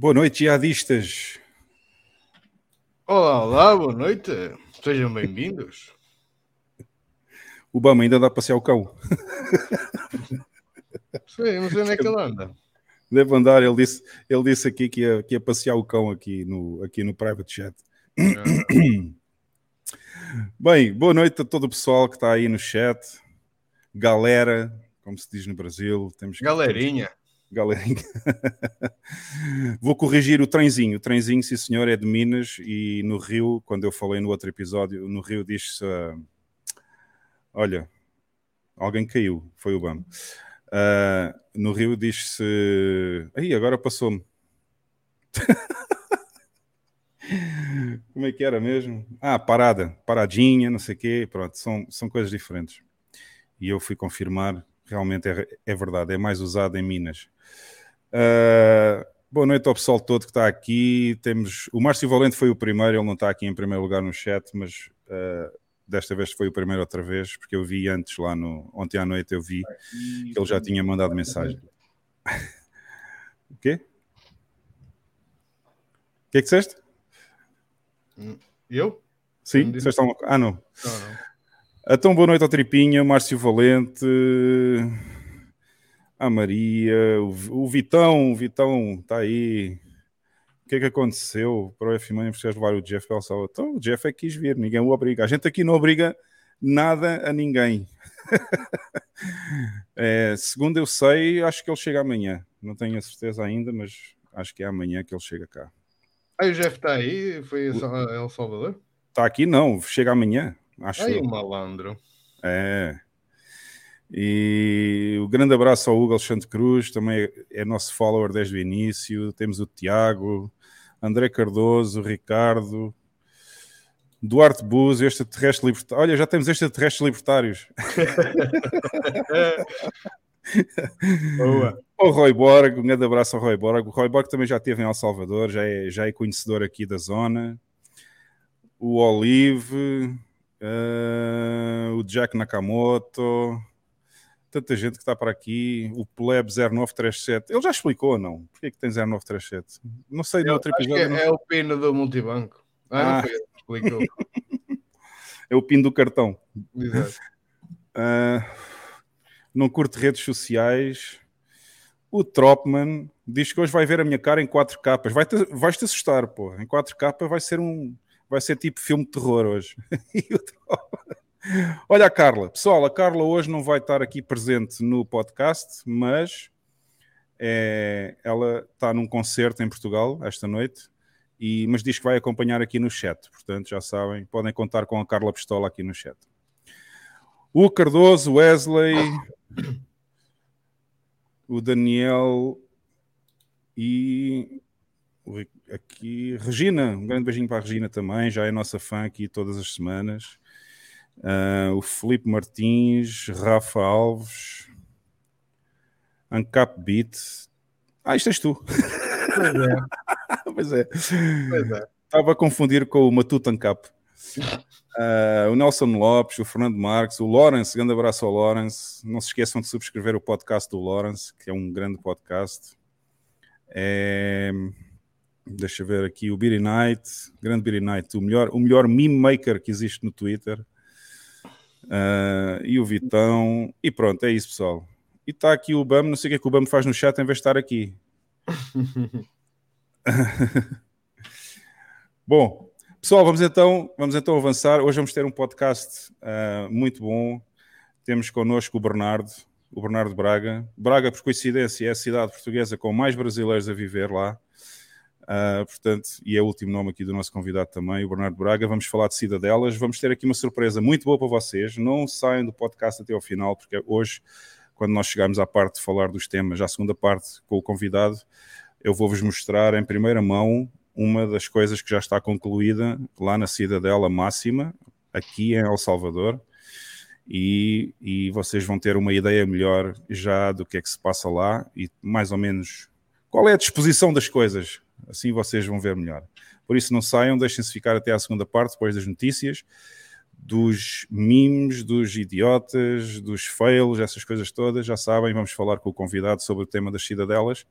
Boa noite, jihadistas. Olá, olá, boa noite. Sejam bem-vindos. O Bama ainda dá a passear o cão. Sei, não sei onde é que ele anda. Deve andar, ele disse, ele disse aqui que ia, que ia passear o cão aqui no, aqui no private chat. Bem, boa noite a todo o pessoal que está aí no chat. Galera, como se diz no Brasil. Temos Galerinha. Galerinha. Vou corrigir o trenzinho. O trenzinho, sim senhor, é de Minas e no Rio, quando eu falei no outro episódio, no Rio diz-se. Uh, olha, alguém caiu, foi o BAM. Uh, no Rio diz-se. Aí, agora passou-me. Como é que era mesmo? Ah, parada, paradinha, não sei o quê. Pronto, são, são coisas diferentes. E eu fui confirmar, realmente é, é verdade, é mais usado em Minas. Uh, boa noite ao pessoal todo que está aqui. Temos o Márcio Valente foi o primeiro, ele não está aqui em primeiro lugar no chat, mas uh, desta vez foi o primeiro outra vez, porque eu vi antes lá no ontem à noite eu vi que ele já tinha mandado mensagem. o quê? O que é que disseste? Eu? Sim, disseste alguma coisa? Ah, não. não, não. Então, boa noite ao Tripinha, Márcio Valente a Maria, o, o Vitão, o Vitão está aí. O que é que aconteceu para o precisar levar o Jeff para o Então, o Jeff é que quis vir, ninguém o obriga. A gente aqui não obriga nada a ninguém. é, segundo eu sei, acho que ele chega amanhã. Não tenho a certeza ainda, mas acho que é amanhã que ele chega cá. Ah, o Jeff está aí? Foi a El Salvador? Está aqui, não. Chega amanhã. Acho Aí, o malandro. É. E o grande abraço ao Hugo Alexandre Cruz, também é nosso follower desde o início. Temos o Tiago, André Cardoso, Ricardo, Duarte este terrestre libertário. Olha, já temos extraterrestres libertários. Boa. O Roy Borg, um grande abraço ao Roy Borg. O Roy Borg também já esteve em El Salvador, já é, já é conhecedor aqui da zona. O Olive, uh, o Jack Nakamoto, tanta gente que está para aqui, o Pleb 0937, ele já explicou ou não? Porquê que tem 0937? Não sei, no outro episódio. É, não... é, o pino do multibanco. Ah, ah. não foi explicou. é o pino do cartão. Exato. Uh, não curto redes sociais. O Tropman diz que hoje vai ver a minha cara em 4 capas. Vai-te vais -te assustar, pô. Em 4 capas vai ser um. Vai ser tipo filme de terror hoje. o Olha a Carla. Pessoal, a Carla hoje não vai estar aqui presente no podcast, mas é, ela está num concerto em Portugal esta noite, e, mas diz que vai acompanhar aqui no chat. Portanto, já sabem, podem contar com a Carla Pistola aqui no chat. O Cardoso, Wesley, o Daniel e aqui Regina. Um grande beijinho para a Regina também, já é nossa fã aqui todas as semanas. Uh, o Felipe Martins, Rafa Alves, Ancap Beat. Ah, isto és tu. Pois é. pois é. Pois é. Estava a confundir com o Matuto Ancap. Uh, o Nelson Lopes, o Fernando Marques, o Lawrence, grande abraço ao Lawrence. Não se esqueçam de subscrever o podcast do Lawrence, que é um grande podcast. É... Deixa eu ver aqui o Beery Night, grande Beery Night, o melhor, o melhor meme maker que existe no Twitter. Uh, e o Vitão. E pronto, é isso, pessoal. E está aqui o BAM, não sei o que é que o BAM faz no chat em vez de estar aqui. bom, pessoal, vamos então, vamos então avançar. Hoje vamos ter um podcast uh, muito bom. Temos connosco o Bernardo, o Bernardo Braga. Braga, por coincidência, é a cidade portuguesa com mais brasileiros a viver lá. Uh, portanto, e é o último nome aqui do nosso convidado também, o Bernardo Braga. Vamos falar de Cidadelas. Vamos ter aqui uma surpresa muito boa para vocês. Não saiam do podcast até ao final, porque hoje, quando nós chegarmos à parte de falar dos temas, à segunda parte com o convidado, eu vou-vos mostrar em primeira mão uma das coisas que já está concluída lá na Cidadela Máxima, aqui em El Salvador, e, e vocês vão ter uma ideia melhor já do que é que se passa lá e mais ou menos qual é a disposição das coisas. Assim vocês vão ver melhor. Por isso não saiam, deixem-se ficar até à segunda parte, depois das notícias, dos memes, dos idiotas, dos fails, essas coisas todas. Já sabem, vamos falar com o convidado sobre o tema das cidadelas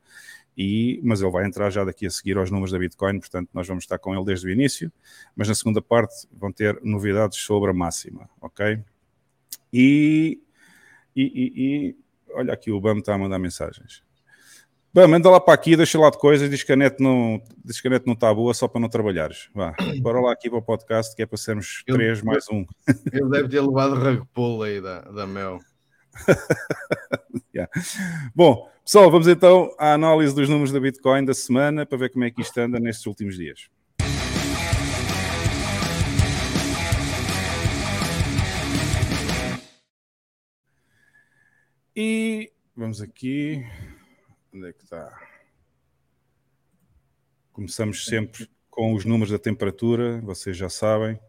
e, mas ele vai entrar já daqui a seguir aos números da Bitcoin, portanto nós vamos estar com ele desde o início, mas na segunda parte vão ter novidades sobre a máxima, ok? E, e, e, e olha aqui, o BAM está a mandar mensagens. BAM, manda lá para aqui, deixa lá de coisas, diz que a net não, net não está boa só para não trabalhares. Vá, bora lá aqui para o podcast que é para sermos ele, três mais um. Ele deve ter levado rugpole aí da, da Mel. yeah. Bom, pessoal, vamos então à análise dos números da Bitcoin da semana para ver como é que isto anda nestes últimos dias. E vamos aqui. Onde é que está? Começamos sempre com os números da temperatura, vocês já sabem.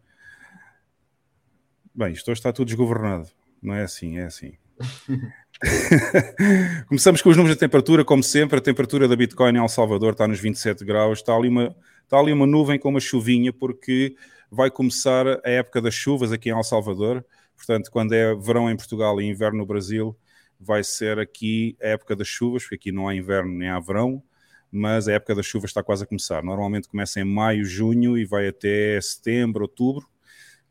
Bem, isto hoje está tudo desgovernado. Não é assim, é assim. Começamos com os números da temperatura, como sempre. A temperatura da Bitcoin em El Salvador está nos 27 graus. Está ali uma, está ali uma nuvem com uma chuvinha, porque vai começar a época das chuvas aqui em El Salvador. Portanto, quando é verão em Portugal e inverno no Brasil, vai ser aqui a época das chuvas, porque aqui não há inverno nem há verão, mas a época das chuvas está quase a começar. Normalmente começa em maio, junho e vai até setembro, outubro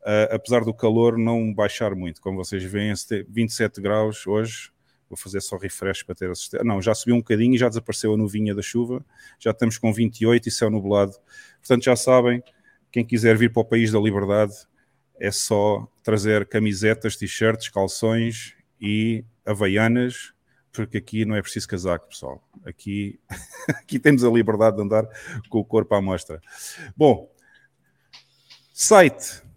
uh, apesar do calor não baixar muito. Como vocês veem, 27 graus hoje. Vou fazer só refresh para ter a Não, já subiu um bocadinho e já desapareceu a nuvinha da chuva. Já estamos com 28 e céu nublado. Portanto, já sabem, quem quiser vir para o país da liberdade é só trazer camisetas, t-shirts, calções e havaianas, porque aqui não é preciso casaco, pessoal. Aqui, aqui temos a liberdade de andar com o corpo à mostra. Bom, site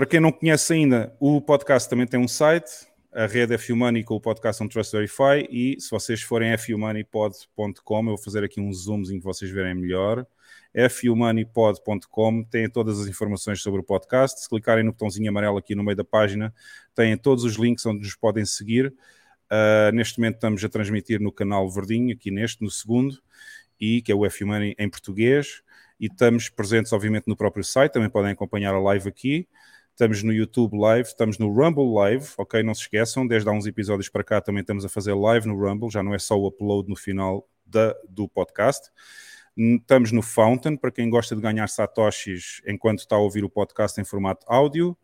para quem não conhece ainda, o podcast também tem um site, a rede F-Money com o podcast on Trust Verify e se vocês forem fumoneypod.com, eu vou fazer aqui um zoomzinho para vocês verem melhor. fumoneypod.com tem todas as informações sobre o podcast. Se clicarem no botãozinho amarelo aqui no meio da página, têm todos os links onde nos podem seguir. Uh, neste momento estamos a transmitir no canal Verdinho, aqui neste, no segundo, e que é o F-Money em português. E estamos presentes, obviamente, no próprio site. Também podem acompanhar a live aqui. Estamos no YouTube Live, estamos no Rumble Live, ok? Não se esqueçam, desde há uns episódios para cá também estamos a fazer live no Rumble, já não é só o upload no final da, do podcast. Estamos no Fountain, para quem gosta de ganhar satoshis enquanto está a ouvir o podcast em formato áudio.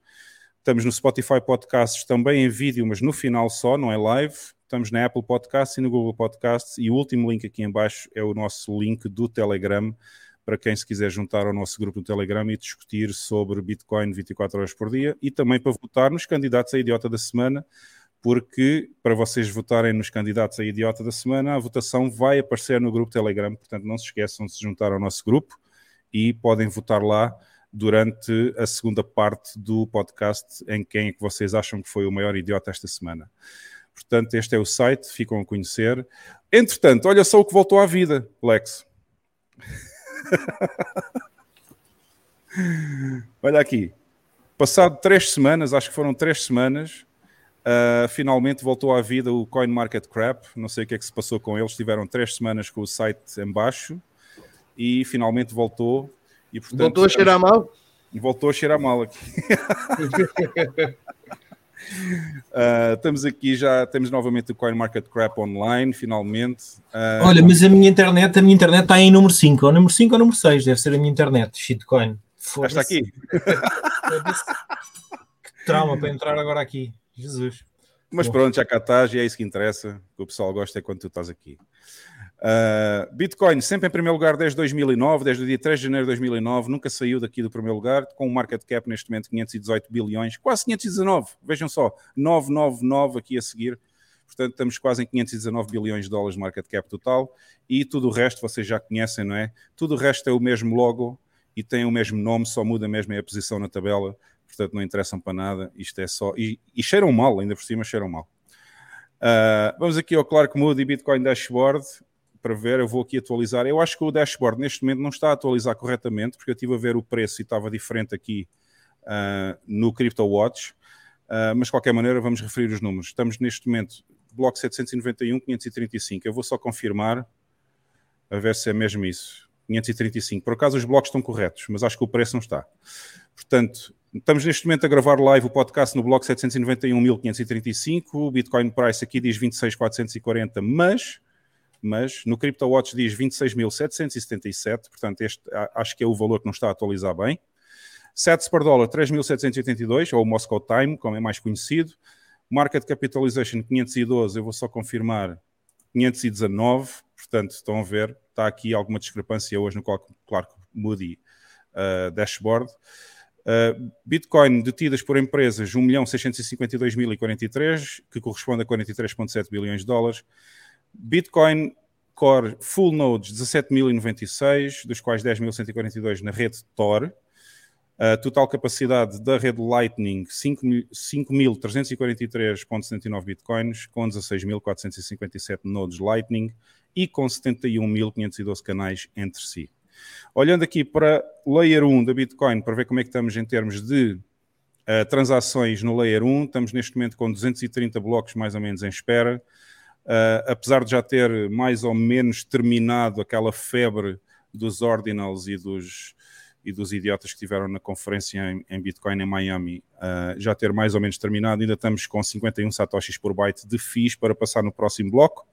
Estamos no Spotify Podcasts também em vídeo, mas no final só, não é live. Estamos na Apple Podcasts e no Google Podcasts. E o último link aqui em baixo é o nosso link do Telegram para quem se quiser juntar ao nosso grupo no Telegram e discutir sobre Bitcoin 24 horas por dia e também para votar nos candidatos a idiota da semana, porque para vocês votarem nos candidatos a idiota da semana, a votação vai aparecer no grupo Telegram, portanto não se esqueçam de se juntar ao nosso grupo e podem votar lá durante a segunda parte do podcast em quem é que vocês acham que foi o maior idiota esta semana. Portanto, este é o site, ficam a conhecer. Entretanto, olha só o que voltou à vida, Lex. Olha aqui, passado três semanas, acho que foram três semanas, uh, finalmente voltou à vida o Coin Market Crap. Não sei o que é que se passou com eles. Tiveram três semanas com o site em baixo e finalmente voltou. E, portanto, voltou a cheirar mal? Voltou a cheirar mal aqui. Uh, estamos aqui já, temos novamente o CoinMarketCrap online, finalmente. Uh, Olha, mas a minha internet, a minha internet está em número 5, ou número 5 ou número 6, deve ser a minha internet, shitcoin. Já está aqui. que trauma para entrar agora aqui, Jesus. Mas Bom. pronto, já cá estás e é isso que interessa, o que o pessoal gosta é quando tu estás aqui. Uh, Bitcoin sempre em primeiro lugar desde 2009, desde o dia 3 de janeiro de 2009, nunca saiu daqui do primeiro lugar, com um market cap neste momento 518 bilhões, quase 519, vejam só, 999 aqui a seguir, portanto estamos quase em 519 bilhões de dólares de market cap total, e tudo o resto vocês já conhecem, não é? Tudo o resto é o mesmo logo e tem o mesmo nome, só muda mesmo a posição na tabela, portanto não interessam para nada, isto é só, e, e cheiram mal, ainda por cima cheiram mal. Uh, vamos aqui ao Clark Moody Bitcoin Dashboard para ver, eu vou aqui atualizar. Eu acho que o dashboard neste momento não está a atualizar corretamente, porque eu estive a ver o preço e estava diferente aqui uh, no CryptoWatch. Uh, mas de qualquer maneira, vamos referir os números. Estamos neste momento, bloco 791, 535. Eu vou só confirmar, a ver se é mesmo isso. 535. Por acaso os blocos estão corretos, mas acho que o preço não está. Portanto, estamos neste momento a gravar live o podcast no bloco 791.535. O Bitcoin Price aqui diz 26.440, mas mas no CryptoWatch diz 26.777, portanto este acho que é o valor que não está a atualizar bem. Sets per dólar 3.782, ou Moscow Time, como é mais conhecido. Market Capitalization 512, eu vou só confirmar 519, portanto estão a ver, está aqui alguma discrepância hoje no Clark Moody uh, dashboard. Uh, Bitcoin detidas por empresas 1.652.043, que corresponde a 43,7 bilhões de dólares. Bitcoin Core Full Nodes 17.096, dos quais 10.142 na rede Tor. A total capacidade da rede Lightning 5.343.79 bitcoins, com 16.457 nodes Lightning e com 71.512 canais entre si. Olhando aqui para Layer 1 da Bitcoin, para ver como é que estamos em termos de uh, transações no Layer 1, estamos neste momento com 230 blocos mais ou menos em espera. Uh, apesar de já ter mais ou menos terminado aquela febre dos ordinals e dos, e dos idiotas que estiveram na conferência em, em Bitcoin em Miami, uh, já ter mais ou menos terminado, ainda estamos com 51 satoshis por byte de FIIs para passar no próximo bloco,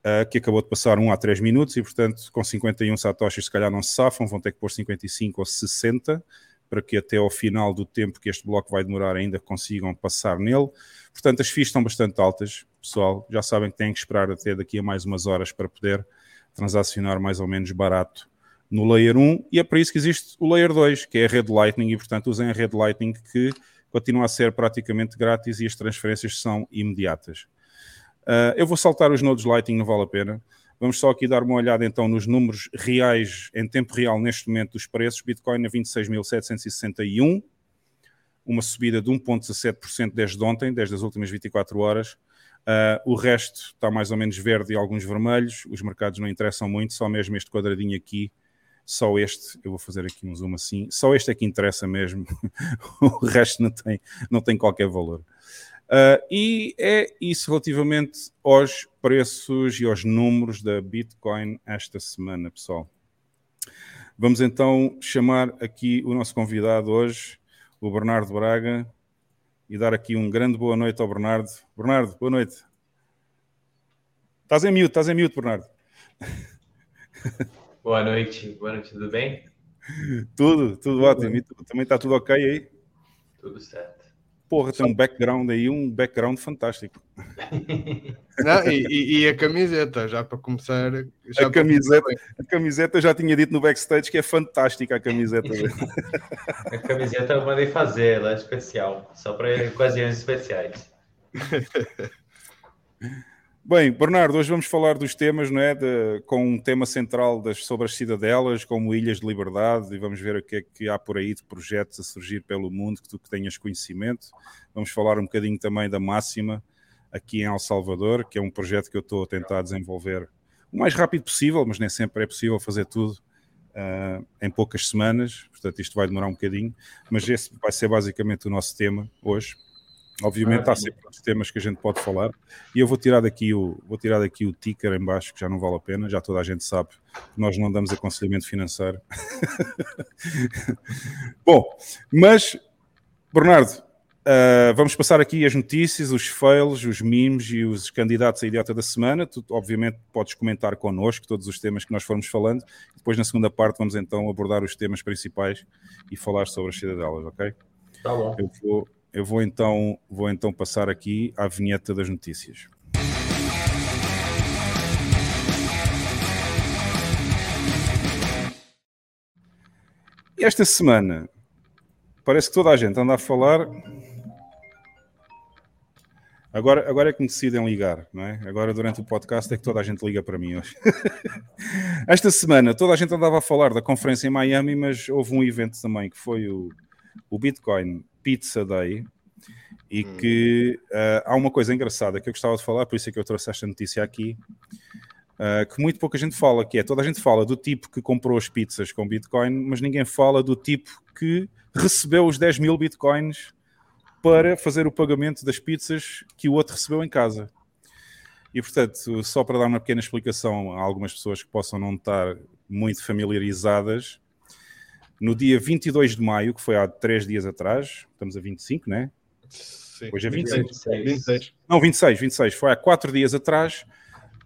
uh, que acabou de passar 1 a 3 minutos, e portanto com 51 satoshis se calhar não se safam, vão ter que pôr 55 ou 60, para que até ao final do tempo que este bloco vai demorar ainda consigam passar nele. Portanto, as FIIs estão bastante altas, pessoal. Já sabem que têm que esperar até daqui a mais umas horas para poder transacionar mais ou menos barato no Layer 1 e é para isso que existe o Layer 2, que é a rede Lightning e, portanto, usem a rede Lightning que continua a ser praticamente grátis e as transferências são imediatas. Uh, eu vou saltar os nodes Lightning, não vale a pena. Vamos só aqui dar uma olhada então nos números reais, em tempo real, neste momento, dos preços. Bitcoin a 26.761, uma subida de 1,17% desde ontem, desde as últimas 24 horas. Uh, o resto está mais ou menos verde e alguns vermelhos. Os mercados não interessam muito, só mesmo este quadradinho aqui, só este, eu vou fazer aqui um zoom assim, só este é que interessa mesmo. o resto não tem, não tem qualquer valor. Uh, e é isso relativamente aos preços e aos números da Bitcoin esta semana, pessoal. Vamos então chamar aqui o nosso convidado hoje, o Bernardo Braga e dar aqui um grande boa noite ao Bernardo. Bernardo, boa noite. Estás em mute, estás em mute, Bernardo. Boa noite, boa noite, tudo bem? Tudo, tudo ótimo. também está tudo ok aí? Tudo certo. Porra, tem um background aí, um background fantástico. Não, e, e, a camiseta, já para começar. Já a, camiseta, a camiseta já tinha dito no backstage que é fantástica a camiseta. a camiseta eu mandei fazer, ela é especial, só para ocasiões especiais. Bem, Bernardo, hoje vamos falar dos temas, não é? De, com um tema central das, sobre as cidadelas, como Ilhas de Liberdade, e vamos ver o que é que há por aí de projetos a surgir pelo mundo que tu que tenhas conhecimento. Vamos falar um bocadinho também da Máxima, aqui em El Salvador, que é um projeto que eu estou a tentar desenvolver o mais rápido possível, mas nem sempre é possível fazer tudo uh, em poucas semanas, portanto isto vai demorar um bocadinho, mas esse vai ser basicamente o nosso tema hoje. Obviamente há sempre outros temas que a gente pode falar e eu vou tirar daqui o vou tirar daqui o ticker em baixo que já não vale a pena, já toda a gente sabe que nós não damos aconselhamento financeiro. Bom, mas Bernardo, uh, vamos passar aqui as notícias, os fails, os memes e os candidatos a idiota da semana. Tu, obviamente, podes comentar connosco todos os temas que nós formos falando. Depois, na segunda parte, vamos então abordar os temas principais e falar sobre as cidadelas, ok? Tá bom. Eu vou, eu vou então, vou então passar aqui à vinheta das notícias. E esta semana, parece que toda a gente anda a falar. Agora, agora é que me decidem ligar, não é? Agora, durante o podcast, é que toda a gente liga para mim hoje. esta semana, toda a gente andava a falar da conferência em Miami, mas houve um evento também que foi o, o Bitcoin Pizza Day, e que uh, há uma coisa engraçada que eu gostava de falar, por isso é que eu trouxe esta notícia aqui. uh, que muito pouca gente fala, que é toda a gente fala do tipo que comprou as pizzas com Bitcoin, mas ninguém fala do tipo que recebeu os 10 mil Bitcoins para fazer o pagamento das pizzas que o outro recebeu em casa. E portanto, só para dar uma pequena explicação a algumas pessoas que possam não estar muito familiarizadas, no dia 22 de maio, que foi há três dias atrás, estamos a 25, né? Sim. Hoje é 26. 26. Não, 26, 26, foi há quatro dias atrás,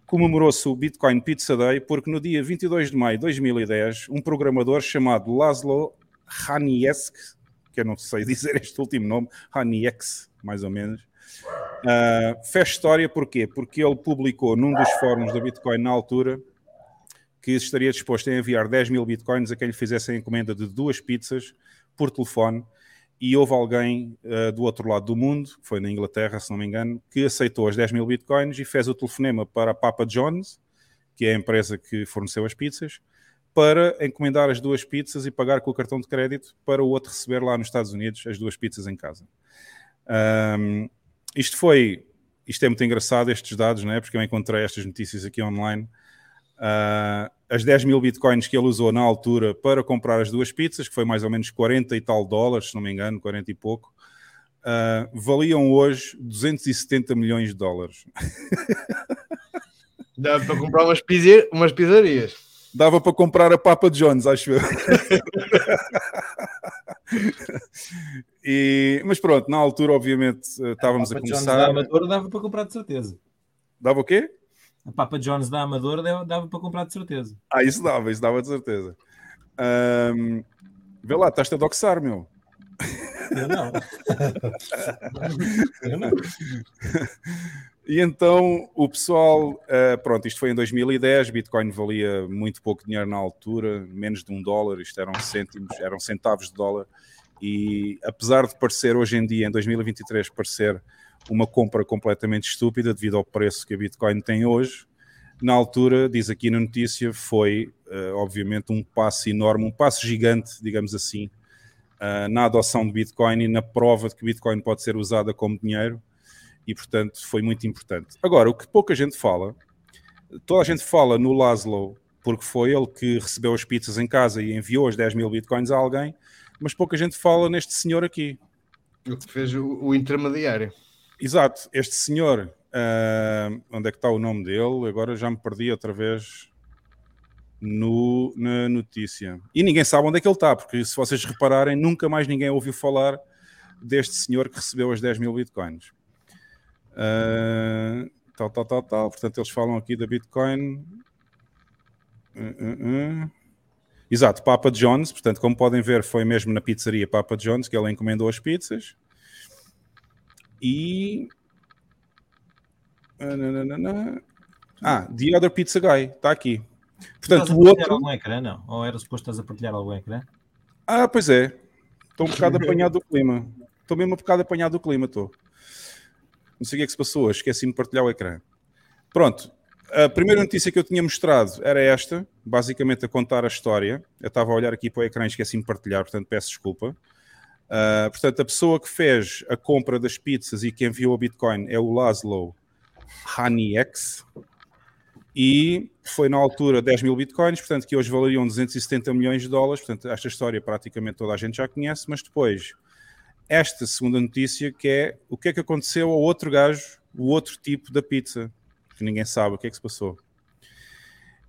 comemorou-se o Bitcoin Pizza Day, porque no dia 22 de maio de 2010, um programador chamado Laszlo Haniesk, que eu não sei dizer este último nome, Haniex, mais ou menos, uh, fez história porquê? Porque ele publicou num dos fóruns da Bitcoin na altura que estaria disposto a enviar 10 mil bitcoins a quem lhe fizesse a encomenda de duas pizzas por telefone e houve alguém uh, do outro lado do mundo, que foi na Inglaterra, se não me engano, que aceitou as 10 mil bitcoins e fez o telefonema para a Papa John's, que é a empresa que forneceu as pizzas, para encomendar as duas pizzas e pagar com o cartão de crédito para o outro receber lá nos Estados Unidos as duas pizzas em casa. Um, isto foi, isto é muito engraçado, estes dados, não é? porque eu encontrei estas notícias aqui online. Uh, as 10 mil bitcoins que ele usou na altura para comprar as duas pizzas, que foi mais ou menos 40 e tal dólares, se não me engano, 40 e pouco, uh, valiam hoje 270 milhões de dólares. Dá para comprar umas, pizzer, umas pizzarias. Dava para comprar a Papa John's, acho eu. e, mas pronto, na altura, obviamente, eh, estávamos a, Papa começar. John's da Amadora dava para comprar de certeza. Dava o quê? A Papa John's da Amadora dava- dava para comprar de certeza. Ah, isso dava, isso dava de certeza. Ahm, vê lá, estás-te a doxar, meu. Eu não. Eu não. E então o pessoal, eh, pronto, isto foi em 2010, Bitcoin valia muito pouco dinheiro na altura, menos de um dólar, isto eram cêntimos, eram centavos de dólar. E apesar de parecer hoje em dia, em 2023, parecer uma compra completamente estúpida devido ao preço que a Bitcoin tem hoje, na altura, diz aqui na notícia, foi eh, obviamente um passo enorme, um passo gigante, digamos assim, eh, na adoção de Bitcoin e na prova de que Bitcoin pode ser usada como dinheiro e portanto foi muito importante. Agora, o que pouca gente fala, toda a gente fala no Laszlo, porque foi ele que recebeu as pizzas em casa e enviou as 10 mil bitcoins a alguém, mas pouca gente fala neste senhor aqui. O que fez o, o intermediário. Exato, este senhor, ah, onde é que está o nome dele? Agora já me perdi outra vez no, na notícia. E ninguém sabe onde é que ele está, porque se vocês repararem, nunca mais ninguém ouviu falar deste senhor que recebeu as 10 mil bitcoins. Ah, tal, tal, tal, tal. Portanto, eles falam aqui da Bitcoin. Hum, hum. Exato, Papa John's. Portanto, como podem ver, foi mesmo na pizzaria Papa John's que ele encomendou as pizzas. E. Ah, The Other Pizza Guy, está aqui. Portanto, o outro. algum ecrã, não? Ou era suposto estás a partilhar algum ecrã? Ah, pois é. Estou um bocado apanhado do clima. Estou mesmo um bocado apanhado do clima, estou. Não sei o que é que se passou hoje, esqueci-me de partilhar o ecrã. Pronto. A primeira notícia que eu tinha mostrado era esta, basicamente a contar a história. Eu estava a olhar aqui para o ecrã e esqueci-me de partilhar, portanto peço desculpa. Ah, portanto, a pessoa que fez a compra das pizzas e que enviou a Bitcoin é o Laszlo Haniex e foi na altura 10 mil bitcoins, portanto que hoje valeriam 270 milhões de dólares, portanto esta história praticamente toda a gente já conhece, mas depois esta segunda notícia que é o que é que aconteceu ao outro gajo, o outro tipo da pizza, que ninguém sabe o que é que se passou.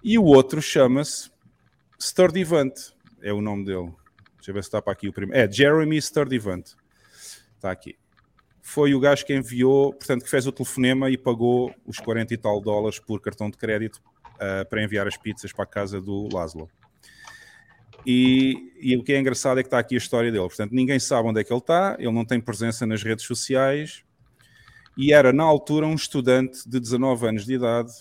E o outro chama-se Sturdivant, é o nome dele. Deixa eu ver se está para aqui o primeiro. É Jeremy Sturdivant. Está aqui foi o gajo que enviou, portanto, que fez o telefonema e pagou os 40 e tal dólares por cartão de crédito uh, para enviar as pizzas para a casa do Laszlo. E, e, o que é engraçado é que está aqui a história dele. Portanto, ninguém sabe onde é que ele está, ele não tem presença nas redes sociais e era, na altura, um estudante de 19 anos de idade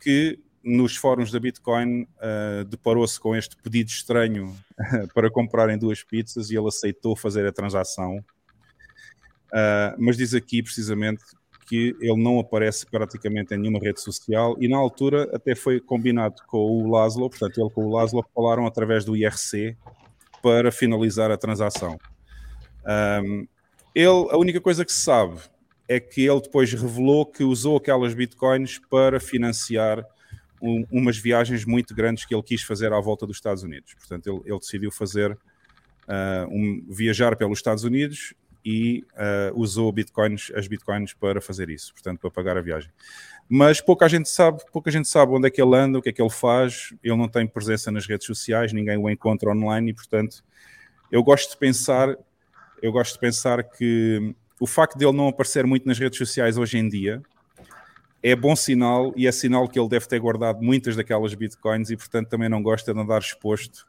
que, nos fóruns da Bitcoin, uh, deparou-se com este pedido estranho para comprarem duas pizzas e ele aceitou fazer a transação. Uh, mas diz aqui precisamente que ele não aparece praticamente em nenhuma rede social e na altura até foi combinado com o Laszlo, portanto ele com o Laszlo falaram através do IRC para finalizar a transação. Um, ele, a única coisa que se sabe é que ele depois revelou que usou aquelas bitcoins para financiar um, umas viagens muito grandes que ele quis fazer à volta dos Estados Unidos. Portanto, ele, ele decidiu fazer uh, um, viajar pelos Estados Unidos e uh, usou bitcoins, as bitcoins para fazer isso, portanto, para pagar a viagem. Mas pouca gente sabe, pouca gente sabe onde é que ele anda, o que é que ele faz. Ele não tem presença nas redes sociais, ninguém o encontra online e, portanto, eu gosto de pensar, eu gosto de pensar que o facto de ele não aparecer muito nas redes sociais hoje em dia é bom sinal e é sinal que ele deve ter guardado muitas daquelas bitcoins e, portanto, também não gosta de andar exposto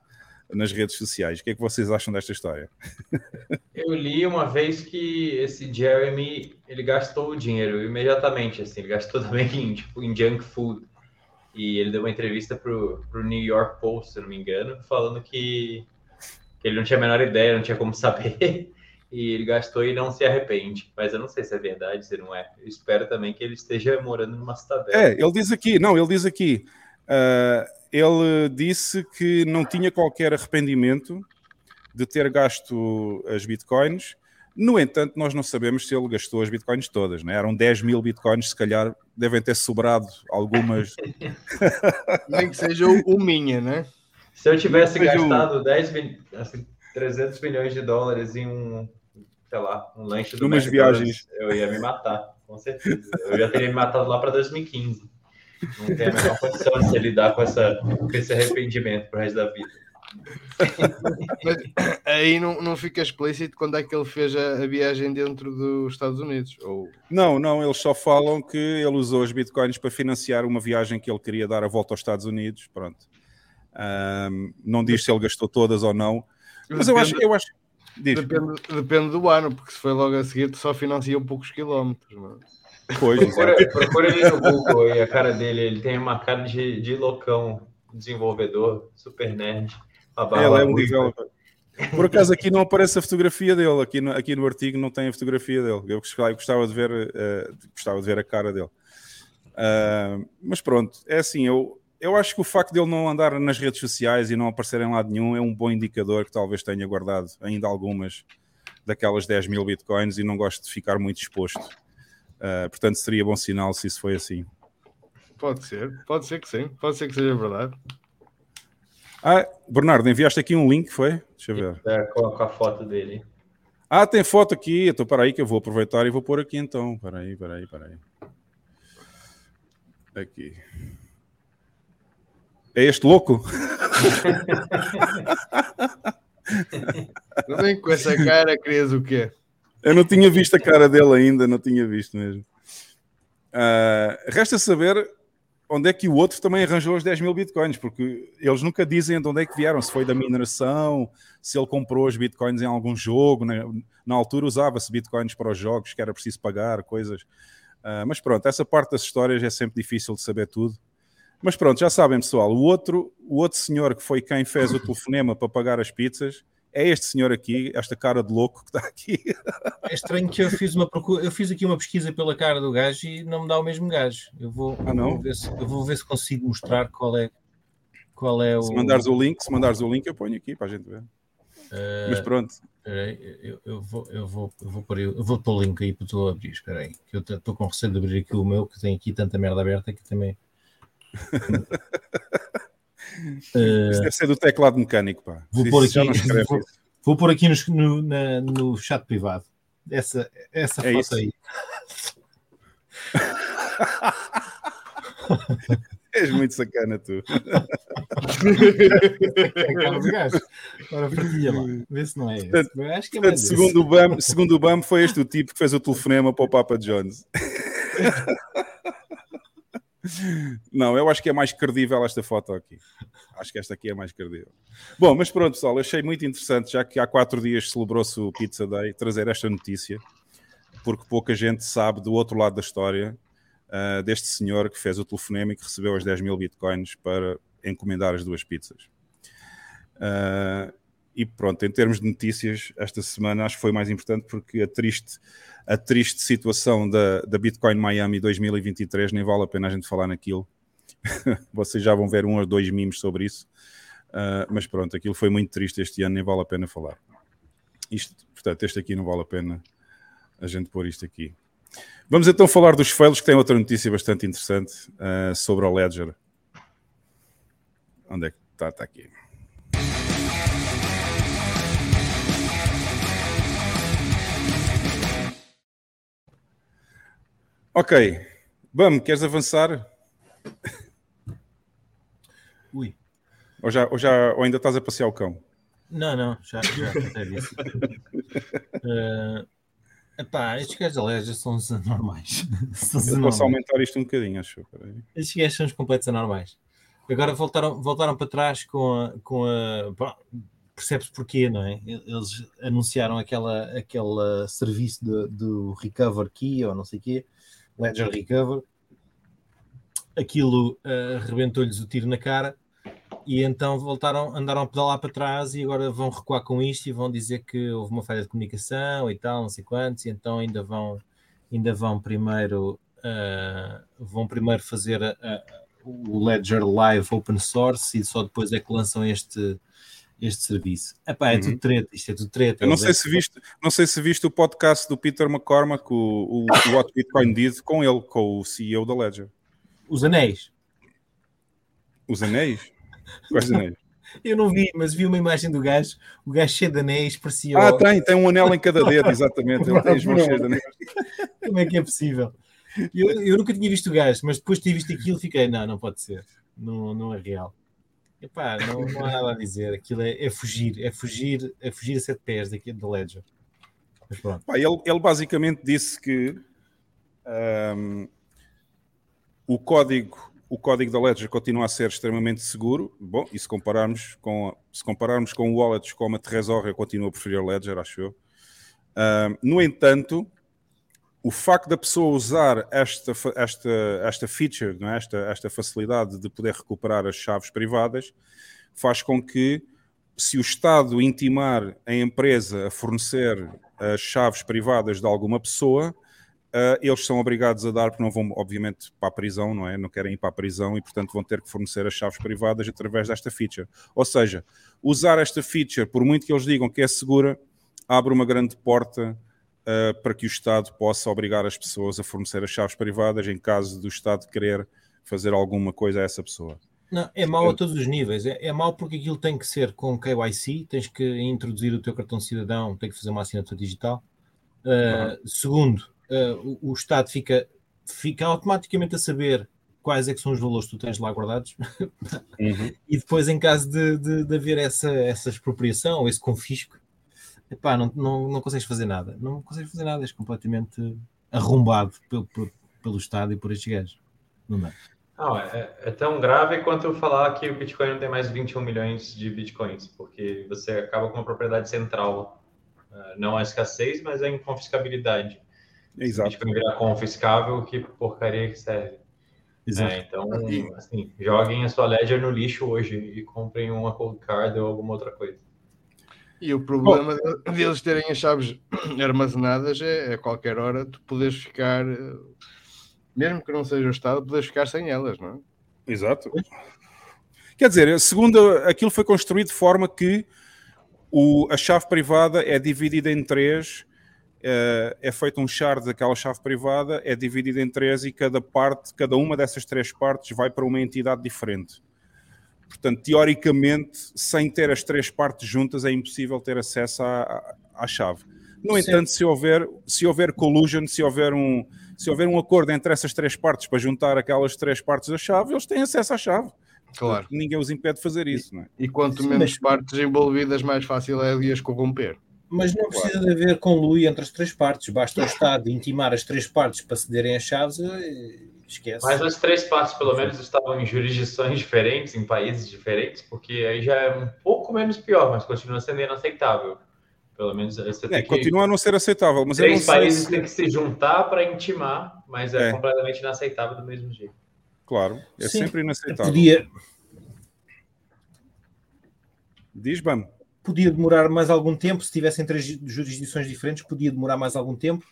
nas redes sociais. O que é que vocês acham desta história? Eu li uma vez que esse Jeremy ele gastou o dinheiro imediatamente, assim, ele gastou também em, tipo, em junk food. E ele deu uma entrevista para o New York Post, se não me engano, falando que, que ele não tinha a menor ideia, não tinha como saber, e ele gastou e não se arrepende. Mas eu não sei se é verdade, se não é. Eu espero também que ele esteja morando numa cidadela. É, ele diz aqui, não, ele diz aqui. Uh ele disse que não tinha qualquer arrependimento de ter gasto as bitcoins. No entanto, nós não sabemos se ele gastou as bitcoins todas, né? eram 10 mil bitcoins, se calhar devem ter sobrado algumas. Nem que seja o, minha, né? Se eu tivesse gastado o... 10, assim, 300 milhões de dólares em um, sei lá, um lanche do Umas viagens. eu ia me matar, com certeza. Eu já teria me matado lá para 2015. Não tem a menor condição de se lidar com, essa, com esse arrependimento pro resto da vida. Mas aí não, não fica explícito quando é que ele fez a, a, viagem dentro dos Estados Unidos? Ou... Não, não, eles só falam que ele usou os bitcoins para financiar uma viagem que ele queria dar a volta aos Estados Unidos. Pronto. Um, não diz se ele gastou todas ou não. Mas eu acho. Eu acho depende, depende, do ano, porque se foi logo a seguir, só financia poucos quilómetros. Mano. Pois, procura, procura ele no Google e a cara dele. Ele tem uma cara de, de loucão, desenvolvedor, super nerd. Ela é um. Por acaso aqui não aparece a fotografia dele, aqui no, aqui no artigo não tem a fotografia dele. Eu gostava de ver, uh, gostava de ver a cara dele. Uh, mas pronto, é assim, eu, eu acho que o facto de ele não andar nas redes sociais e não aparecer em lado nenhum é um bom indicador que talvez tenha guardado ainda algumas daquelas 10 mil bitcoins e não gosto de ficar muito exposto. Uh, portanto, seria bom sinal se isso foi assim. Pode ser, pode ser que sim, pode ser que seja verdade. Ah, Bernardo, enviaste aqui um link, foi? Deixa eu ver. É, com, a, foto dele. Ah, tem foto aqui. Então, para aí que eu vou aproveitar e vou pôr aqui então. Para aí, para aí, para aí. Aqui. É este louco? Não com essa cara, querias o quê? Eu não tinha visto a cara dele ainda, não tinha visto mesmo. Uh, resta saber onde é que o outro também arranjou os 10 mil bitcoins, porque eles nunca dizem de onde é que vieram, se foi da mineração, se ele comprou os bitcoins em algum jogo. Né? Na altura usava-se bitcoins para os jogos, que era preciso pagar, coisas. Uh, mas pronto, essa parte das histórias é sempre difícil de saber tudo. Mas pronto, já sabem, pessoal, o outro, o outro senhor que foi quem fez o telefonema para pagar as pizzas é este senhor aqui, esta cara de louco que está aqui. É estranho que eu fiz uma procura, eu fiz aqui uma pesquisa pela cara do gajo e não me dá o mesmo gajo. Eu vou, ah, não? Vou ver se, eu vou ver se consigo mostrar qual é qual é o. Se mandares o link, se mandares o link, eu ponho aqui para a gente ver. Uh, Mas pronto. Eu, eu, vou, eu, vou, eu, vou pôr, eu vou pôr o link aí para tu abrir. Espera aí, que eu estou com receio de abrir aqui o meu, que tem aqui tanta merda aberta que também. Isso deve ser do teclado mecânico, pá. Vou pôr aqui, vou, vou, pôr aqui no, no, na, no chat privado. Essa, essa é foto isso. aí. És muito sacana, tu. Agora partilha lá, vê se não é esse. Acho que é mais segundo, o BAM, segundo o BAM, foi este o tipo que fez o telefonema para o Papa Jones. Não, eu acho que é mais credível esta foto aqui. Acho que esta aqui é mais credível. Bom, mas pronto, pessoal, achei muito interessante, já que há quatro dias celebrou-se o Pizza Day, trazer esta notícia, porque pouca gente sabe do outro lado da história uh, deste senhor que fez o telefonema e que recebeu as 10 mil bitcoins para encomendar as duas pizzas. Uh, e pronto, em termos de notícias, esta semana acho que foi mais importante porque a triste, a triste situação da, da Bitcoin Miami 2023 nem vale a pena a gente falar naquilo. Vocês já vão ver um ou dois memes sobre isso. Uh, mas pronto, aquilo foi muito triste este ano, nem vale a pena falar. Isto, portanto, este aqui não vale a pena a gente pôr isto aqui. Vamos então falar dos fails, que tem outra notícia bastante interessante uh, sobre o Ledger. Onde é que está? Está aqui. Ok. Vamos, queres avançar? Ui. Ou, já, ou, já, ou ainda estás a passear o cão? Não, não, já, já isso. uh, epá, estes gajos da Ledger são os anormais. São os Eu anormais. posso aumentar isto um bocadinho, acho. Peraí. Estes gajos são os completos anormais. Agora voltaram, voltaram para trás com a. Com a percebes porquê, não é? Eles anunciaram aquela, aquele serviço do, do Recover Key ou não sei o quê, Ledger Recover. Aquilo uh, rebentou-lhes o tiro na cara e então voltaram, andaram a pedalar para trás e agora vão recuar com isto e vão dizer que houve uma falha de comunicação e tal, não sei quantos, e então ainda vão, ainda vão primeiro uh, vão primeiro fazer a, a, o Ledger Live Open Source e só depois é que lançam este, este serviço. Epá, é Uhum. tudo treta, isto é tudo treta. Eu não sei, é- se viste, não sei se viste o podcast do Peter McCormack, o, o, o What Bitcoin Did, com ele, com o CEO da Ledger. Os anéis. Os anéis? Quais anéis? Eu não vi, mas vi uma imagem do gajo, o gajo cheio de anéis, parecia. Ah, tem, tem um anel em cada dedo, exatamente. Ele tem as mãos cheias de anéis. Como é que é possível? Eu, eu nunca tinha visto o gajo, mas depois de ter visto aquilo, fiquei, não, não pode ser, não, não é real. Epá, não, não há nada a dizer, aquilo é, é fugir, é fugir, é fugir a sete pés daqui da Ledger. Mas pronto, ele, ele basicamente disse que ahm, o, código, o código da Ledger continua a ser extremamente seguro. Bom, e se compararmos com, se compararmos com wallets como a Trezor, eu continuo a preferir a Ledger, acho eu. Ahm, no entanto, o facto da pessoa usar esta, esta, esta feature, não é? esta, esta facilidade de poder recuperar as chaves privadas, faz com que, se o Estado intimar a empresa a fornecer as chaves privadas de alguma pessoa, uh, eles são obrigados a dar, porque não vão, obviamente, para a prisão, não é? Não querem ir para a prisão e, portanto, vão ter que fornecer as chaves privadas através desta feature. Ou seja, usar esta feature, por muito que eles digam que é segura, abre uma grande porta uh, para que o Estado possa obrigar as pessoas a fornecer as chaves privadas em caso do Estado querer fazer alguma coisa a essa pessoa. não, é mau a todos os níveis, é, é mau porque aquilo tem que ser com KYC, tens que introduzir o teu cartão de cidadão, tem que fazer uma assinatura digital. Uh, Segundo, uh, o, o Estado fica, fica automaticamente a saber quais é que são os valores que tu tens lá guardados e depois em caso de, de, de haver essa, essa expropriação ou esse confisco, epá, não, não, não consegues fazer nada. Não consegues fazer nada, és completamente arrombado pelo, pelo, pelo Estado e por estes gajos. Não dá. Não, é, é tão grave quanto eu falar que o Bitcoin não tem mais 21 milhões de Bitcoins, porque você acaba com uma propriedade central. Uh, Não a escassez, mas a inconfiscabilidade. Se o Exato. Bitcoin virar confiscável, que porcaria que serve. É, então, assim, joguem a sua Ledger no lixo hoje e comprem uma cold card ou alguma outra coisa. E o problema de- deles terem as chaves armazenadas é, é a qualquer hora tu podes ficar, eh, mesmo que não seja o Estado, podes ficar sem elas, não é? Exato. Quer dizer, segundo aquilo foi construído de forma que o, a chave privada é dividida em três, eh, é feito um shard daquela chave privada, é dividida em três e cada parte, cada uma dessas três partes vai para uma entidade diferente. Portanto, teoricamente, sem ter as três partes juntas, é impossível ter acesso à, à- à chave. No Sim. entanto, se houver, se houver collusion, se houver, um, se houver um acordo entre essas três partes para juntar aquelas três partes da chave, eles têm acesso à chave. Claro. Ninguém os impede de fazer isso, não é? E quanto Sim, menos mas- partes envolvidas, mais fácil é de as corromper. Mas não precisa de haver conluio entre as três partes. Basta o Estado intimar as três partes para cederem as chaves e esquece. Mas as três partes, pelo menos, estavam em jurisdições diferentes, em países diferentes, porque aí já é um pouco menos pior, mas continua sendo inaceitável. Pelo menos você É, tem que... continua a não ser aceitável, mas eu não Três sei países se... têm que se juntar para intimar, mas é, É. completamente inaceitável do mesmo jeito. Claro, é Sim. sempre inaceitável. Podia, Diz, Bam. podia demorar mais algum tempo, se tivessem três jurisdições diferentes, podia demorar mais algum tempo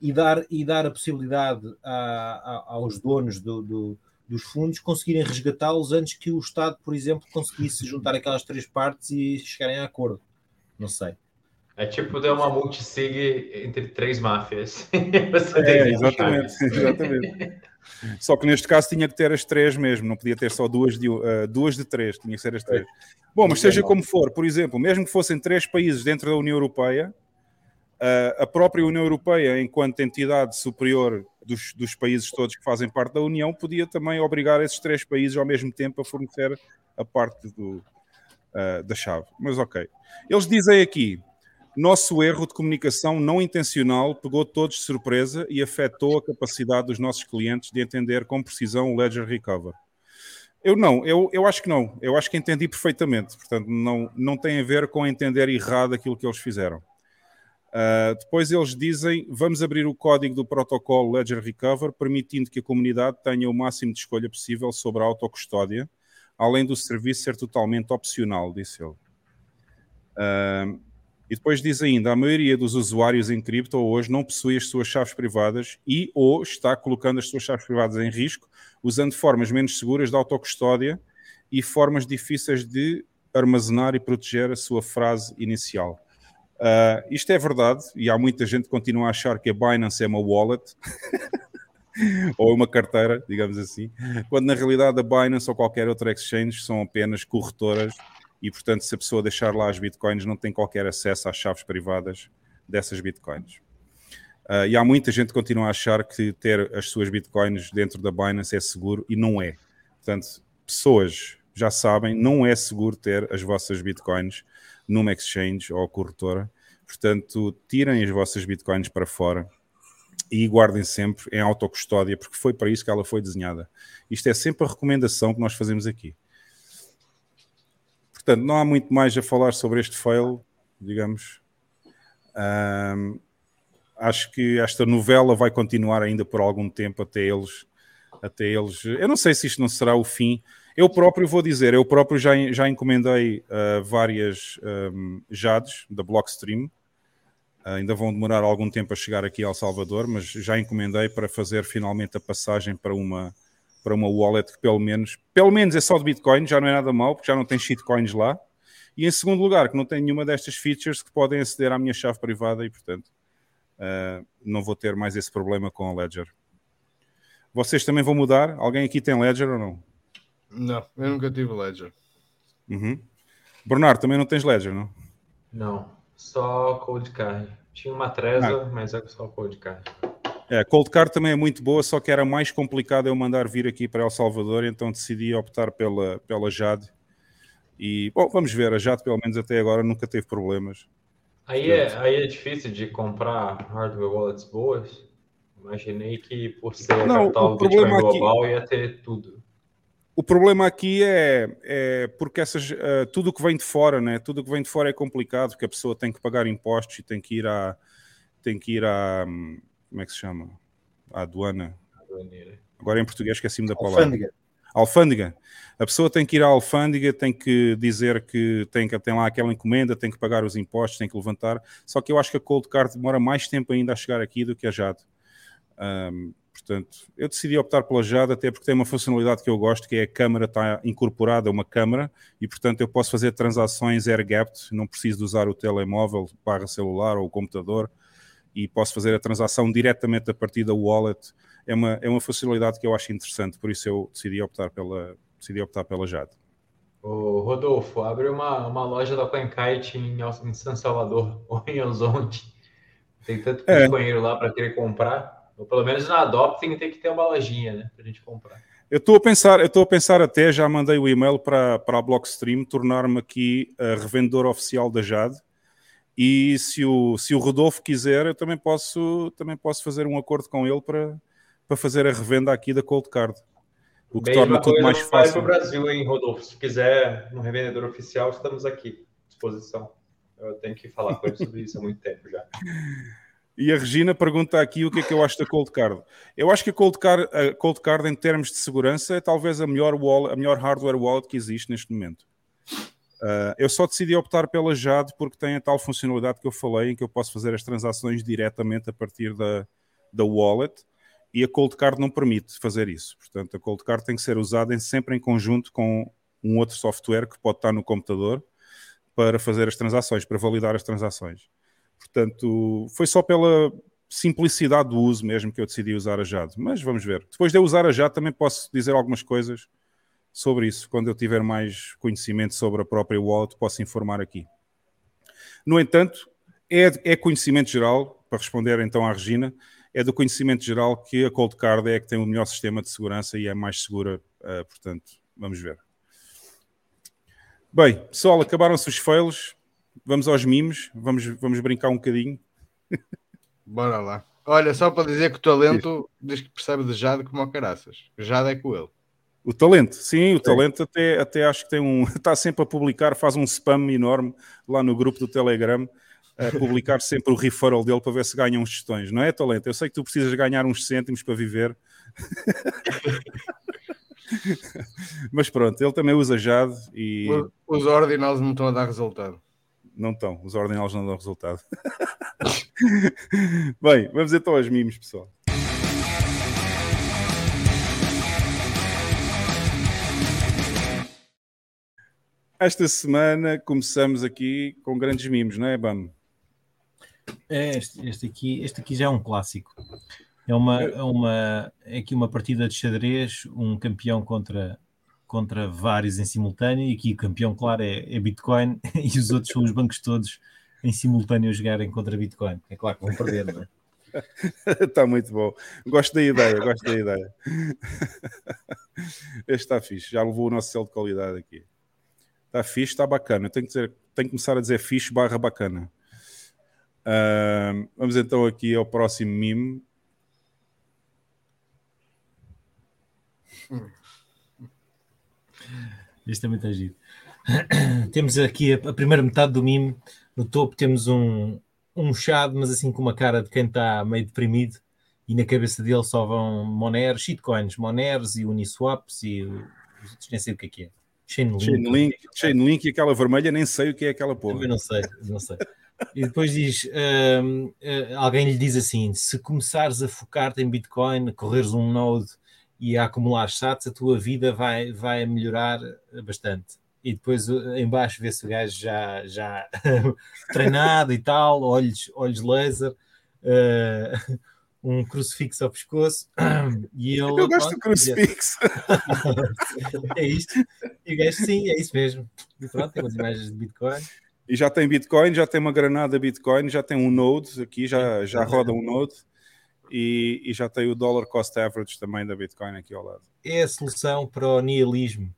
e dar, e dar a possibilidade a- a- aos donos do- do- dos fundos conseguirem resgatá-los antes que o Estado, por exemplo, conseguisse juntar aquelas três partes e chegarem a acordo. Não sei. É tipo ter uma multisig entre três máfias. é, exatamente, exatamente. Só que neste caso tinha que ter as três mesmo, não podia ter só duas de, uh, duas de três, tinha que ser as três. Bom, mas seja como for, por exemplo, mesmo que fossem três países dentro da União Europeia, a própria União Europeia, enquanto entidade superior dos, dos países todos que fazem parte da União, podia também obrigar esses três países ao mesmo tempo a fornecer a parte do, uh, da chave. Mas ok. Eles dizem aqui nosso erro de comunicação não intencional pegou todos de surpresa e afetou a capacidade dos nossos clientes de entender com precisão o Ledger Recover. Eu não, eu, eu acho que não. Eu acho que entendi perfeitamente. Portanto, não, não tem a ver com entender errado aquilo que eles fizeram. Uh, depois eles dizem: vamos abrir o código do protocolo Ledger Recover, permitindo que a comunidade tenha o máximo de escolha possível sobre a autocustódia, além do serviço ser totalmente opcional, disse ele. Uh, e depois diz ainda: a maioria dos usuários em cripto hoje não possui as suas chaves privadas e ou está colocando as suas chaves privadas em risco usando formas menos seguras de autocustódia e formas difíceis de armazenar e proteger a sua frase inicial. Uh, isto é verdade e há muita gente que continua a achar que a Binance é uma wallet ou uma carteira, digamos assim, quando na realidade a Binance ou qualquer outra exchange são apenas corretoras e, portanto, se a pessoa deixar lá as bitcoins, não tem qualquer acesso às chaves privadas dessas bitcoins. Uh, e há muita gente que continua a achar que ter as suas bitcoins dentro da Binance é seguro e não é. Portanto, pessoas já sabem, não é seguro ter as vossas bitcoins numa exchange ou corretora. Portanto, tirem as vossas bitcoins para fora e guardem sempre em autocustódia, porque foi para isso que ela foi desenhada. Isto é sempre a recomendação que nós fazemos aqui. Portanto, não há muito mais a falar sobre este fail, digamos. Um, acho que esta novela vai continuar ainda por algum tempo até eles, até eles. Eu não sei se isto não será o fim. Eu próprio vou dizer, eu próprio já, já encomendei uh, várias um, JADs da Blockstream. Uh, ainda vão demorar algum tempo a chegar aqui ao Salvador, mas já encomendei para fazer finalmente a passagem para uma para uma wallet que pelo menos, pelo menos é só de Bitcoin, já não é nada mal, porque já não tem shitcoins lá. E em segundo lugar, que não tem nenhuma destas features que podem aceder à minha chave privada e, portanto, uh, não vou ter mais esse problema com a Ledger. Vocês também vão mudar? Alguém aqui tem Ledger ou não? Não, eu nunca tive Ledger. Uhum. Bernardo, também não tens Ledger, não? Não, só Cold Card. Tinha uma Trezor, ah. mas é só Cold Card. É, Cold Card também é muito boa, só que era mais complicado eu mandar vir aqui para El Salvador, então decidi optar pela, pela Jade. E, bom, vamos ver, a Jade pelo menos até agora nunca teve problemas. Aí é, aí é difícil de comprar hardware wallets boas? Imaginei que por ser Não, capital o Bitcoin global aqui... ia ter tudo. O problema aqui é, é porque essas, uh, tudo que vem de fora, né? tudo que vem de fora é complicado, porque a pessoa tem que pagar impostos e tem que ir a, tem que ir hum, como é que se chama? A aduana. Aduaneira. Agora em português esqueci-me da palavra. Alfândega. Alfândega. A pessoa tem que ir à alfândega, tem que dizer que tem, que tem lá aquela encomenda, tem que pagar os impostos, tem que levantar. Só que eu acho que a Cold Card demora mais tempo ainda a chegar aqui do que a Jade. Um, portanto, eu decidi optar pela Jade até porque tem uma funcionalidade que eu gosto, que é a câmera está incorporada a uma câmera e, portanto, eu posso fazer transações air-gapped, não preciso de usar o telemóvel barra celular ou o computador e posso fazer a transação diretamente a partir da wallet. É uma, é uma facilidade que eu acho interessante, por isso eu decidi optar pela, decidi optar pela Jade. O Rodolfo, abre uma, uma loja da CoinKite em, em São Salvador ou em Horizonte. Tem tanto é. bitcoinheiro lá para querer comprar. Ou pelo menos na Adopting tem que ter uma lojinha, né? Para a gente comprar. Eu estou a pensar, eu estou a pensar até, já mandei o e-mail para, para a Blockstream, tornar-me aqui a revendedor oficial da Jade e se o, se o Rodolfo quiser, eu também posso, também posso fazer um acordo com ele para, para fazer a revenda aqui da Cold Card. O que Mesma torna tudo mais fácil. para o Brasil, hein, Rodolfo? Se quiser um revendedor oficial, estamos aqui, à disposição. Eu tenho que falar com ele sobre isso há muito tempo já. E a Regina pergunta aqui o que é que eu acho da Cold Card. Eu acho que a Cold Card, a Cold Card em termos de segurança, é talvez a melhor, wall, a melhor hardware wallet que existe neste momento. Uh, eu só decidi optar pela Jade porque tem a tal funcionalidade que eu falei, em que eu posso fazer as transações diretamente a partir da, da wallet e a Cold Card não permite fazer isso. Portanto, a Cold Card tem que ser usada em, sempre em conjunto com um outro software que pode estar no computador para fazer as transações, para validar as transações. Portanto, foi só pela simplicidade do uso mesmo que eu decidi usar a Jade. Mas vamos ver. Depois de eu usar a Jade, também posso dizer algumas coisas sobre isso. Quando eu tiver mais conhecimento sobre a própria wallet, posso informar aqui. No entanto, é, é conhecimento geral, para responder então à Regina, é do conhecimento geral que a Cold Card é que tem o melhor sistema de segurança e é mais segura, uh, portanto, vamos ver. Bem, pessoal, acabaram-se os fails, vamos aos mimos, vamos, vamos brincar um bocadinho. Bora lá. Olha, só para dizer que o talento diz que percebe de Jade como o caraças. Jade é com ele. O talento, sim, o talento até, até acho que tem um. Está sempre a publicar, faz um spam enorme lá no grupo do Telegram, a publicar sempre o referral dele para ver se ganha uns gestões, não é, talento? Eu sei que tu precisas ganhar uns cêntimos para viver. Mas pronto, ele também usa Jade e. Os ordinals não estão a dar resultado. Não estão, os ordinals não dão resultado. Bem, vamos então aos mimos, pessoal. Esta semana começamos aqui com grandes mimos, não é, Bam? É, este, este, aqui, este aqui já é um clássico. É uma, é uma é aqui uma partida de xadrez, um campeão contra, contra vários em simultâneo, e aqui o campeão, claro, é, é Bitcoin, e os outros são os bancos todos em simultâneo a jogarem contra Bitcoin. É claro que vão perder, não é? Está muito bom. Gosto da ideia, gosto da ideia. Este está fixe, já levou o nosso selo de qualidade aqui. Está fixe, está bacana. Tenho que, dizer, tenho que começar a dizer fixe barra bacana. Uh, vamos então aqui ao próximo meme. Isto também está giro. temos aqui a, a, primeira metade do meme. No topo temos um, um chado, mas assim com uma cara de quem está meio deprimido. E na cabeça dele só vão Monero, shitcoins, Moneros e Uniswaps e nem sei o que é que é. Chainlink. Chainlink, Chainlink e aquela vermelha, nem sei o que é aquela porra. Também não sei, não sei. E depois diz: uh, uh, alguém lhe diz assim: se começares a focar-te em Bitcoin, correres um node e a acumular sats, a tua vida vai, vai melhorar bastante. E depois embaixo vê-se o gajo já, já treinado e tal, olhos, olhos laser. Uh, um crucifixo ao pescoço e ele. Eu gosto do crucifixo. é isto. E o gajo, sim, é isso mesmo. E pronto, tem umas imagens de Bitcoin. E já tem Bitcoin, já tem uma granada Bitcoin, já tem um Node aqui, já, já roda um Node. E, e já tem o dollar cost average também da Bitcoin aqui ao lado. É a solução para o nihilismo.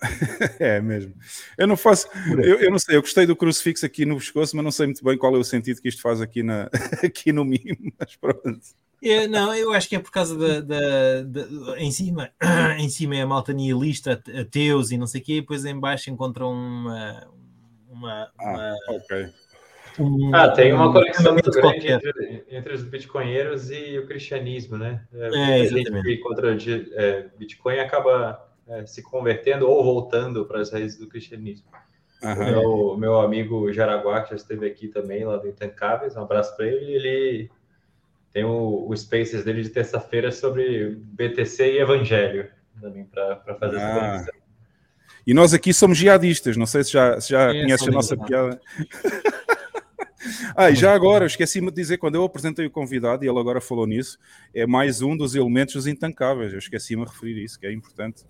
é mesmo. Eu não faço. Eu, eu, não sei, eu gostei do crucifixo aqui no pescoço, mas não sei muito bem qual é o sentido que isto faz aqui, na, aqui no mimo. Mas pronto. É, não, eu acho que é por causa da, da, da, em cima, em cima é a malta nihilista, ateus e não sei o quê, e depois em baixo encontram uma. uma, ah, uma ok. Um, ah, tem uma conexão muito grande entre, entre, os bitcoinheiros e o cristianismo, né? É, é, a gente que contra é, Bitcoin acaba é, se convertendo ou voltando para as raízes do cristianismo. Uhum. Meu, meu amigo Jaraguá, que já esteve aqui também, lá do Intancáveis, um abraço para ele. Ele tem o, o Spaces dele de terça-feira sobre BTC e Evangelho, também para fazer ah. essa conexão. E nós aqui somos jihadistas, não sei se já, se já é, conhece a nossa piada. Ah, e já agora, esqueci-me de dizer, quando eu apresentei o convidado, e ele agora falou nisso, é mais um dos elementos dos intancáveis. Eu esqueci-me de referir isso, que é importante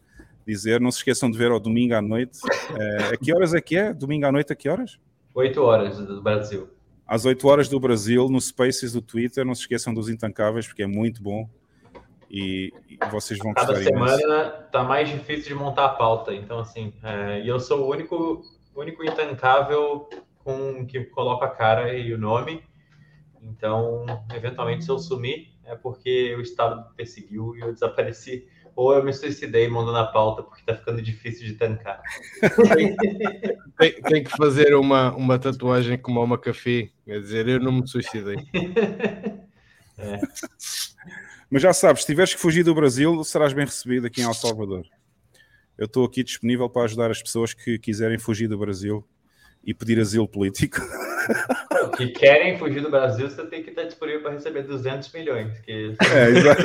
dizer. Não se esqueçam de ver ao domingo à noite. É, a que horas é que é? Domingo à noite, a que horas? 8 horas do Brasil. Às 8 horas do Brasil, no Spaces do Twitter. Não se esqueçam dos Intancáveis, porque é muito bom. E, e vocês vão Cada semana está mais difícil de montar a pauta. Então, assim, é, e eu sou o único, único intancável com que coloca a cara e o nome. Então, eventualmente, se eu sumir, é porque o Estado me perseguiu e eu desapareci ou eu me suicidei mandando a pauta porque tá ficando difícil de tancar. tem, tem, que fazer uma, uma tatuagem como uma café, quer dizer, eu não me suicidei. É. Mas já sabes, se tiveres que fugir do Brasil, serás bem recebido aqui em El Salvador. Eu estou aqui disponível para ajudar as pessoas que quiserem fugir do Brasil e pedir asilo político. Que querem fugir do Brasil, você tem que estar disponível para receber 200 milhões. Que é, exato.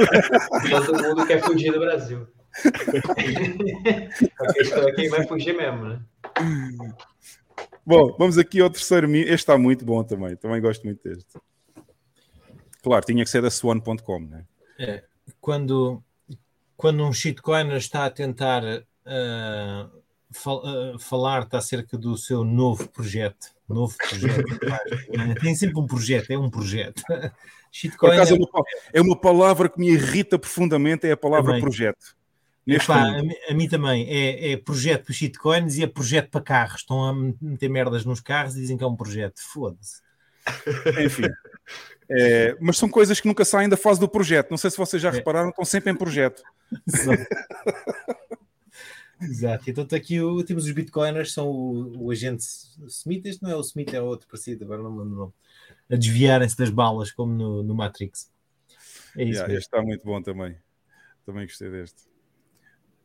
Todo mundo quer fugir do Brasil. a questão é quem vai fugir mesmo, né? Bom, vamos aqui ao terceiro. Este está muito bom também. Também gosto muito deste. Claro, tinha que ser da Swan.com, né? É, quando, quando um shitcoiner está a tentar uh, fal, uh, falar-te acerca do seu novo projeto, novo projeto, tem sempre um projeto, é um projeto. Por acaso, é, uma, é uma palavra que me irrita profundamente, é a palavra também. projeto. Epá, a, a, mim também é, é projeto para shitcoins e é projeto para carros. Estão a meter merdas nos carros e dizem que é um projeto. Foda-se. Enfim. É, mas são coisas que nunca saem da fase do projeto. Não sei se vocês já é. repararam, estão sempre em projeto. Exato. Então aqui o, temos os bitcoiners, são o, o agente Smith. Este não é o Smith, é outro parecido, agora não me lembro o nome. A desviarem-se das balas, como no, no Matrix. É isso. Yeah, este está muito bom também. Também gostei deste.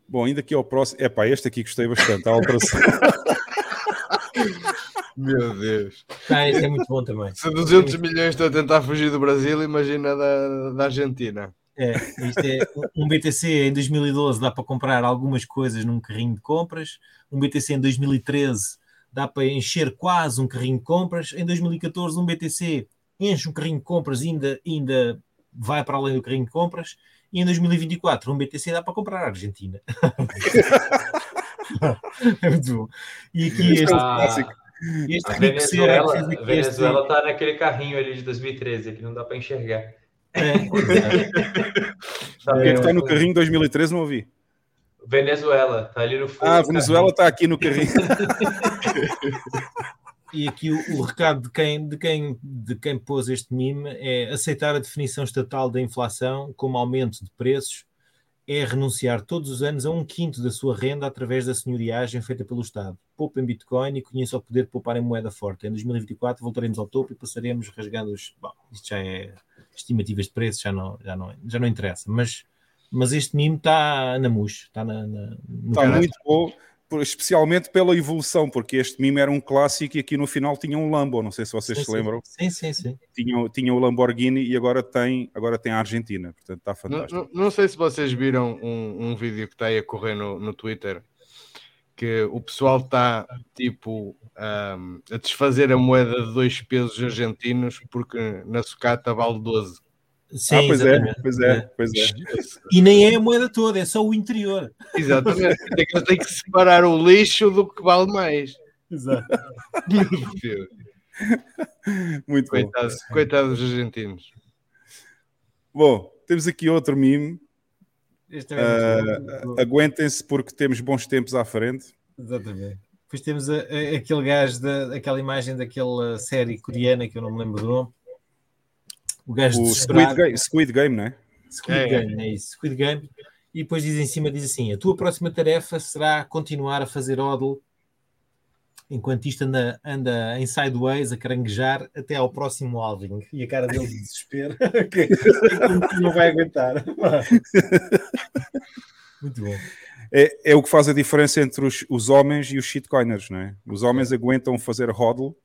Bom, ainda aqui ao próximo. É pá, este aqui gostei bastante. A alteração. Meu Deus. Ah, este é muito bom também. Se 200 milhões estão a tentar fugir do Brasil, imagina da, da Argentina. É, isto é um BTC em 2012 dá para comprar algumas coisas num carrinho de compras. Um BTC em 2013 dá para encher quase um carrinho de compras. Em 2014, um BTC enche um carrinho de compras e ainda, ainda vai para além do carrinho de compras. E em 2024, um BTC dá para comprar a Argentina. é muito bom. E aqui este, ah, este a Venezuela, a Venezuela está naquele carrinho ali de 2013 que não dá para enxergar. É, tá o que é que está no carrinho 2013? Não ouvi. Venezuela, está ali no fundo. Ah, Venezuela está aqui no carrinho. e aqui o, o, recado de quem, de, quem, de quem pôs este meme é aceitar a definição estatal da inflação como aumento de preços é renunciar todos os anos a um quinto da sua renda através da senhoriagem feita pelo Estado. Poupa em Bitcoin e conheça o poder de poupar em moeda forte. Em 2024 voltaremos ao topo e passaremos rasgando os. Bom, isto já é estimativas de preços, já não, já não, já não interessa. Mas, mas este meme está na mousse, está na, na, Está muito bom especialmente pela evolução, porque este mime era um clássico e aqui no final tinha um Lambo, não sei se vocês sim, se lembram. Sim, sim, sim. Tinha, tinha o Lamborghini e agora tem, agora tem a Argentina, portanto está fantástico. Não, não, não sei se vocês viram um, um vídeo que está aí a correr no, no Twitter, que o pessoal está tipo um, a desfazer a moeda de dois pesos argentinos porque na sucata vale 12. Sim, ah, pois é, pois é, pois é. E nem é a moeda toda, é só o interior. Exatamente. Tem que, que separar o lixo do que vale mais. Exato. Muito Coitado, bom. Coitados dos argentinos. Bom, temos aqui outro mime. Uh, Aguentem-se porque temos bons tempos à frente. Exatamente. Depois temos a, a, aquele gajo, da, aquela imagem daquela série coreana que eu não me lembro do nome o gajo o Squid Game, Squid Game, não é? Squid é, Game, é isso. Squid Game. E depois diz em cima, diz assim, a tua próxima tarefa será continuar a fazer odl enquanto isto anda, anda em sideways a caranguejar até ao próximo alving. E a cara dele de desespero que, não vai aguentar. Muito bom. É, é o que faz a diferença entre os, os homens e os shitcoiners, não é? Os homens é. aguentam fazer hodl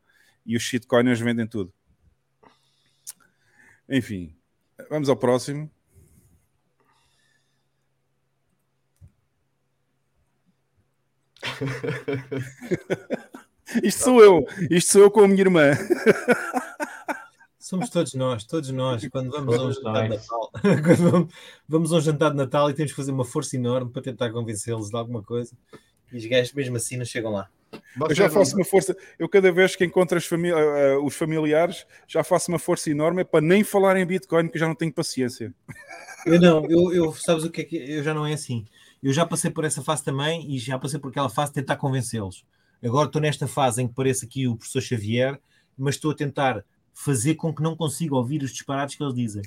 e os shitcoiners vendem tudo. Enfim, vamos ao próximo. Isto sou eu, isto sou eu com a minha irmã. Somos todos nós, todos nós, quando vamos a um jantar de Natal, quando vamos a um jantar de Natal e temos que fazer uma força enorme para tentar convencê-los de alguma coisa, e os gajos mesmo assim não chegam lá. Eu já faço uma força, eu cada vez que encontro famí uh, os familiares, já faço uma força enorme para nem falar em Bitcoin, que já não tenho paciência. Eu não, eu, eu sabes o que é que eu já não é assim. Eu já passei por essa fase também e já passei por aquela fase de tentar convencê-los. Agora estou nesta fase em que parece aqui o professor Xavier, mas estou a tentar fazer com que não consiga ouvir os disparados que eles dizem.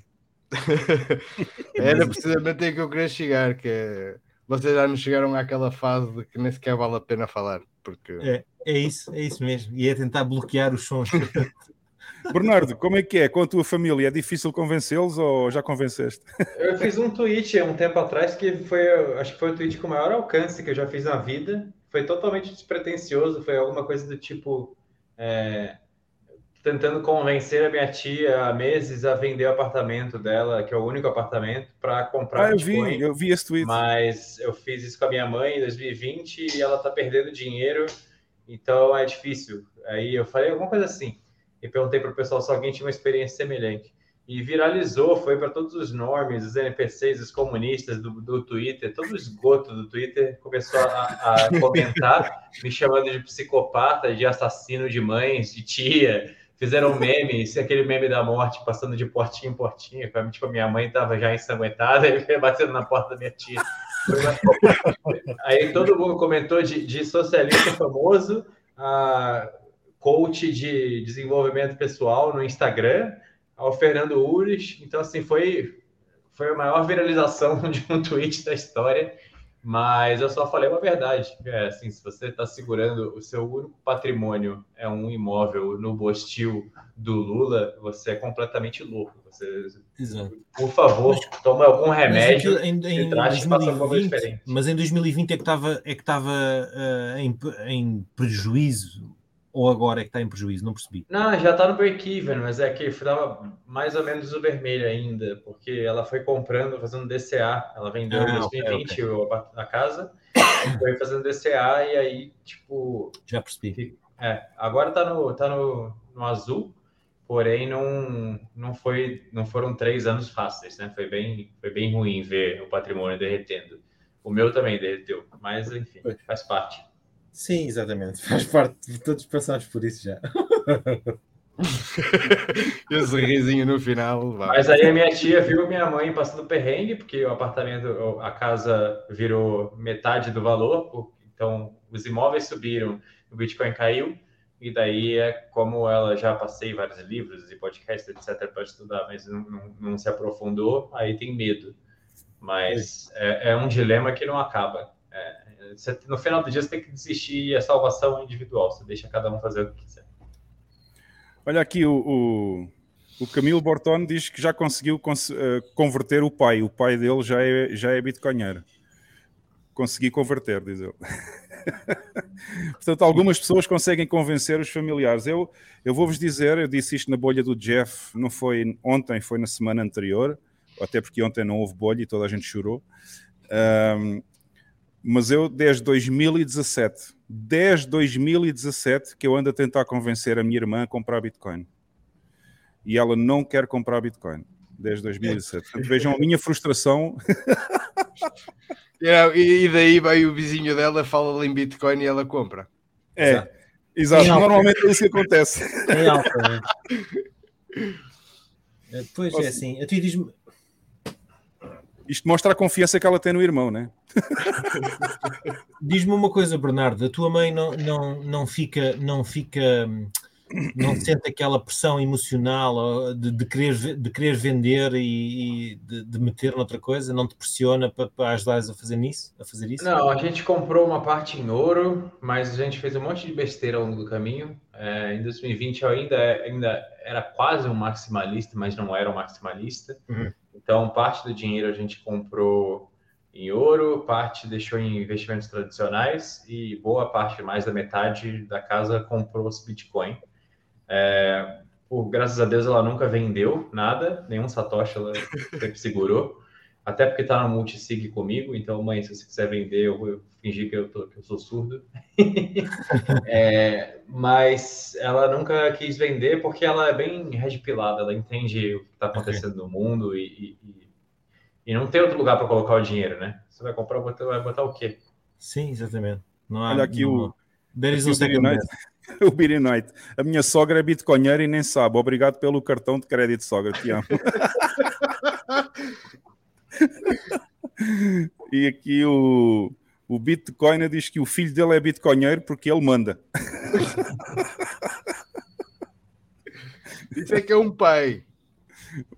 Era precisamente aí que eu queria chegar, que é... vocês já não chegaram àquela fase de que nem sequer vale a pena falar. Porque... É, é isso, é isso mesmo. E é tentar bloquear os sons. Bernardo, como é que é com a tua família? É difícil convencê-los ou já convenceste? Eu fiz um tweet um tempo atrás que foi, acho que foi o tweet com o maior alcance que eu já fiz na vida. Foi totalmente despretensioso, foi alguma coisa do tipo é, tentando convencer a minha tia há meses a vender o apartamento dela, que é o único apartamento, para comprar ah, eu Bitcoin. vi, eu vi esse tweet. Mas eu fiz isso com a minha mãe em 2020 e ela está perdendo dinheiro Então é difícil. Aí eu falei alguma coisa assim. E perguntei para o pessoal se alguém tinha uma experiência semelhante. E viralizou, foi para todos os normes, os NPCs, os comunistas do, do Twitter, todo o esgoto do Twitter começou a, a comentar, me chamando de psicopata, de assassino de mães, de tia. Fizeram memes, aquele meme da morte, passando de portinha em portinha. Tipo, a minha mãe estava já ensanguentada e batendo na porta da minha tia. Aí todo mundo comentou de, de socialista famoso, a coach de desenvolvimento pessoal no Instagram, ao Fernando Ures. Então, assim, foi, foi a maior viralização de um tweet da história. Mas eu só falei uma verdade. É, assim, se você está segurando o seu único patrimônio é um imóvel no bostil do Lula, você é completamente louco. Você, Exato. por favor, Mas- tome algum remédio. Mas, em, em, coisa 2020, diferente. mas em 2020 é que estava é que ah, em, em prejuízo ou agora é que está em prejuízo? Não percebi. Não, já tá no break-even, mas é que estava mais ou menos no vermelho ainda, porque ela foi comprando, fazendo DCA. Ela vendeu em Ah, ok, 2020 o- a, a casa, foi fazendo DCA e aí, tipo, Já percebi. é, agora tá no, tá no, no azul, porém não, não, foi, não foram três anos fáceis, né? Foi bem, foi bem ruim ver o patrimônio derretendo. O meu também derreteu, mas enfim, faz parte. Sim, exatamente. Faz parte. Todos passamos por isso já. Esse risinho no final. vá. Mas aí a minha tia viu minha mãe passando perrengue, porque o apartamento, a casa virou metade do valor, então os imóveis subiram, o Bitcoin caiu, e daí é como ela já passei vários livros e podcasts, etc., para estudar, mas não, não- não se aprofundou, aí tem medo. Mas é, é um dilema que não acaba. É, você- no final do dia você tem que desistir e a salvação é individual, você deixa cada um fazer o que quiser. Olha aqui, o, o, o Camilo Bortone diz que já conseguiu cons- eh, converter o pai. O pai dele já é, já é bitcoinheiro. Consegui converter, diz ele. Portanto, algumas pessoas conseguem convencer os familiares. Eu, eu vou-vos dizer, eu disse isto na bolha do Jeff, não foi ontem, foi na semana anterior, até porque ontem não houve bolha e toda a gente chorou. Ahm, mas eu, desde 2017, desde 2017, que eu ando a tentar convencer a minha irmã a comprar Bitcoin. E ela não quer comprar Bitcoin. Desde 2017. Portanto, vejam a minha frustração. Yeah, E e daí vai o vizinho dela, fala em Bitcoin e ela compra. É, Exato. exato. Normalmente é isso que acontece. Em alta, né? É, Pois é assim, a ti diz-me. Isto mostra a confiança que ela tem no irmão, né? Diz-me uma coisa, Bernardo, a tua mãe não, não, não fica, não fica, não sente aquela pressão emocional de, de, querer, de querer vender e, e de, de meter noutra coisa? Não te pressiona para, para ajudares a fazer nisso? A fazer isso? Não, a gente comprou uma parte em ouro, mas a gente fez um monte de besteira ao longo do caminho. É, em 2020 eu ainda, ainda era quase um maximalista, mas não era um maximalista. Uhum. Então, parte do dinheiro a gente comprou em ouro, parte deixou em investimentos tradicionais e boa parte, mais da metade da casa comprou os Bitcoin. É, por, graças a Deus ela nunca vendeu nada, nenhum satoshi ela sempre segurou. Até porque tá no multisig comigo, então, mãe, se você quiser vender, eu vou fingir que eu, tô- que eu sou surdo. É, mas ela nunca quis vender porque ela é bem redpilada, ela entende o que está acontecendo no mundo e, e- e- não tem outro lugar para colocar o dinheiro, né? Você vai comprar, botar- vai botar o quê? Sim, exatamente. Não há, Olha aqui não, o- is aqui no o Knight. A minha sogra é bitcoinheira e nem sabe. Obrigado pelo cartão de crédito, sogra. Te amo. e aqui o, o Bitcoiner diz que o filho dele é bitcoinheiro porque ele manda. Isso é que é um pai.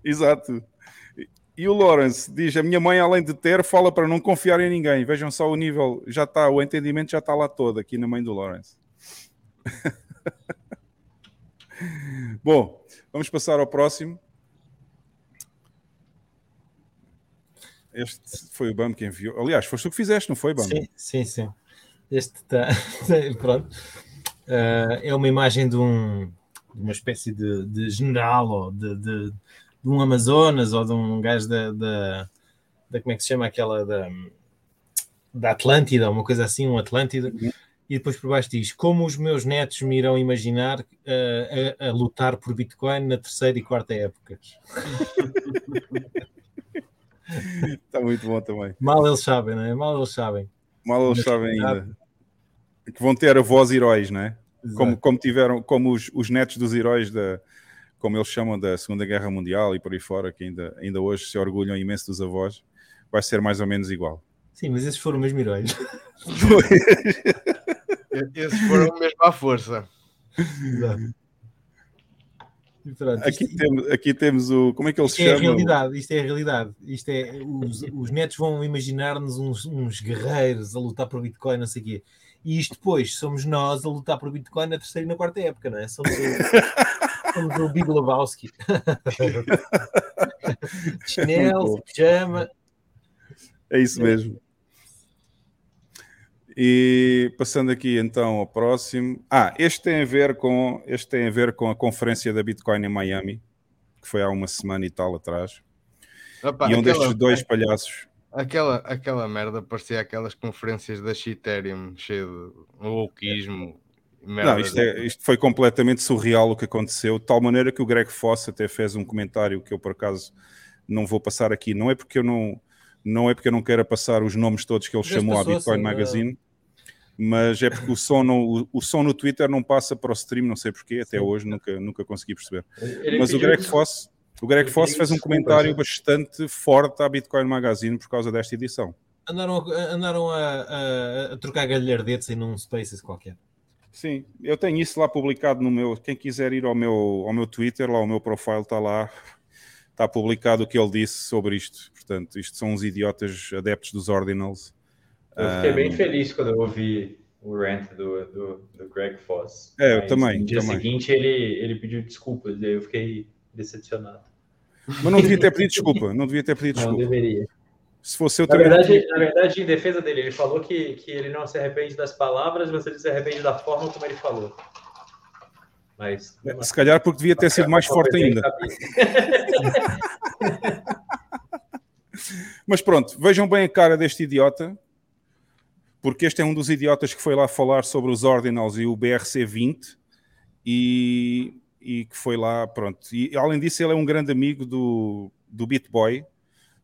Exato. E o Lawrence diz: A minha mãe, além de ter, fala para não confiar em ninguém. Vejam só o nível, já está, o entendimento já está lá todo aqui na mãe do Lawrence. Bom, vamos passar ao próximo. Este foi o BAM que enviou. Aliás, foste tu que fizeste, não foi, BAM? Sim, sim, sim. Este está. Pronto. Ah, é uma imagem de, um, de uma espécie de, de general ou de, de, de um Amazonas ou de um gajo da, da, da- Como é que se chama aquela? Da, da Atlântida, uma coisa assim, um Atlântida. E depois por baixo diz: Como os meus netos me irão imaginar uh, a, a, lutar por Bitcoin na terceira e quarta épocas? Está muito bom também. Mal eles sabem, não é? Mal eles sabem. Mal eles sabem ainda. Que vão ter avós heróis, não é? Como, como tiveram, como os, os netos dos heróis da, como eles chamam da Segunda Guerra Mundial e por aí fora, que ainda, ainda hoje se orgulham imenso dos avós, vai ser mais ou menos igual. Sim, mas esses foram mesmo heróis. esses foram mesmo à força. Exato. Pronto, aqui, isto, temos, aqui temos o. Como é que eles isto chamam? É a realidade, isto é a realidade. Isto é, os, os netos vão imaginar-nos uns, uns, guerreiros a lutar por Bitcoin, não sei o quê. E isto depois somos nós a lutar por Bitcoin na terceira e na quarta época, não é? Somos o, somos o Big Lebowski. Chinelo, pijama. É isso mesmo. E passando aqui então ao próximo. Ah, este tem a ver com este tem a ver com a conferência da Bitcoin em Miami, que foi há uma semana e tal atrás. Opa, e um aquela, destes dois palhaços. Aquela, aquela merda parecia aquelas conferências da Ethereum, cheio de louquismo. Não, isto, é, isto foi completamente surreal o que aconteceu, de tal maneira que o Greg Foss até fez um comentário que eu por acaso não vou passar aqui. Não é porque eu não, não é porque eu não queira passar os nomes todos que ele chamou à Bitcoin assim, Magazine, mas é porque o som, no, o, som no Twitter não passa para o stream, não sei porquê, até hoje nunca, nunca consegui perceber. Mas o Greg Foss, o Greg Foss fez um comentário bastante forte à Bitcoin Magazine por causa desta edição. Andaram, a, andaram a, a, a trocar galhardetes em um Spaces qualquer. Sim, eu tenho isso lá publicado no meu. Quem quiser ir ao meu, ao meu Twitter, lá o meu profile está lá, está publicado o que ele disse sobre isto. Portanto, isto são uns idiotas adeptos dos Ordinals eu fiquei um, bem feliz quando eu ouvi o rant do, do, do Greg Foss. É, eu também. No dia também. seguinte ele, ele pediu desculpas, e eu fiquei decepcionado. Mas não devia ter pedido desculpa, não devia ter pedido desculpa. Não deveria. Se fosse eu na verdade, na verdade, em defesa dele, ele falou que, que ele não se arrepende das palavras, mas ele se arrepende da forma como ele falou. Mas, se calhar porque devia ter sido mais forte ainda. mas pronto, vejam bem a cara deste idiota porque este é um dos idiotas que foi lá falar sobre os Ordinals e o BRC20 e, e que foi lá, pronto. E além disso, ele é um grande amigo do, do BitBoy.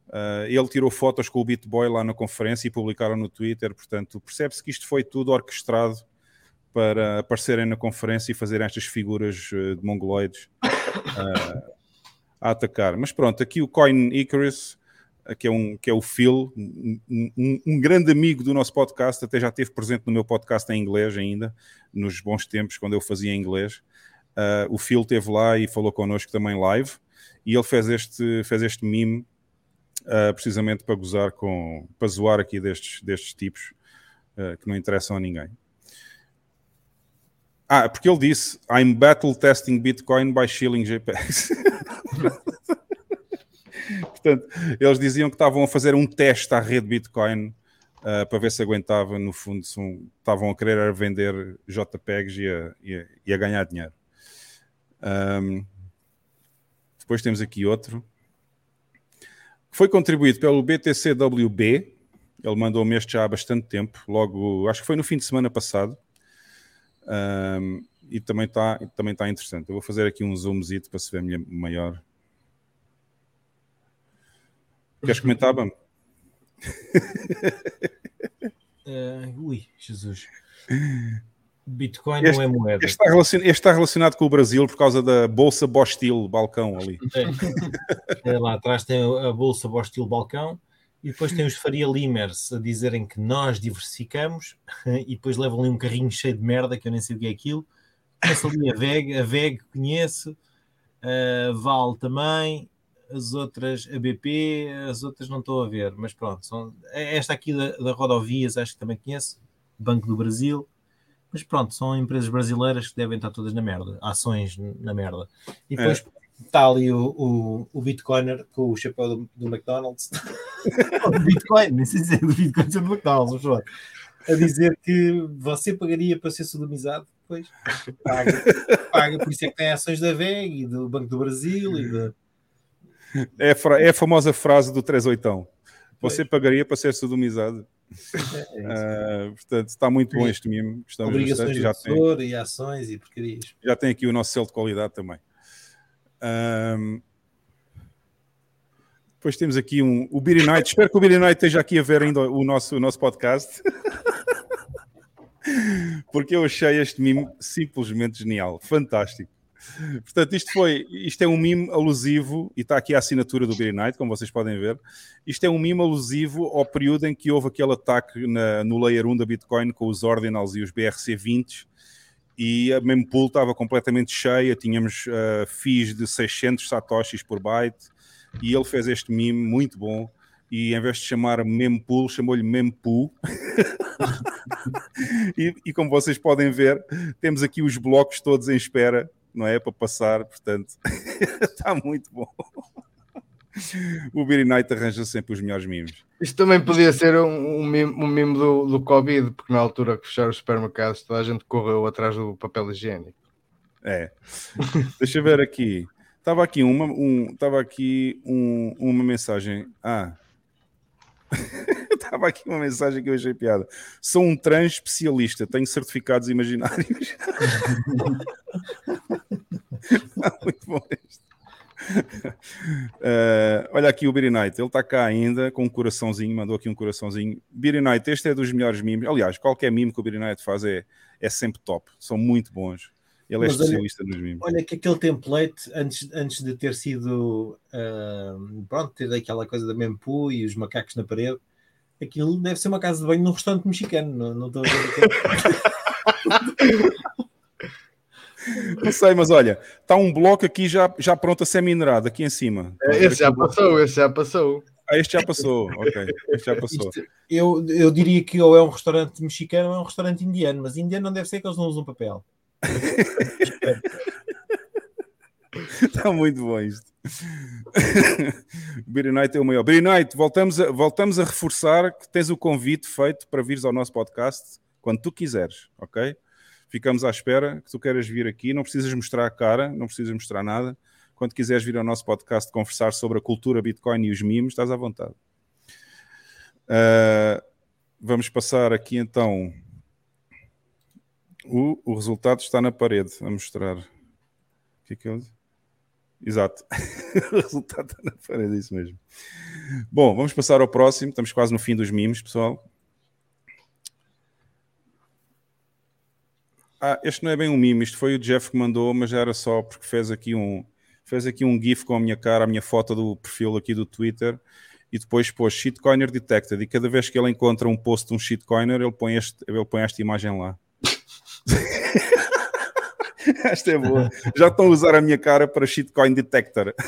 Uh, ele tirou fotos com o BitBoy lá na conferência e publicaram no Twitter. Portanto, percebe-se que isto foi tudo orquestrado para aparecerem na conferência e fazerem estas figuras uh, de mongoloides uh, a atacar. Mas pronto, aqui o Coin Icarus que é, um, que é o Phil, um, um, um, grande amigo do nosso podcast, até já esteve presente no meu podcast em inglês ainda, nos bons tempos, quando eu fazia em inglês. Uh, o Phil esteve lá e falou connosco também live, e ele fez este, fez este meme uh, precisamente para gozar com, para zoar aqui destes, destes tipos uh, que não interessam a ninguém. Ah, porque ele disse: I'm battle testing Bitcoin by shilling JPEGs. Portanto, eles diziam que estavam a fazer um teste à rede Bitcoin uh, para ver se aguentava. No fundo, um, estavam a querer vender JPEGs e a, e a, e a ganhar dinheiro. Um, depois temos aqui outro. Foi contribuído pelo BTCWB. Ele mandou-me este já há bastante tempo, logo, acho que foi no fim de semana passado. Um, e também está também tá interessante. Eu vou fazer aqui um zoomzito para se ver maior. Queres comentar, Bam? Uh, ui, Jesus. Bitcoin este, não é moeda. Este está, relacionado, este está, relacionado, com o Brasil por causa da Bolsa Bostil Balcão ali. É. é lá atrás tem a Bolsa Bostil Balcão e depois tem os Faria Limers a dizerem que nós diversificamos e depois levam ali um carrinho cheio de merda que eu nem sei o que é aquilo. Começa ali a VEG, a VEG conheço, a Val também, as outras, a BP, as outras não estou a ver, mas pronto, são, esta aqui da, da Rodovias acho que também conheço, Banco do Brasil, mas pronto, são empresas brasileiras que devem estar todas na merda, ações na merda. E é. depois é. está ali o, o, o Bitcoiner com o chapéu do, do McDonald's, o Bitcoin, nem sei dizer do Bitcoin do McDonald's, por a dizer que você pagaria para ser sodomizado, pois paga, paga, por isso é que tem ações da VEG e do Banco do Brasil e da é, é a famosa frase do 38. Você pagaria para ser sodomizado. É Uh, portanto, está muito bom este mimo. Gostamos Obrigações do Já tem, tesouro e ações e porcarias. já tem aqui o nosso selo de qualidade também. Ahm, depois temos aqui um, o Beery Night. Espero que o Beery Night esteja aqui a ver ainda o nosso, o nosso podcast. Porque eu achei este mimo simplesmente genial, fantástico. Portanto, isto foi, isto é um mimo alusivo, e está aqui a assinatura do Beery Night, como vocês podem ver. Isto é um mimo alusivo ao período em que houve aquele ataque na- no Layer 1 da Bitcoin com os Ordinals e os BRC20 e a mempool estava completamente cheia, tínhamos uh, fees de 600 satoshis por byte e ele fez este meme muito bom e em vez de chamar mempool, chamou-lhe mempool e, e como vocês podem ver, temos aqui os blocos todos em espera, não é? Para passar, portanto, está muito bom. O Beery Night arranja sempre os melhores memes. Isto também podia ser um, um, mimo, um mimo do, do Covid, porque na altura que fecharam os supermercados, toda a gente correu atrás do papel higiênico. É. Deixa eu ver aqui. Estava aqui uma, um, estava aqui um- uma mensagem. Ah. Estava aqui uma mensagem que eu achei piada. Sou um trans especialista, tenho certificados imaginários. Está muito bom isto. Eh, olha aqui o Beery Night, ele está cá ainda com um coraçãozinho, mandou aqui um coraçãozinho. Beery Night, este é dos melhores memes. Aliás, qualquer meme que o Beery Night faz é, é sempre top, são muito bons. Ele é Mas olha- especialista nos memes. Olha que aquele template, antes, antes de ter sido ah, pronto, ter aquela coisa da mempu e os macacos na parede, aquilo deve ser uma casa de banho num restaurante mexicano. Não, não estou a ver aquilo. Não sei, mas olha, está um bloco aqui já, já pronto a ser minerado, aqui em cima. É, Esse já passou, esse já passou. Ah, este já passou, ok. Este já passou. Isto- eu, eu diria que ou é um restaurante mexicano ou é um restaurante indiano, mas indiano não deve ser que eles não usam papel. Está muito bom isto. Night é o maior. Night, voltamos a, voltamos a reforçar que tens o convite feito para vires ao nosso podcast quando tu quiseres, ok? Ficamos à espera que tu queiras vir aqui. Não precisas mostrar a cara, não precisas mostrar nada. Quando quiseres vir ao nosso podcast conversar sobre a cultura Bitcoin e os memes, estás à vontade. Ah, vamos passar aqui então. O, o resultado está na parede a mostrar. O que é que eu... Exato. o resultado está na parede, é isso mesmo. Bom, vamos passar ao próximo. Estamos quase no fim dos memes, pessoal. Ah, este não é bem um meme, isto foi o Jeff que mandou, mas era só porque fez aqui um fez aqui um GIF com a minha cara, a minha foto do perfil aqui do Twitter e depois pôs shitcoiner detected e cada vez que ele encontra um post de um shitcoiner ele põe, este, ele põe esta imagem lá. Esta é boa. Já estão a usar a minha cara para shitcoin detector.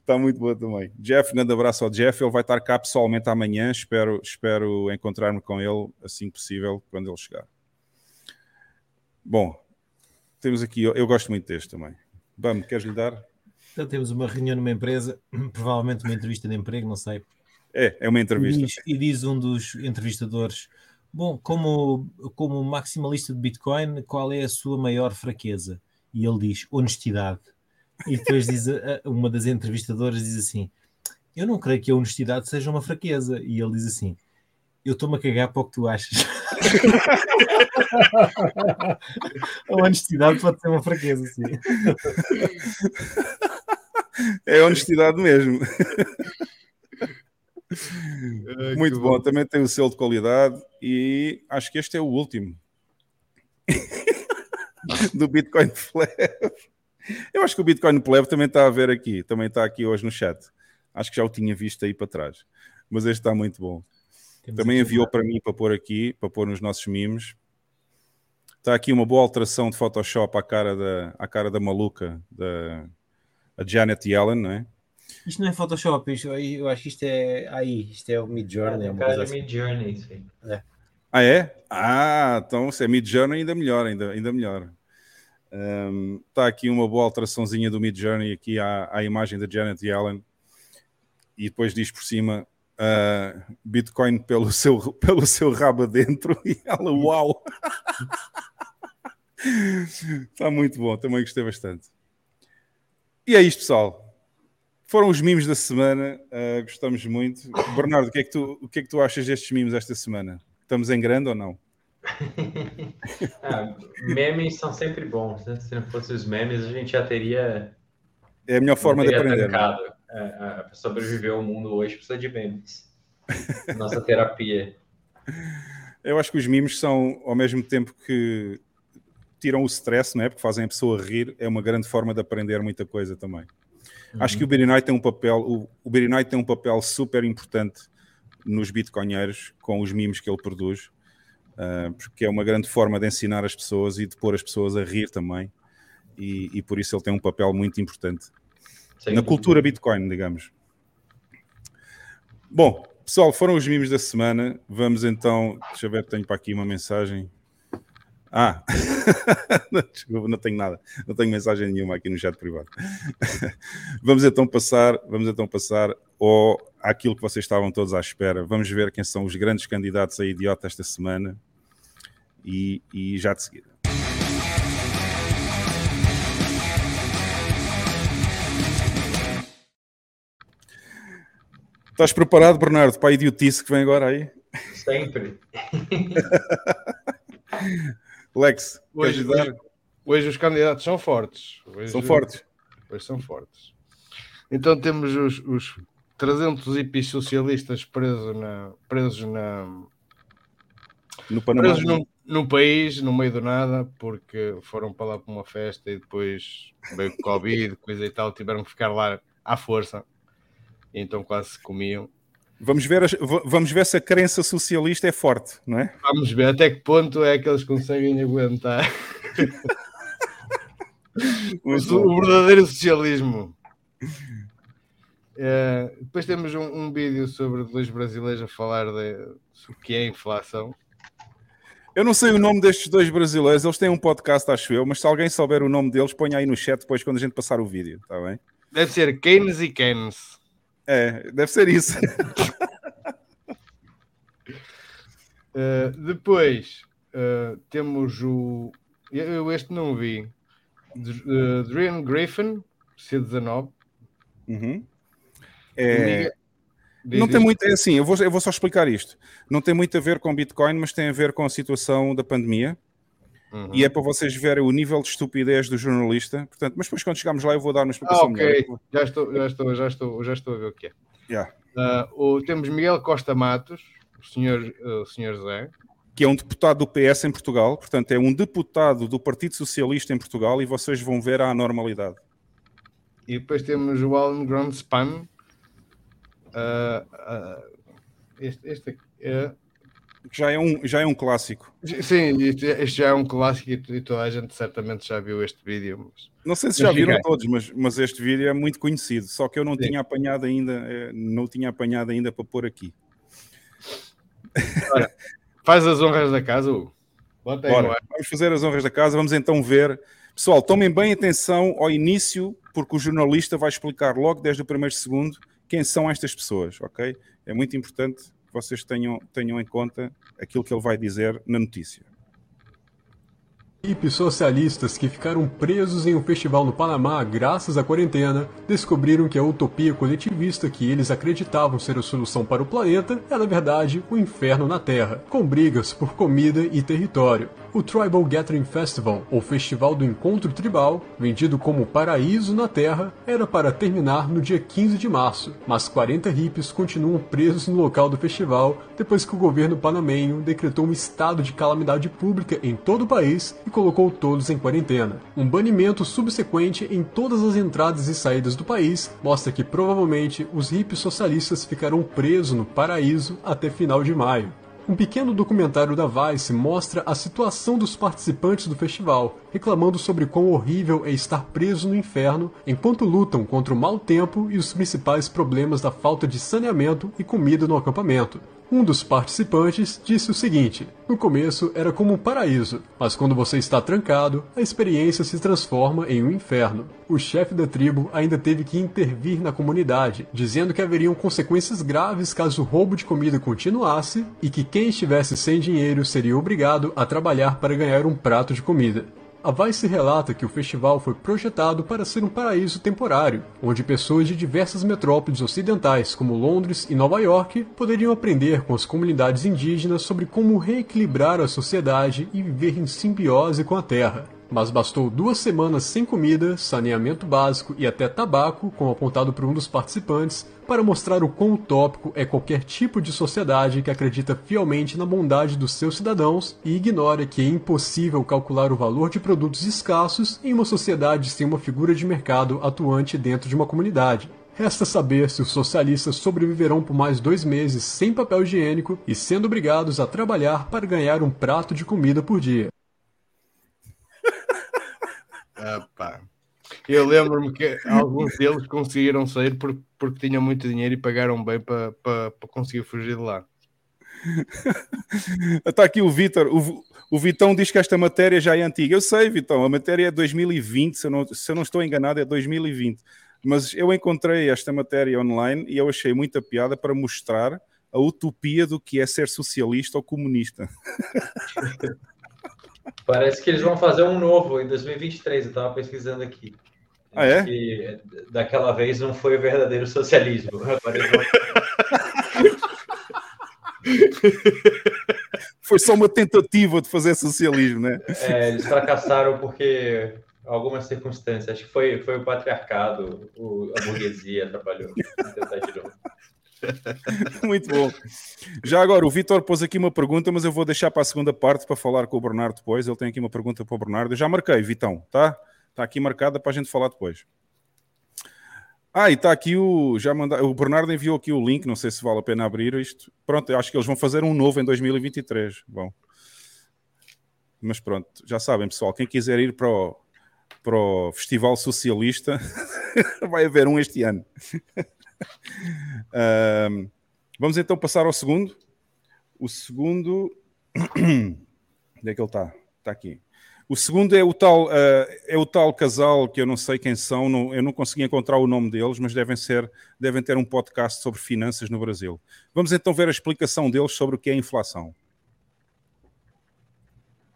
Está muito boa também. Jeff, grande abraço ao Jeff. Ele vai estar cá pessoalmente amanhã. Espero, espero encontrar-me com ele assim que possível, quando ele chegar. Bom, temos aqui. Eu, gosto muito deste também. Bam, queres lhe dar? Então temos uma reunião numa empresa, provavelmente uma entrevista de emprego, não sei. É, é uma E entrevista. diz, e diz um dos entrevistadores: Bom, como, como maximalista de Bitcoin, qual é a sua maior fraqueza? E ele diz: honestidade. E depois diz uma das entrevistadoras diz assim: Eu não creio que a honestidade seja uma fraqueza. E ele diz assim: Eu estou-me a cagar para o que tu achas. a honestidade pode ser uma fraqueza, sim. É honestidade mesmo. Ah, Muito que bom. Também tem o selo de qualidade e acho que este é o último do Bitcoin Pleb. Eu acho que o Bitcoin Pleb também está a ver aqui, também está aqui hoje no chat. Acho que já o tinha visto aí para trás, mas este está muito bom. Temos Também enviou para mim para pôr aqui, para pôr nos nossos memes. Está aqui uma boa alteração de Photoshop à cara da, à cara da maluca, da a Janet Yellen, não é? Isto não é Photoshop, isto, eu acho que isto é aí, isto é o Mid Journey. É, uma cara coisa de assim. Mid Journey, isso aí. Ah, é? Ah, então se é Mid Journey, ainda melhor, ainda, ainda melhor. Ahm, Está aqui uma boa alteraçãozinha do Mid Journey aqui à, à imagem da Janet Yellen e depois diz por cima ah, Bitcoin pelo seu, pelo seu rabo adentro e ela, uau! Está muito bom, também gostei bastante. E é isto, pessoal. Foram os mimos da semana. Uh, gostamos muito. Bernardo, o que, é que tu, o que é que tu achas destes mimos esta semana? Estamos em grande ou não? ah, memes são sempre bons. Né? Se não fossem os memes, a gente já teria. É a melhor forma de aprender. Né? É, Para sobreviver ao mundo hoje precisa de memes. Nossa terapia. Eu acho que os mimos são, ao mesmo tempo que tiram o stress, não é? Porque fazem a pessoa rir, é uma grande forma de aprender muita coisa também. Uhum. Acho que o Beery tem um papel, o, o tem um papel super importante nos bitcoinheiros com os mimos que ele produz, uh, porque é uma grande forma de ensinar as pessoas e de pôr as pessoas a rir também, e, e por isso ele tem um papel muito importante Sim, na cultura Bitcoin, digamos. Bom, pessoal, foram os mimos da semana. Vamos então, deixa eu ver, tenho para aqui uma mensagem. Ah, desculpa, não tenho nada, não tenho mensagem nenhuma aqui no chat privado. vamos então passar, vamos então passar ao, àquilo que vocês estavam todos à espera. Vamos ver quem são os grandes candidatos a idiota esta semana e, e já de seguida. Estás preparado, Bernardo, para a idiotice que vem agora aí? Sempre. Lex, hoje, hoje, hoje, os candidatos são fortes. Hoje, são fortes. Hoje são fortes. Então temos os, os 300 hippies socialistas presos na, presos na no Panamá. Presos num, num, país, no meio do nada, porque foram para lá para uma festa e depois veio Covid, coisa e tal, tiveram que ficar lá à força. Então quase se comiam. Vamos ver, vamos ver se a crença socialista é forte, não é? Vamos ver até que ponto é que eles conseguem aguentar o, verdadeiro socialismo. É, depois temos um, um, vídeo sobre dois brasileiros a falar de, o que é inflação. Eu não sei o nome destes dois brasileiros, eles têm um podcast, acho eu, mas se alguém souber o nome deles, ponha aí no chat depois quando a gente passar o vídeo, está bem? Deve ser Keynes e Keynes. É, deve ser isso. uh, depois uh, temos o. Eu este não vi. Uh, Dream Griffin, C19. Uhum. É... Não tem muito, é assim, eu vou, eu vou só explicar isto. Não tem muito a ver com Bitcoin, mas tem a ver com a situação da pandemia. Uhum. E é para vocês verem o nível de estupidez do jornalista. Portanto, mas depois quando chegarmos lá eu vou dar uma explicação. Ah, ok, melhor. já estou, já estou, já estou, já estou a ver o que é. Yeah. Uh, o, temos Miguel Costa Matos, o senhor, uh, o senhor Zé. Que é um deputado do PS em Portugal, portanto, é um deputado do Partido Socialista em Portugal e vocês vão ver a anormalidade. E depois temos o Alan Greenspan. Uh, uh, este, este aqui, é já é um, já é um clássico. Sim, este já é um clássico e toda a gente certamente já viu este vídeo. Mas... Não sei se já viram todos, mas, mas este vídeo é muito conhecido, só que eu não Sim. tinha apanhado ainda, eh, não tinha apanhado ainda para pôr aqui. Ora, faz as honras da casa, Hugo. Bora, vamos fazer as honras da casa, vamos então ver. Pessoal, tomem bem atenção ao início, porque o jornalista vai explicar logo desde o primeiro segundo quem são estas pessoas, ok? É muito importante vocês tenham, tenham em conta aquilo que ele vai dizer na notícia. Hippies socialistas que ficaram presos em um festival no Panamá graças à quarentena descobriram que a utopia coletivista que eles acreditavam ser a solução para o planeta é, na verdade, o um inferno na Terra, com brigas por comida e território. O Tribal Gathering Festival, ou Festival do Encontro Tribal, vendido como Paraíso na Terra, era para terminar no dia 15 de março, mas 40 hippies continuam presos no local do festival depois que o governo panamenho decretou um estado de calamidade pública em todo o país e colocou todos em quarentena. Um banimento subsequente em todas as entradas e saídas do país mostra que provavelmente os hippies socialistas ficarão presos no Paraíso até final de maio. Um pequeno documentário da Vice mostra a situação dos participantes do festival, reclamando sobre quão horrível é estar preso no inferno enquanto lutam contra o mau tempo e os principais problemas da falta de saneamento e comida no acampamento. Um dos participantes disse o seguinte: No começo era como um paraíso, mas quando você está trancado, a experiência se transforma em um inferno. O chefe da tribo ainda teve que intervir na comunidade, dizendo que haveriam consequências graves caso o roubo de comida continuasse e que quem estivesse sem dinheiro seria obrigado a trabalhar para ganhar um prato de comida. A Vice relata que o festival foi projetado para ser um paraíso temporário, onde pessoas de diversas metrópoles ocidentais, como Londres e Nova York, poderiam aprender com as comunidades indígenas sobre como reequilibrar a sociedade e viver em simbiose com a terra. Mas bastou duas semanas sem comida, saneamento básico e até tabaco, como apontado por um dos participantes, para mostrar o quão utópico é qualquer tipo de sociedade que acredita fielmente na bondade dos seus cidadãos e ignora que é impossível calcular o valor de produtos escassos em uma sociedade sem uma figura de mercado atuante dentro de uma comunidade. Resta saber se os socialistas sobreviverão por mais dois meses sem papel higiênico e sendo obrigados a trabalhar para ganhar um prato de comida por dia. Eu lembro-me que alguns deles conseguiram sair por, porque tinham muito dinheiro e pagaram bem para pa, pa conseguir fugir de lá. Está aqui o Vitor. O, o Vitão diz que esta matéria já é antiga. Eu sei, Vitão, a matéria é 2020, se eu não, se eu não estou enganado, é 2020. Mas eu encontrei esta matéria online e eu achei muita piada para mostrar a utopia do que é ser socialista ou comunista. Parece que eles vão fazer um novo em 2023, eu estava pesquisando aqui. Ah, é? Que daquela vez não foi o verdadeiro socialismo. Agora eles vão... Foi só uma tentativa de fazer socialismo, né? É, eles fracassaram porque algumas circunstâncias. Acho que foi, foi o patriarcado, o, a burguesia atrapalhou. Muito bom. Já agora, o Vitor pôs aqui uma pergunta, mas eu vou deixar para a segunda parte para falar com o Bernardo depois. Ele tem aqui uma pergunta para o Bernardo. Eu já marquei, Vitão, tá? Está aqui marcada para a gente falar depois. Ah, e está aqui o. Já manda, o Bernardo enviou aqui o link, não sei se vale a pena abrir isto. Pronto, acho que eles vão fazer um novo em 2023. Bom. Mas pronto, já sabem, pessoal, quem quiser ir para o, para o Festival Socialista, vai haver um este ano. Uh, vamos então passar ao segundo. O segundo. Onde é que ele está? Está aqui. O segundo é o, tal, uh, é o tal casal que eu não sei quem são, não, eu não consegui encontrar o nome deles, mas devem, ser, devem ter um podcast sobre finanças no Brasil. Vamos então ver a explicação deles sobre o que é inflação.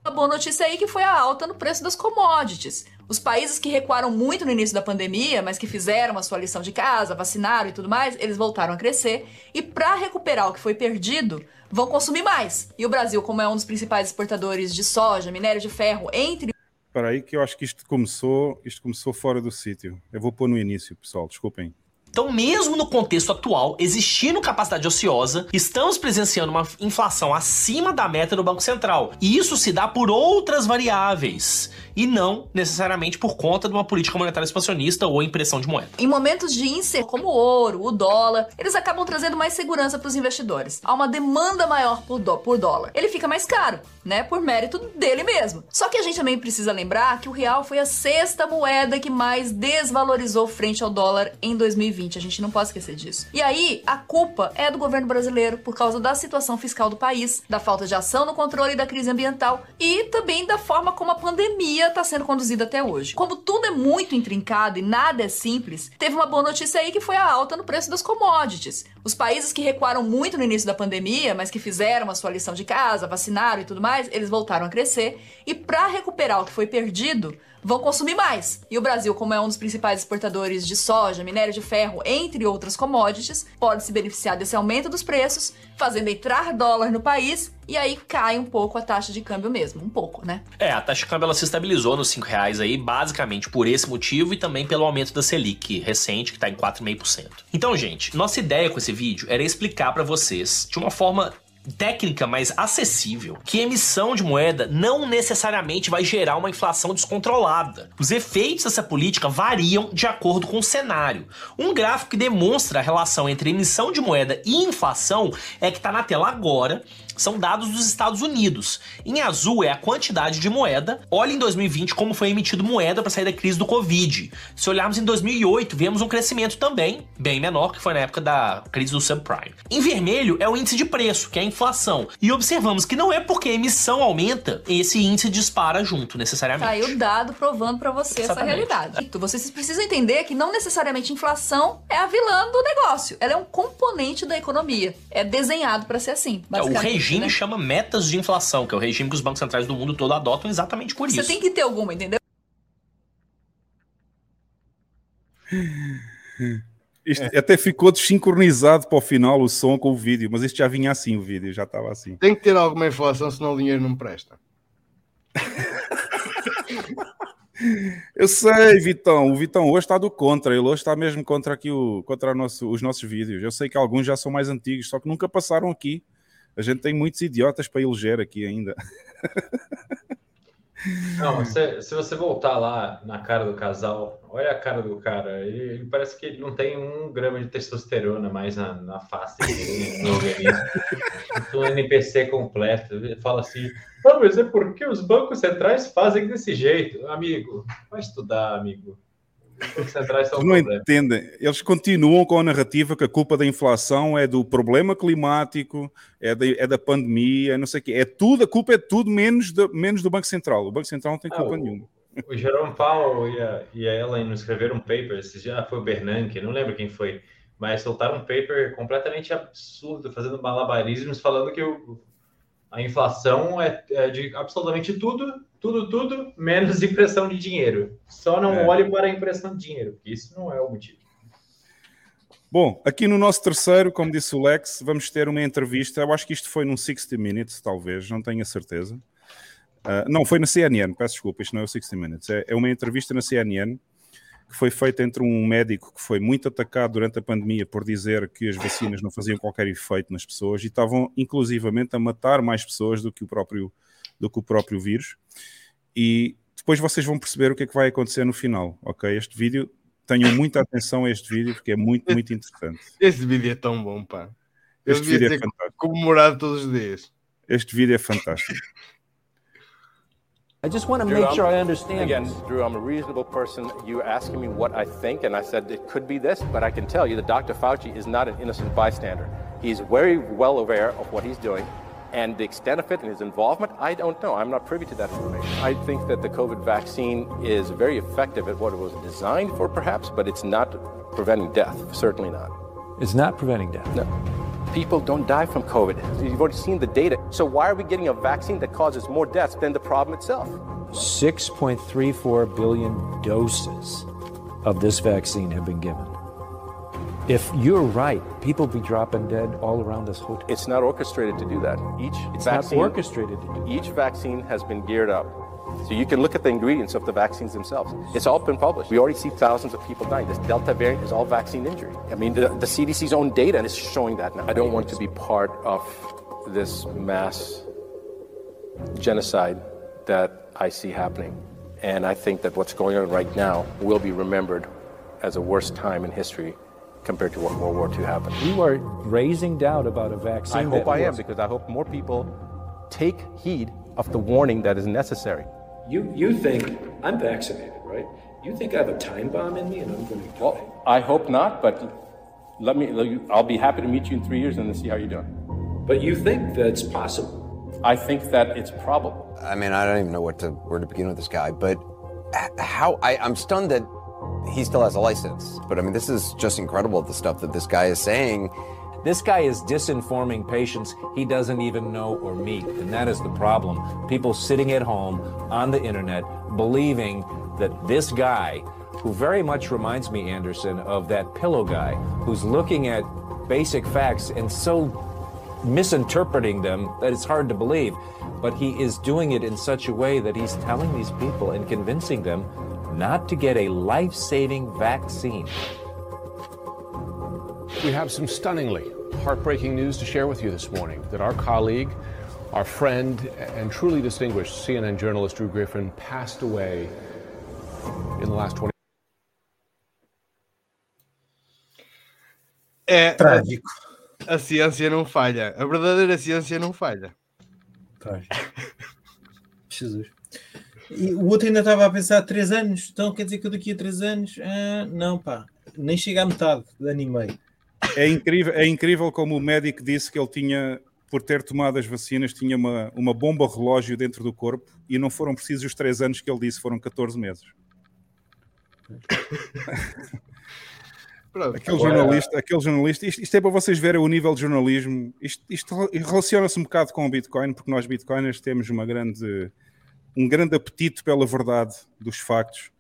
A boa notícia aí que foi a alta no preço das commodities. Os países que recuaram muito no início da pandemia, mas que fizeram a sua lição de casa, vacinaram e tudo mais, eles voltaram a crescer. E para recuperar o que foi perdido, vão consumir mais. E o Brasil, como é um dos principais exportadores de soja, minério de ferro, entre Espera aí que eu acho que isto começou, isto começou fora do sítio. Eu vou pôr no início, pessoal, desculpem. Então, mesmo no contexto atual, existindo capacidade ociosa, estamos presenciando uma inflação acima da meta do Banco Central. E isso se dá por outras variáveis e não necessariamente por conta de uma política monetária expansionista ou impressão de moeda. Em momentos de incerteza, como o ouro, o dólar, eles acabam trazendo mais segurança para os investidores. Há uma demanda maior por, por dólar. Ele fica mais caro, né? Por mérito dele mesmo. Só que a gente também precisa lembrar que o real foi a sexta moeda que mais desvalorizou frente ao dólar em 2020. A gente não pode esquecer disso. E aí, a culpa é do governo brasileiro por causa da situação fiscal do país, da falta de ação no controle da crise ambiental e também da forma como a pandemia está sendo conduzida até hoje. Como tudo é muito intrincado e nada é simples, teve uma boa notícia aí que foi a alta no preço das commodities. Os países que recuaram muito no início da pandemia, mas que fizeram a sua lição de casa, vacinaram e tudo mais, eles voltaram a crescer. E para recuperar o que foi perdido, vão consumir mais. E o Brasil, como é um dos principais exportadores de soja, minério de ferro, entre outras commodities, pode se beneficiar desse aumento dos preços, fazendo entrar dólar no país e aí cai um pouco a taxa de câmbio mesmo, um pouco, né? É, a taxa de câmbio ela se estabilizou nos 5 reais aí, basicamente por esse motivo e também pelo aumento da Selic recente, que está em 4,5%. Então, gente, nossa ideia com esse vídeo era explicar para vocês de uma forma técnica mais acessível que emissão de moeda não necessariamente vai gerar uma inflação descontrolada. Os efeitos dessa política variam de acordo com o cenário. Um gráfico que demonstra a relação entre emissão de moeda e inflação é que está na tela agora são dados dos Estados Unidos. Em azul é a quantidade de moeda. Olha em 2020 como foi emitido moeda para sair da crise do Covid. Se olharmos em 2008, vemos um crescimento também, bem menor, que foi na época da crise do subprime. Em vermelho é o índice de preço, que é a inflação. E observamos que não é porque a emissão aumenta, esse índice dispara junto, necessariamente. Tá aí o dado provando pra você essa Exatamente. realidade. Vocês precisam entender que não necessariamente inflação é a vilã do negócio. Ela é um componente da economia. É desenhado pra ser assim. É, o basicamente, regime né? chama metas de inflação, que é o regime que os bancos centrais do mundo todo adotam exatamente por Você isso. tem que ter alguma, entendeu? Isto até ficou desincronizado para o final o som com o vídeo, mas isto já vinha assim, o vídeo já estava assim. Tem que ter alguma inflação, senão o dinheiro não presta. Eu sei, Vitão. O Vitão hoje está do contra. Ele hoje está mesmo contra aqui o, contra o nosso- os nossos vídeos. Eu sei que alguns já são mais antigos, só que nunca passaram aqui. A gente tem muitos idiotas para eleger aqui ainda. Não, se, se você voltar lá na cara do casal, olha a cara do cara. Ele, ele parece que não tem um grama de testosterona mais na, na face dele, no organismo. Um NPC completo. Ele fala assim: ah, mas é porque os bancos centrais fazem desse jeito. Amigo, vai estudar, amigo. Eles não entendem. Eles continuam com a narrativa que a culpa da inflação é do problema climático, é da, é da pandemia, não sei o quê. É tudo, a culpa é tudo menos, do- menos do Banco Central. O Banco Central não tem Ah, culpa o- nenhuma. O Jerome Powell e a, e a Ellen escreveram um paper, esses já foi o Bernanke, não lembro quem foi, mas soltaram um paper completamente absurdo, fazendo malabarismos, falando que o, a inflação é, é de absolutamente tudo, tudo, tudo, menos impressão de dinheiro. Só não É. olhe para a impressão de dinheiro, porque isso não é o motivo. Bom, aqui no nosso terceiro, como disse o Lex, vamos ter uma entrevista. Eu acho que isto foi num 60 Minutes, talvez, não tenho a certeza. Ah, não, foi na CNN, peço desculpa, isto não é o 60 Minutes. É, é uma entrevista na CNN que foi feita entre um médico que foi muito atacado durante a pandemia por dizer que as vacinas não faziam qualquer efeito nas pessoas e estavam inclusivamente a matar mais pessoas do que o próprio, do que o próprio vírus. E depois vocês vão perceber o que é que vai acontecer no final, ok? Este vídeo, tenham muita atenção a este vídeo porque é muito, muito interessante. Este vídeo é tão bom, pá. Eu Este vídeo é fantástico. comemorado todos os dias. Este vídeo é fantástico. I just want to Drew, make I'm- sure I understand Again, this. Drew, I'm a reasonable person. You're asking me what I think, and I said it could be this, but I can tell you that Dr. Fauci is not an innocent bystander. He's very well aware of what he's doing, and the extent of it and his involvement, I don't know. I'm not privy to that information. I think that the COVID vaccine is very effective at what it was designed for, perhaps, but it's not preventing death. Certainly not. It's not preventing death. No. People don't die from COVID. You've already seen the data. So why are we getting a vaccine that causes more deaths than the problem itself? 6.34 billion doses of this vaccine have been given. If you're right, people be dropping dead all around this whole. It's not orchestrated to do that. Each It's vaccine, not orchestrated to do. Each vaccine has been geared up. So you can look at the ingredients of the vaccines themselves. It's all been published. We already see thousands of people dying. This Delta variant is all vaccine injury. I mean, the, the CDC's own data is showing that now. I don't want to be part of this mass genocide that I see happening. And I think that what's going on right now will be remembered as a worst time in history compared to what World War II happened. You are raising doubt about a vaccine. I hope that I am because I hope more people take heed of the warning that is necessary. You, you think I'm vaccinated, right? You think I have a time bomb in me and I'm going to die? Well, I hope not, but let me. let you- I'll be happy to meet you in three years and then see how you're doing. But you think that's possible? I think that it's probable. I mean, I don't even know what to where to begin with this guy, but how I, I'm stunned that he still has a license. But I mean, this is just incredible the stuff that this guy is saying. This guy is disinforming patients he doesn't even know or meet, and that is the problem. People sitting at home on the internet believing that this guy, who very much reminds me, Anderson, of that pillow guy, who's looking at basic facts and so misinterpreting them that it's hard to believe. But he is doing it in such a way that he's telling these people and convincing them not to get a life saving vaccine. We have some stunningly heartbreaking news to share with you this morning that our colleague, our friend, and truly distinguished CNN journalist Drew Griffin passed away in the last 20 É, Trágico. A, a ciência não falha. A verdadeira ciência não falha. Trágico. Jesus. E o outro ainda estava a pensar há três anos, então quer dizer que eu daqui a três anos. ah, não, pá, nem chega à metade de ano e meio. É incrível, é incrível como o médico disse que ele tinha por ter tomado as vacinas, tinha uma, uma bomba relógio dentro do corpo e não foram precisos os três anos que ele disse, foram 14 meses. Pronto, Aquele agora- jornalista, aquele jornalista isto, isto é para vocês verem o nível de jornalismo. Isto, isto relaciona-se um bocado com o Bitcoin, porque nós, Bitcoiners, temos uma grande, um grande apetite pela verdade dos factos.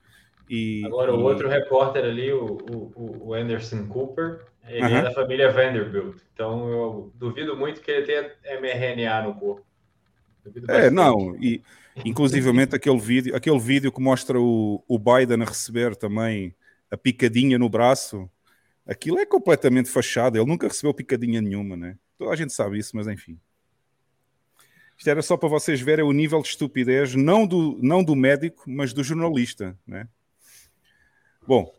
E, Agora, o e- outro repórter ali, o, o, o Anderson Cooper, ele é Aham. da família Vanderbilt. Então, eu duvido muito que ele tenha mRNA no corpo. Duvido É, bastante. não, e inclusivamente aquele vídeo, aquele vídeo que mostra o, o Biden a receber também a picadinha no braço, aquilo é completamente fachado, ele nunca recebeu picadinha nenhuma, né? Toda a gente sabe isso, mas enfim. Isto era só para vocês verem o nível de estupidez, não do, não do médico, mas do jornalista, né? Bom,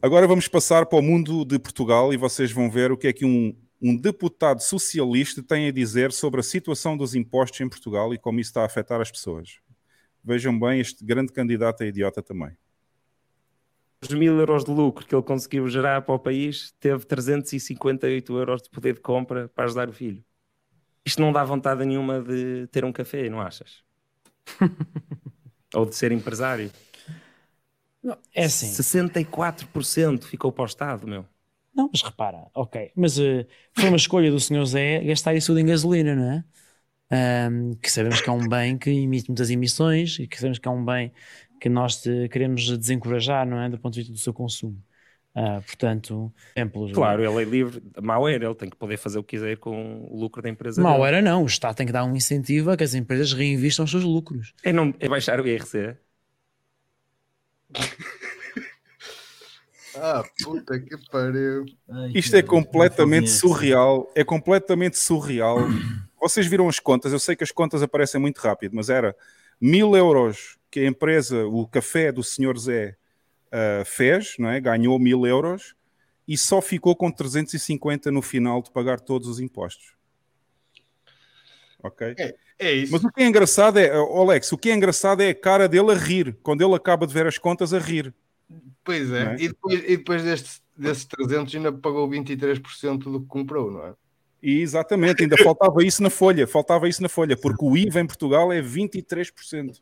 agora vamos passar para o mundo de Portugal e vocês vão ver o que é que um, um deputado socialista tem a dizer sobre a situação dos impostos em Portugal e como isso está a afetar as pessoas. Vejam bem, este grande candidato é idiota também. Os mil euros de lucro que ele conseguiu gerar para o país, teve 358 euros de poder de compra para ajudar o filho. Isto não dá vontade nenhuma de ter um café, não achas? Ou de ser empresário. É assim. 64% ficou para o Estado, meu. Não, mas repara, ok. Mas eh, foi uma escolha do senhor Zé gastar isso tudo em gasolina, não é? Ahm, que sabemos que é um bem que emite muitas emissões e que sabemos que é um bem que nós te- queremos desencorajar, não é? Do ponto de vista do seu consumo. Ah, portanto, exemplos. Claro, ele é livre, mau era, ele tem que poder fazer o que quiser com o lucro da empresa. Mal era não, o Estado tem que dar um incentivo a que as empresas reinvistam os seus lucros. É, não, é baixar o IRC. Ah, puta que pariu. Isto é completamente surreal. É completamente surreal. Vocês viram as contas? Eu sei que as contas aparecem muito rápido, mas era mil euros que a empresa, o café do Sr. Zé, ah, fez, não é? ganhou mil euros e só ficou com 350 no final de pagar todos os impostos. Ok? É, isso. Mas o que é engraçado é, Alex, o que é engraçado é a cara dele a rir, quando ele acaba de ver as contas a rir. Pois é, é? e depois, e depois destes, desses 300 ainda pagou 23% do que comprou, não é? E exatamente, ainda faltava isso na folha, faltava isso na folha, porque o IVA em Portugal é 23%.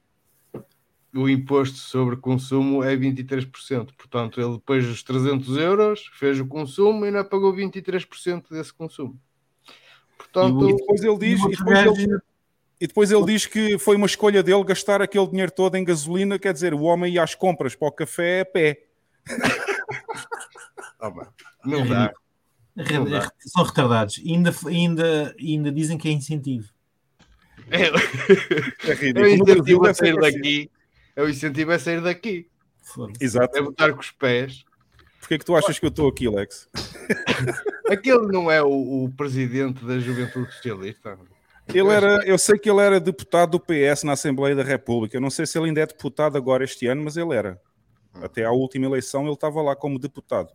O imposto sobre consumo é 23%, portanto, ele depois dos 300 euros fez o consumo e ainda pagou 23% desse consumo. Portanto, E depois ele diz, e depois ele, e depois ele diz que foi uma escolha dele gastar aquele dinheiro todo em gasolina, quer dizer, o homem ia às compras para o café a pé. não dá. Não dá. São retardados. Ainda, ainda, ainda dizem que é incentivo. É, É é o ridículo. Brasil incentivo a deve ser sair daqui. É o incentivo a sair daqui. Exato. É botar com os pés. Porquê é que tu achas que eu estou aqui, Lex? Aquele não é o, o presidente da Juventude Socialista. Ele era, eu sei que ele era deputado do PS na Assembleia da República. Eu não sei se ele ainda é deputado agora este ano, mas ele era. Até à última eleição ele estava lá como deputado.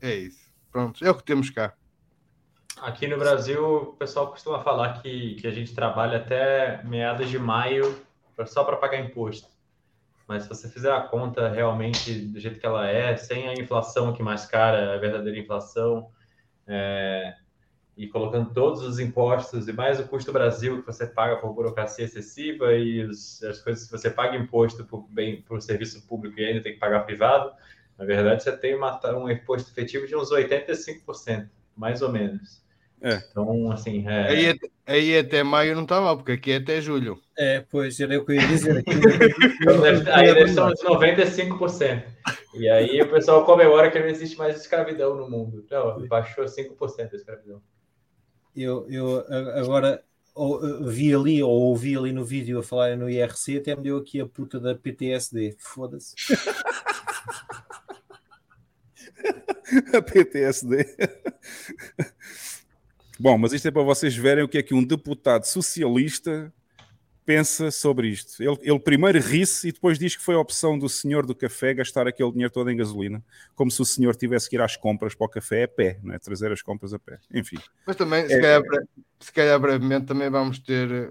É isso. Pronto, é o que temos cá. Aqui no Brasil, o pessoal costuma falar que, que a gente trabalha até meados de maio só para pagar imposto. Mas se você fizer a conta realmente do jeito que ela é, sem a inflação que mais cara, a verdadeira inflação, é, e colocando todos os impostos e mais o custo Brasil que você paga por burocracia excessiva e os- as coisas que você paga imposto por, bem, por serviço público e ainda tem que pagar privado, na verdade você tem uma, um imposto efetivo de uns 85%, mais ou menos. É. Então, assim, é... Aí, até- aí até maio não está mal, porque aqui é até julho. É, pois, era o que eu ia dizer. Aqui, Então, aí deve ser uns 95%. E aí o pessoal comemora que não existe mais escravidão no mundo. Não, baixou 5% da escravidão. Eu, eu a- agora ou- vi ali, ou ouvi ali no vídeo a falar no IRC, até me deu aqui a puta da PTSD. Foda-se. a PTSD. Bom, mas isto é para vocês verem o que é que um deputado socialista pensa sobre isto. Ele, ele primeiro ri-se e depois diz que foi a opção do senhor do café gastar aquele dinheiro todo em gasolina, como se o senhor tivesse que ir às compras para o café a pé, não é? Trazer as compras a pé. Enfim. Mas também, se, É- calhar, se calhar brevemente, também vamos ter eh,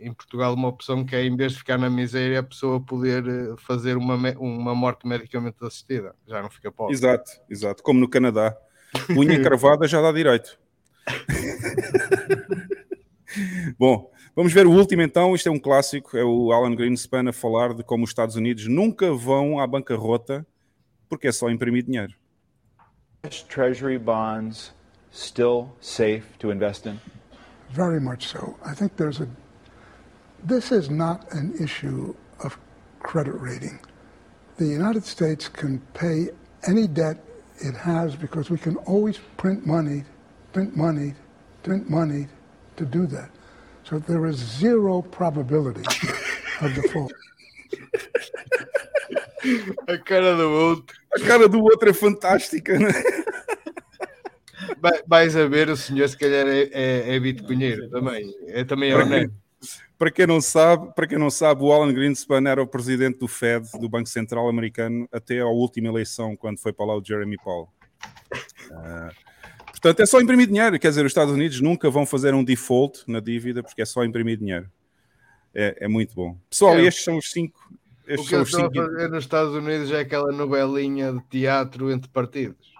em Portugal uma opção que é, em vez de ficar na miséria, a pessoa poder eh, fazer uma, uma morte medicamente assistida. Já não fica pobre. Exato, exato. Como no Canadá. Unha cravada já dá direito. Bom, vamos ver o último então. Isto é um clássico. É o Alan Greenspan a falar de como os Estados Unidos nunca vão à bancarrota porque é só imprimir dinheiro. Treasury bonds still safe to invest in? Very much so. I think there's a. This is not an issue of credit rating. The United States can pay any debt it has because we can always print money, print money, print money to do that. So there is zero probability of default. A cara do outro. A cara do outro é fantástica, né? Vai- Vais a ver, o senhor se calhar é, é, é bitcoinheiro também. É também é Para quem, para quem não sabe, para quem não sabe, o Alan Greenspan era o presidente do Fed, do Banco Central Americano, até à última eleição, quando foi para lá o Jeremy Powell. Ah, portanto, é só imprimir dinheiro. Quer dizer, os Estados Unidos nunca vão fazer um default na dívida, porque é só imprimir dinheiro. É, é muito bom. Pessoal, É. estes são os cinco. O Estes que são eles os estão a cinco. fazer nos Estados Unidos é aquela novelinha de teatro entre partidos.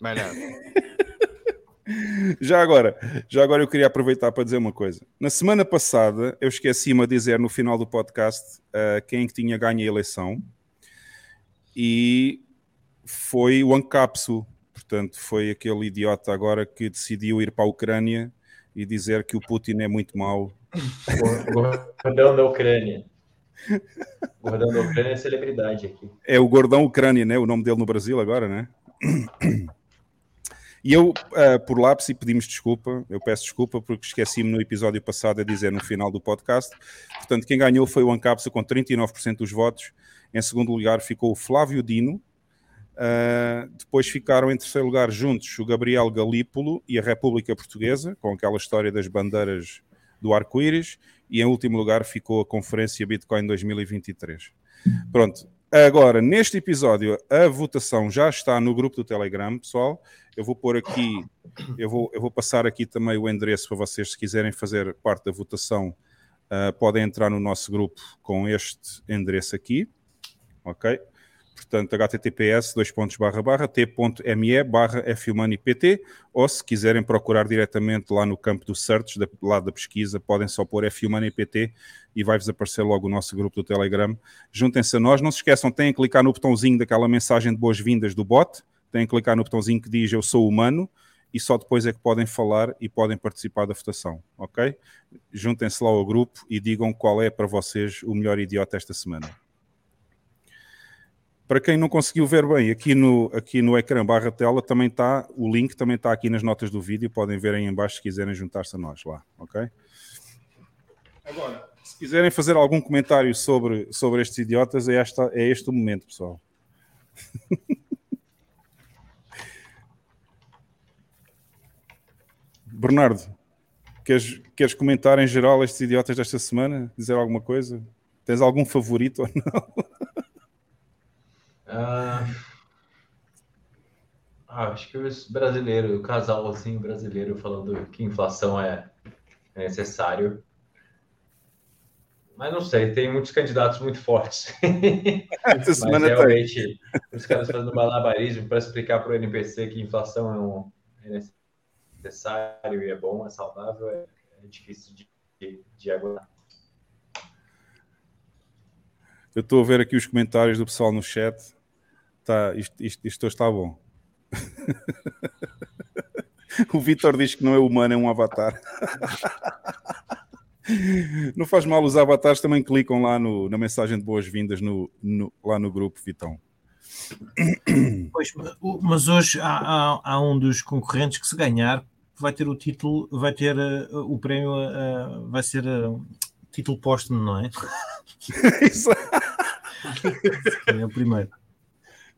Mais nada. Já agora, já agora eu queria aproveitar para dizer uma coisa. Na semana passada, eu esqueci-me a dizer no final do podcast ah, quem que tinha ganho a eleição e foi o Ancapsu. Portanto, foi aquele idiota agora que decidiu ir para a Ucrânia e dizer que o Putin é muito mau. Gordão da Ucrânia. Gordão da Ucrânia é celebridade aqui. É o Gordão Ucrânia, né? O nome dele no Brasil agora, né? E eu, ah, por lápis, pedimos desculpa. Eu peço desculpa porque esqueci-me no episódio passado a dizer no final do podcast. Portanto, quem ganhou foi o Ancapsa com 39% dos votos. Em segundo lugar ficou o Flávio Dino. Ah, depois ficaram em terceiro lugar juntos o Gabriel Galípolo e a República Portuguesa, com aquela história das bandeiras do arco-íris. E em último lugar ficou a Conferência Bitcoin 2023. Pronto. Agora, neste episódio, a votação já está no grupo do Telegram, pessoal. Eu vou pôr aqui, eu vou, eu vou passar aqui também o endereço para vocês, se quiserem fazer parte da votação, ah, podem entrar no nosso grupo com este endereço aqui, ok? Portanto, https dois pontos barra barra t.me barra ou se quiserem procurar diretamente lá no campo do search, da, lá da pesquisa, podem só pôr fhumanipt e vai-vos aparecer logo o nosso grupo do Telegram. Juntem-se a nós. Não se esqueçam, têm que clicar no botãozinho daquela mensagem de boas-vindas do bot, têm que clicar no botãozinho que diz eu sou humano e só depois é que podem falar e podem participar da votação, ok? Juntem-se lá ao grupo e digam qual é para vocês o melhor idiota esta semana. Para quem não conseguiu ver bem, aqui no, aqui no ecrã barra tela também está, o link também está aqui nas notas do vídeo, podem ver aí em baixo se quiserem juntar-se a nós lá, ok? Agora, se quiserem fazer algum comentário sobre, sobre estes idiotas, é, esta, é este o momento, pessoal. Bernardo, queres, queres comentar em geral estes idiotas desta semana? Dizer alguma coisa? Tens algum favorito ou não? Ah, ah, acho que os brasileiros, o casalzinho brasileiro falando que inflação é, é necessário. Mas não sei, tem muitos candidatos muito fortes. Essa Mas semana tem. realmente, os caras fazendo malabarismo para explicar para o NPC que inflação é, um, é necessário e é bom, é saudável, é, é difícil de, de, de aguentar. Eu estou a ver aqui os comentários do pessoal no chat. Tá, isto, isto, isto está bom. o Vitor diz que não é humano, é um avatar. Não faz mal, os avatares também clicam lá no, na mensagem de boas-vindas no, no- lá no grupo, Vitão. Pois, mas hoje há, há- há um dos concorrentes que se ganhar vai ter o título, vai ter eh, o prémio, eh, vai ser eh, título póstumo, não é? Isso. é o primeiro.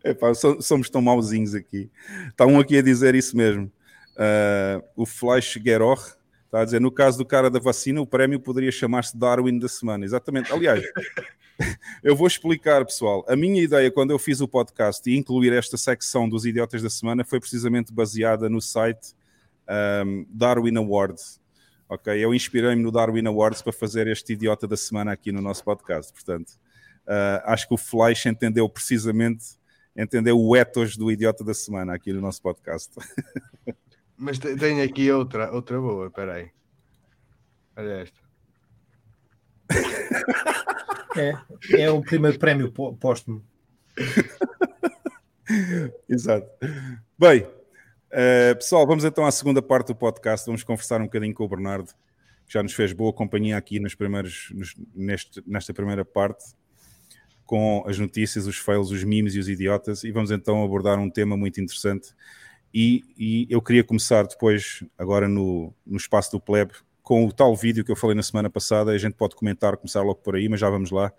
Epá, so- somos tão mauzinhos aqui. Está um aqui a dizer isso mesmo. Ah, o Flash Gueror está a dizer: no caso do cara da vacina, o prémio poderia chamar-se Darwin da semana. Exatamente. Aliás, eu vou explicar, pessoal. A minha ideia quando eu fiz o podcast e incluir esta secção dos idiotas da semana foi precisamente baseada no site ahm, Darwin Awards. Ok, eu inspirei-me no Darwin Awards para fazer este idiota da semana aqui no nosso podcast. Portanto, ah, acho que o Flash entendeu precisamente, entendeu o ethos do idiota da semana aqui no nosso podcast. Mas te- tenho aqui outra, outra boa, espera aí. Olha esta. É, é o primeiro prémio pó- póstumo. Exato. Bem, eh, pessoal, vamos então à segunda parte do podcast. Vamos conversar um bocadinho com o Bernardo, que já nos fez boa companhia aqui nos primeiros, nos- neste, nesta primeira parte, com as notícias, os fails, os memes e os idiotas. E vamos então abordar um tema muito interessante. E, e eu queria começar depois, agora no, no espaço do Pleb, com o tal vídeo que eu falei na semana passada. A gente pode comentar, começar logo por aí, mas já vamos lá.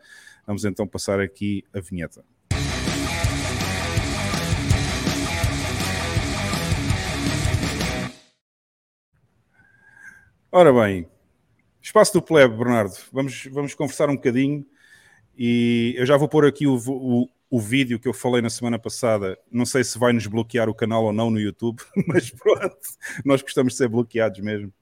Vamos então passar aqui a vinheta. Ora bem, espaço do plebe, Bernardo. Vamos, vamos conversar um bocadinho e eu já vou pôr aqui o, o, o vídeo que eu falei na semana passada. Não sei se vai nos bloquear o canal ou não no YouTube, mas pronto, nós gostamos de ser bloqueados mesmo.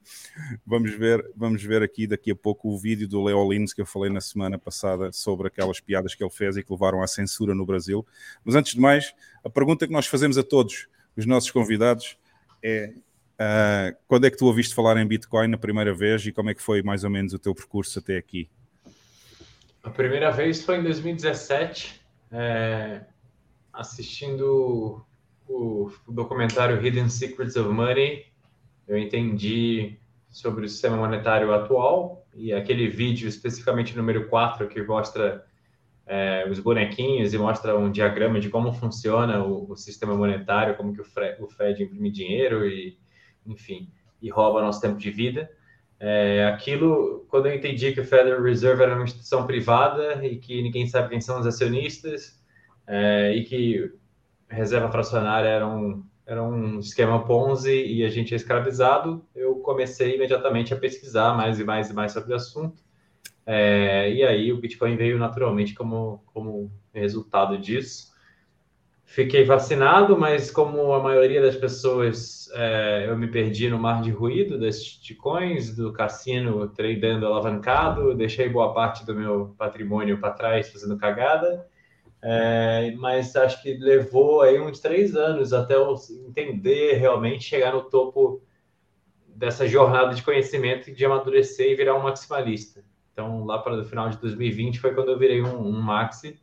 Vamos ver, vamos ver aqui daqui a pouco o vídeo do Leo Lins que eu falei na semana passada sobre aquelas piadas que ele fez e que levaram à censura no Brasil. Mas antes de mais, a pergunta que nós fazemos a todos os nossos convidados é ah, quando é que tu ouviste falar em Bitcoin na primeira vez e como é que foi mais ou menos o teu percurso até aqui? A primeira vez foi em 2017, é, assistindo o, documentário Hidden Secrets of Money. Eu entendi sobre o sistema monetário atual e aquele vídeo, especificamente número 4, que mostra é, os bonequinhos e mostra um diagrama de como funciona o, o sistema monetário, como que o, Fre- o Fed imprime dinheiro e, enfim, e rouba nosso tempo de vida. É, aquilo, quando eu entendi que o Federal Reserve era uma instituição privada e que ninguém sabe quem são os acionistas é, e que reserva fracionária era um, era um esquema Ponzi e a gente é escravizado, eu comecei imediatamente a pesquisar mais e mais e mais sobre o assunto. É, e aí o Bitcoin veio naturalmente como, como resultado disso. Fiquei vacinado, mas como a maioria das pessoas, é, eu me perdi no mar de ruído das shitcoins, do cassino tradando alavancado, deixei boa parte do meu patrimônio para trás fazendo cagada. É, mas acho que levou aí uns três anos até eu entender realmente chegar no topo dessa jornada de conhecimento e de amadurecer e virar um maximalista. Então, lá para o final de 2020 foi quando eu virei um, um maxi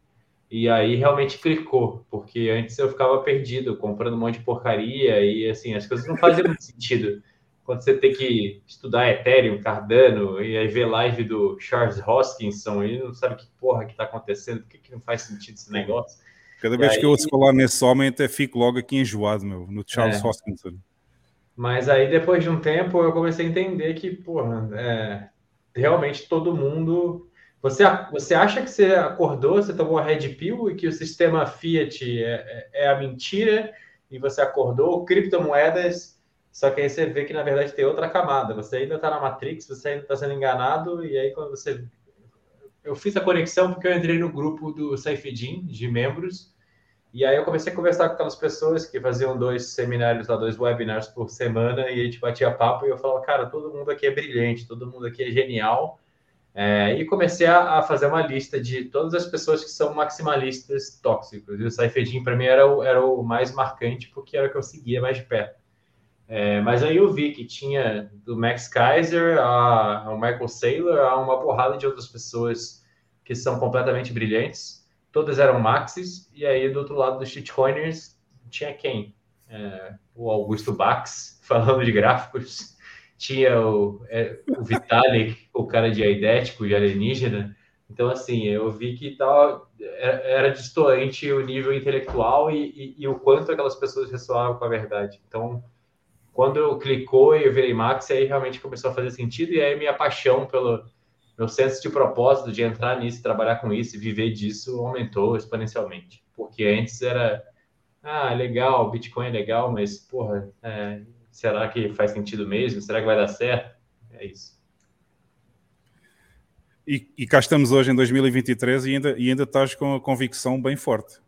e aí realmente clicou, porque antes eu ficava perdido, comprando um monte de porcaria e assim, as coisas não faziam muito sentido. Quando você tem que estudar Ethereum, Cardano, e aí ver live do Charles Hoskinson e não sabe que porra que tá acontecendo, por que, que não faz sentido esse negócio? Cada E vez aí- que eu ouço falar nesse homem, até fico logo aqui enjoado, meu, no Charles É. Hoskinson. Mas aí, depois de um tempo, eu comecei a entender que, porra, é, realmente todo mundo. Você, você acha que você acordou, você tomou a Red Pill e que o sistema Fiat é, é, é a mentira e você acordou, criptomoedas, só que aí você vê que na verdade tem outra camada. Você ainda está na Matrix, você ainda está sendo enganado, e aí quando você. Eu fiz a conexão porque eu entrei no grupo do Saifedin, de membros, e aí eu comecei a conversar com aquelas pessoas que faziam dois seminários lá, dois webinars por semana, e a gente batia papo e eu falava, cara, todo mundo aqui é brilhante, todo mundo aqui é genial. É, e comecei a, a fazer uma lista de todas as pessoas que são maximalistas tóxicos. E o Saifedin, para mim, era o, era o mais marcante, porque era o que eu seguia mais de perto. É, mas aí eu vi que tinha do Max Kaiser a, ao Michael Saylor, a uma porrada de outras pessoas que são completamente brilhantes. Todas eram maxis. E aí, do outro lado dos shitcoiners, tinha quem? É, o Augusto Bax, falando de gráficos. Tinha o, é, o Vitalik, o cara de aidético, de alienígena. Então, assim, eu vi que tava, era, era distoante o nível intelectual e, e, e o quanto aquelas pessoas ressoavam com a verdade. Então, quando eu clicou e eu virei Max, aí realmente começou a fazer sentido, e aí minha paixão pelo meu senso de propósito de entrar nisso, trabalhar com isso e viver disso aumentou exponencialmente. Porque antes era, ah, legal, Bitcoin é legal, mas, porra, é, será que faz sentido mesmo? Será que vai dar certo? É isso. E, e cá estamos hoje em 2023 e ainda, e ainda estás com a convicção bem forte.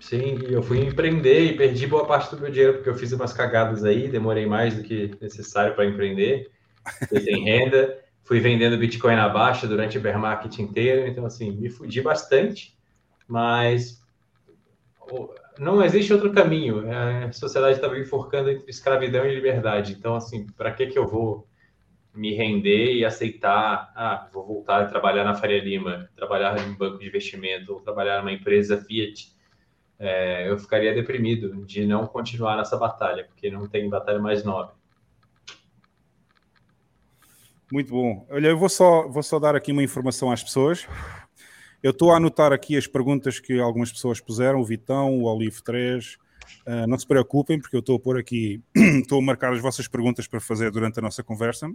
Sim, eu fui empreender e perdi boa parte do meu dinheiro porque eu fiz umas cagadas aí, demorei mais do que necessário para empreender, fiquei sem renda, fui vendendo Bitcoin na baixa durante o bear market inteiro, então assim, me fudi bastante, mas não existe outro caminho. A sociedade estava enforcando entre escravidão e liberdade, então assim, para que que eu vou me render e aceitar, ah, vou voltar a trabalhar na Faria Lima, trabalhar em um banco de investimento ou trabalhar numa empresa Fiat, é, eu ficaria deprimido de não continuar nessa batalha, porque não tem batalha mais nobre. Muito bom. Olha, eu vou só, vou só dar aqui uma informação às pessoas. Eu estou a anotar aqui as perguntas que algumas pessoas puseram, o Vitão, o Olive 3. Uh, não se preocupem, porque eu estou a pôr aqui, estou a marcar as vossas perguntas para fazer durante a nossa conversa,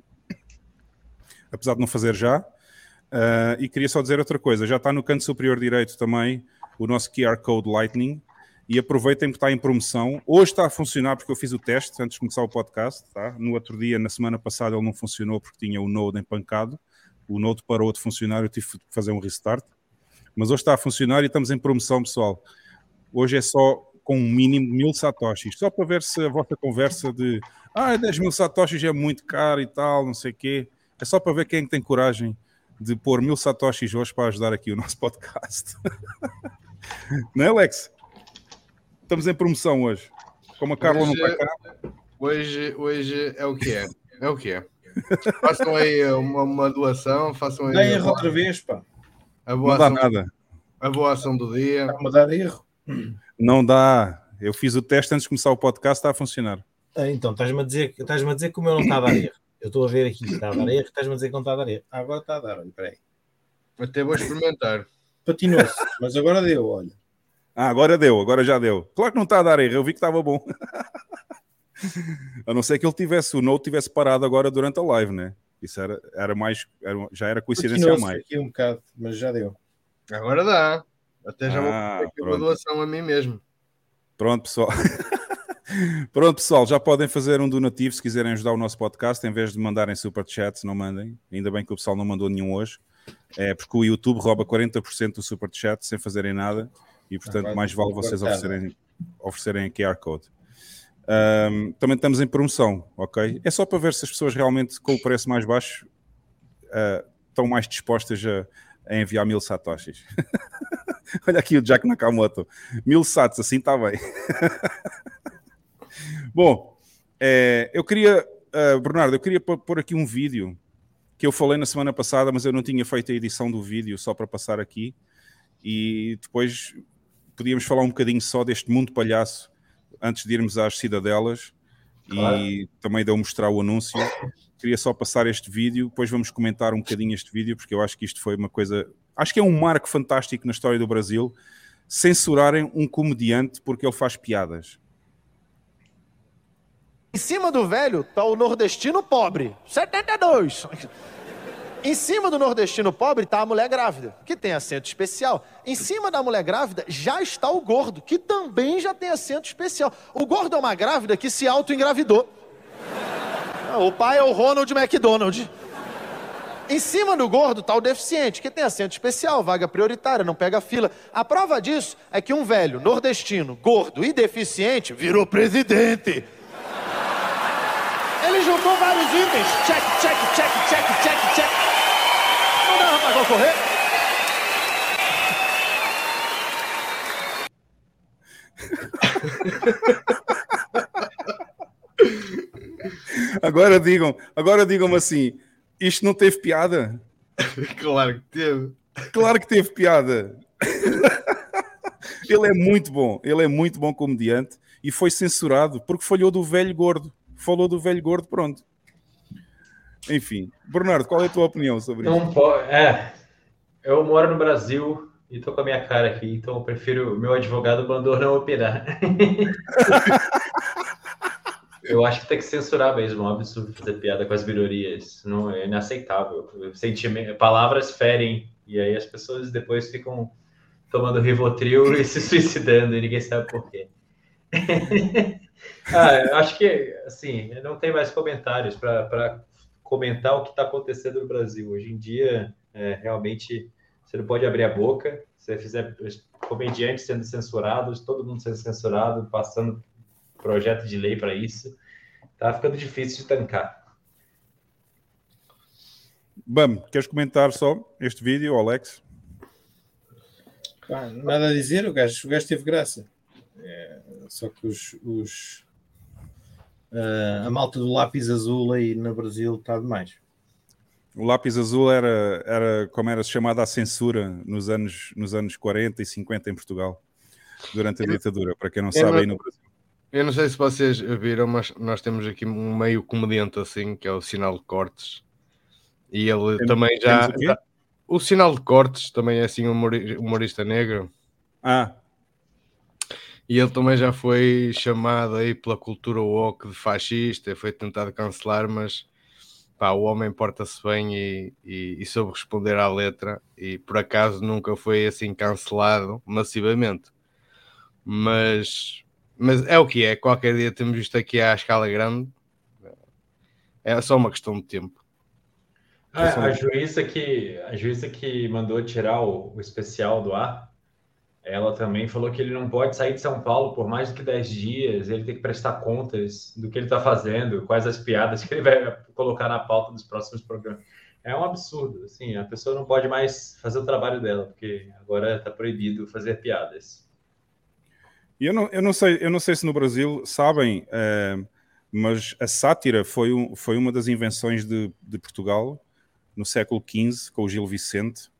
apesar de não fazer já. Uh, e queria só dizer outra coisa: já está no canto superior direito também o nosso QR Code Lightning. E aproveitem que está em promoção. Hoje está a funcionar porque eu fiz o teste antes de começar o podcast. Tá? No outro dia, na semana passada, ele não funcionou porque tinha o Node empancado. O Node parou de funcionar, eu tive que fazer um restart. Mas hoje está a funcionar e estamos em promoção, pessoal. Hoje é só com um mínimo de mil satoshis, só para ver se a vossa conversa de ah, 10 mil satoshis é muito caro e tal, não sei o quê. É só para ver quem tem coragem de pôr mil satoshis hoje para ajudar aqui o nosso podcast. não é, Alex? Estamos em promoção hoje. Como a Carla hoje, não está cá. Hoje, hoje é o que é. É o que é. Façam aí uma, uma doação, façam aí. Erro outra vez, pá. A boa Não dá ação, nada. A boa ação do dia. Está-me a dar erro. Não dá. Eu fiz o teste antes de começar o podcast, está a funcionar. Ah, Então, estás-me a, dizer, estás a dizer que o meu não está a dar erro. Eu estou a ver aqui, está a dar erro, estás-me a dizer que não está a dar erro. Ah, agora está a dar, olha, peraí. Até vou experimentar. Patinou-se, mas agora deu, olha. Ah, agora deu, agora já deu. Claro que não está a dar erro, eu vi que estava bom. a não ser que ele tivesse, o Note tivesse parado agora durante a live, né? Isso era, era mais, era- já era coincidência a mais. aqui um bocado, mas já deu. Agora dá. Até já vou Ah, fazer aqui uma doação a mim mesmo. Pronto, pessoal. Pronto, pessoal, já podem fazer um donativo se quiserem ajudar o nosso podcast, em vez de mandarem superchats, não mandem. Ainda bem que o pessoal não mandou nenhum hoje. É porque o YouTube rouba 40% do superchat sem fazerem nada e, portanto, vai- mais vale vou vocês oferecerem, oferecerem a QR Code. Ahm, também estamos em promoção, ok? É só para ver se as pessoas realmente, com o preço mais baixo, ah, estão mais dispostas a, a enviar mil satoshis. Olha aqui o Jack Nakamoto. Mil sats, assim está bem. Bom, eh, eu queria, ah, Bernardo, eu queria pôr aqui um vídeo que eu falei na semana passada, mas eu não tinha feito a edição do vídeo só para passar aqui. E depois podíamos falar um bocadinho só deste mundo palhaço antes de irmos às cidadelas e também de eu mostrar o anúncio. Queria só passar este vídeo, depois vamos comentar um bocadinho este vídeo, porque eu acho que isto foi uma coisa. Acho que é um marco fantástico na história do Brasil censurarem um comediante porque ele faz piadas. Em cima do velho tá o nordestino pobre, 72. Em cima do nordestino pobre tá a mulher grávida, que tem acento especial. Em cima da mulher grávida já está o gordo, que também já tem acento especial. O gordo é uma grávida que se auto-engravidou. Ah, O pai é o Ronald McDonald. Em cima do gordo tá o deficiente, que tem acento especial, vaga prioritária, não pega fila. A prova disso é que um velho nordestino, gordo e deficiente virou presidente. Ele juntou vários itens. Check, check, check, check, check, check. Concorrer? Agora digam, agora digam assim: isto não teve piada? Claro que teve. Claro que teve piada. ele é muito bom, ele é muito bom comediante e foi censurado porque falhou do velho gordo. Falou do velho gordo, pronto. Enfim, Bernardo, qual é a tua opinião sobre isso? Não pode. É, eu moro no Brasil e tô com a minha cara aqui, então eu prefiro. Meu advogado mandou não opinar. eu acho que tem que censurar mesmo. Absurdo fazer piada com as minorias. Não, é inaceitável. Sentimento, palavras ferem e aí as pessoas depois ficam tomando Rivotril e se suicidando e ninguém sabe por quê. ah, eu acho que, assim, não tem mais comentários para comentar o que está acontecendo no Brasil. Hoje em dia, é, realmente, você não pode abrir a boca. Se você fizer comediantes sendo censurados, todo mundo sendo censurado, passando projeto de lei para isso, tá ficando difícil de tancar. Bam, queres comentar só este vídeo, Alex? Pá, nada a dizer, o gajo, o gajo teve graça. É, só que os, os ah, a malta do lápis azul aí no Brasil está demais. O lápis azul era, era como era chamada a censura nos anos, nos anos 40 e 50 em Portugal, durante a ditadura, para quem não sabe, não- aí no Brasil. Eu não sei se vocês viram, mas nós temos aqui um meio comediante assim, que é o Sinal de Cortes. E ele Tem- também já, temos o quê? já- O Sinal de Cortes também é assim um humori- humorista negro. Ah. E ele também já foi chamado aí pela cultura woke de fascista, foi tentado cancelar, mas pá, o homem porta-se bem e, e, e soube responder à letra e por acaso nunca foi assim cancelado massivamente. Mas, mas é o que é, qualquer dia temos isto aqui à escala grande. É só uma questão de tempo. Ah, a juíza que a juíza que mandou tirar o, o especial do ar, ela também falou que ele não pode sair de São Paulo por mais do que 10 dias, ele tem que prestar contas do que ele está fazendo, quais as piadas que ele vai colocar na pauta dos próximos programas. É um absurdo, assim, a pessoa não pode mais fazer o trabalho dela, porque agora está proibido fazer piadas. E eu não, eu não sei, eu não sei se no Brasil sabem, eh, mas a sátira foi, um- foi uma das invenções de, de Portugal no século XV com o Gil Vicente.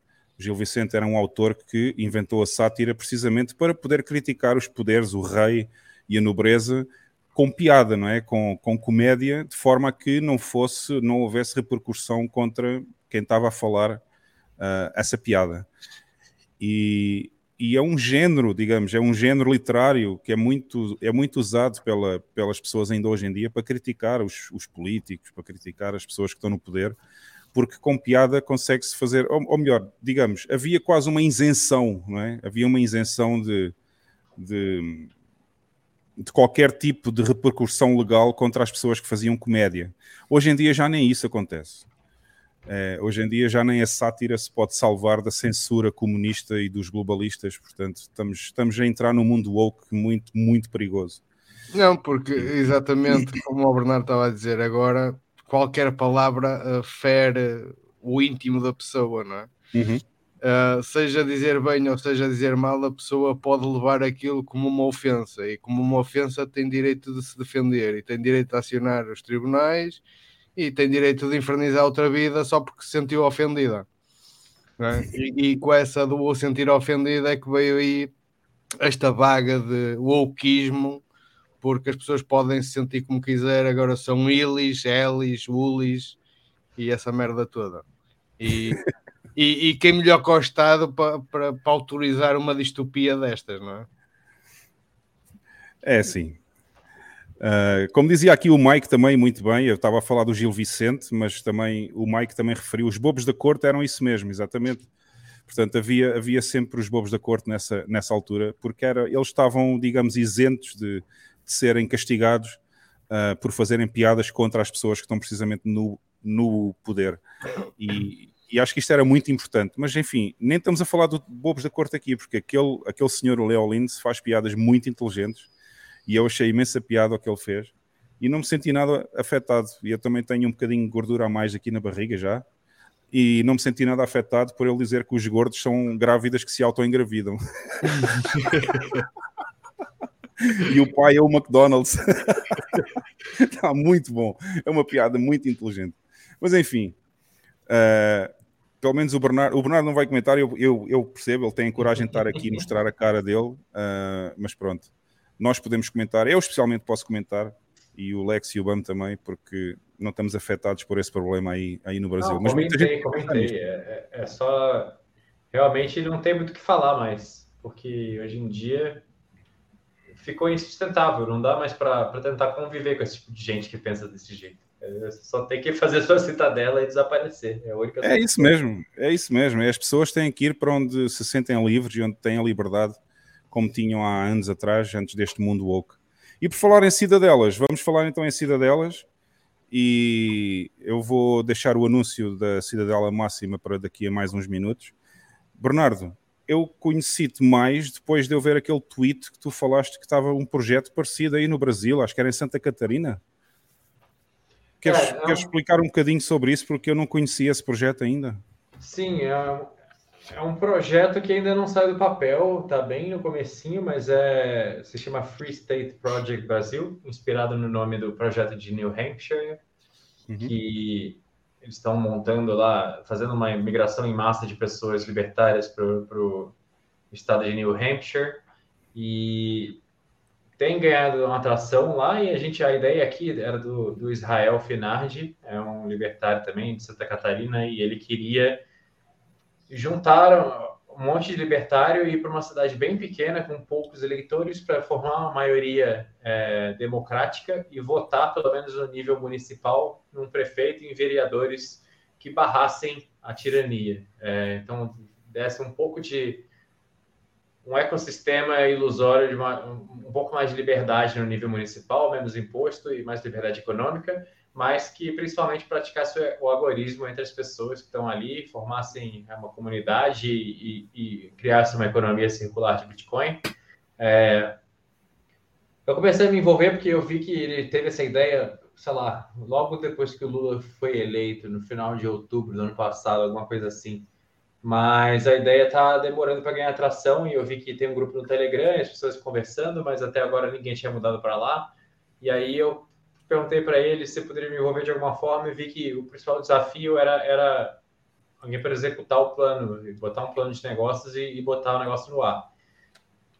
Gil Vicente era um autor que inventou a sátira precisamente para poder criticar os poderes, o rei e a nobreza com piada, não é? Com, com comédia, de forma a que não fosse, não houvesse repercussão contra quem estava a falar ah, essa piada. E, e é um género, digamos, é um género literário que é muito, é muito usado pela, pelas pessoas ainda hoje em dia para criticar os, os políticos, para criticar as pessoas que estão no poder, porque com piada consegue-se fazer, ou, ou melhor, digamos, havia quase uma isenção, não é? Havia uma isenção de, de, de qualquer tipo de repercussão legal contra as pessoas que faziam comédia. Hoje em dia já nem isso acontece. Eh, hoje em dia já nem a sátira se pode salvar da censura comunista e dos globalistas, portanto estamos, estamos a entrar num mundo woke muito, muito perigoso. Não, porque exatamente como o Bernardo estava a dizer agora, qualquer palavra uh, fere o íntimo da pessoa, não é? Uhum. Uh, seja dizer bem ou seja dizer mal, a pessoa pode levar aquilo como uma ofensa e como uma ofensa tem direito de se defender e tem direito de acionar os tribunais e tem direito de infernizar outra vida só porque se sentiu ofendida. é? E, e com essa do sentir ofendida é que veio aí esta vaga de wokeismo, porque as pessoas podem se sentir como quiser, agora são ilis, elis, ulis e essa merda toda. E, e, e quem melhor que o Estado para para- para autorizar uma distopia destas, não é? É assim. Uh, como dizia aqui o Mike também muito bem, eu estava a falar do Gil Vicente, mas também o Mike também referiu, os bobos da corte eram isso mesmo, exatamente. Portanto, havia, havia sempre os bobos da corte nessa, nessa altura, porque era, eles estavam, digamos, isentos de, de serem castigados uh, por fazerem piadas contra as pessoas que estão precisamente no, no poder. E, e acho que isto era muito importante. Mas, enfim, nem estamos a falar do bobos da corte aqui, porque aquele, aquele senhor Leo Lins faz piadas muito inteligentes e eu achei imensa piada o que ele fez e não me senti nada afetado. E eu também tenho um bocadinho de gordura a mais aqui na barriga já. E não me senti nada afetado por ele dizer que os gordos são grávidas que se auto-engravidam. e o pai é o McDonald's. Está muito bom. É uma piada muito inteligente. Mas enfim, uh, pelo menos o Bernardo, o Bernardo não vai comentar, eu, eu, eu percebo, ele tem a coragem de estar aqui e mostrar a cara dele, uh, mas pronto. Nós podemos comentar, eu especialmente posso comentar, e o Lex e o Bam também, porque não estamos afetados por esse problema aí, aí no Brasil. Não, mas comentei, gente comentei. É, é- é só. Realmente não tem muito o que falar mais, porque hoje em dia ficou insustentável, não dá mais para tentar conviver com esse tipo de gente que pensa desse jeito. É, Só tem que fazer sua citadela e desaparecer. É a única É isso mesmo, é isso mesmo. As pessoas têm que ir para onde se sentem livres e onde têm a liberdade, como tinham há anos atrás, antes deste mundo woke. E por falar em cidadelas, vamos falar então em cidadelas. E eu vou deixar o anúncio da cidadela máxima para daqui a mais uns minutos. Bernardo, eu conheci-te mais depois de eu ver aquele tweet que tu falaste que estava um projeto parecido aí no Brasil, acho que era em Santa Catarina. Queres, É, é um- queres explicar um bocadinho sobre isso? Porque eu não conhecia esse projeto ainda. Sim, é, um- é um projeto que ainda não saiu do papel, tá bem no comecinho, mas é, se chama Free State Project Brasil, inspirado no nome do projeto de New Hampshire, que eles estão montando lá, fazendo uma migração em massa de pessoas libertárias para o estado de New Hampshire. E tem ganhado uma atração lá e a gente a ideia aqui era do, do Israel Finardi, é um libertário também de Santa Catarina e ele queria juntar um monte de libertário e ir para uma cidade bem pequena com poucos eleitores para formar uma maioria é, democrática e votar pelo menos no nível municipal num prefeito e em vereadores que barrassem a tirania. É, então desse um pouco de um ecossistema ilusório de uma, um pouco mais de liberdade no nível municipal, menos imposto e mais liberdade econômica mas que principalmente praticasse o algoritmo entre as pessoas que estão ali, formassem uma comunidade e, e, e criasse uma economia circular de Bitcoin. É, eu comecei a me envolver porque eu vi que ele teve essa ideia, sei lá, logo depois que o Lula foi eleito, no final de outubro do ano passado, alguma coisa assim. Mas a ideia está demorando para ganhar atração e eu vi que tem um grupo no Telegram, as pessoas conversando, mas até agora ninguém tinha mudado para lá. E aí eu perguntei para ele se poderia me envolver de alguma forma e vi que o principal desafio era, era alguém para executar o plano, botar um plano de negócios e, e, botar o negócio no ar.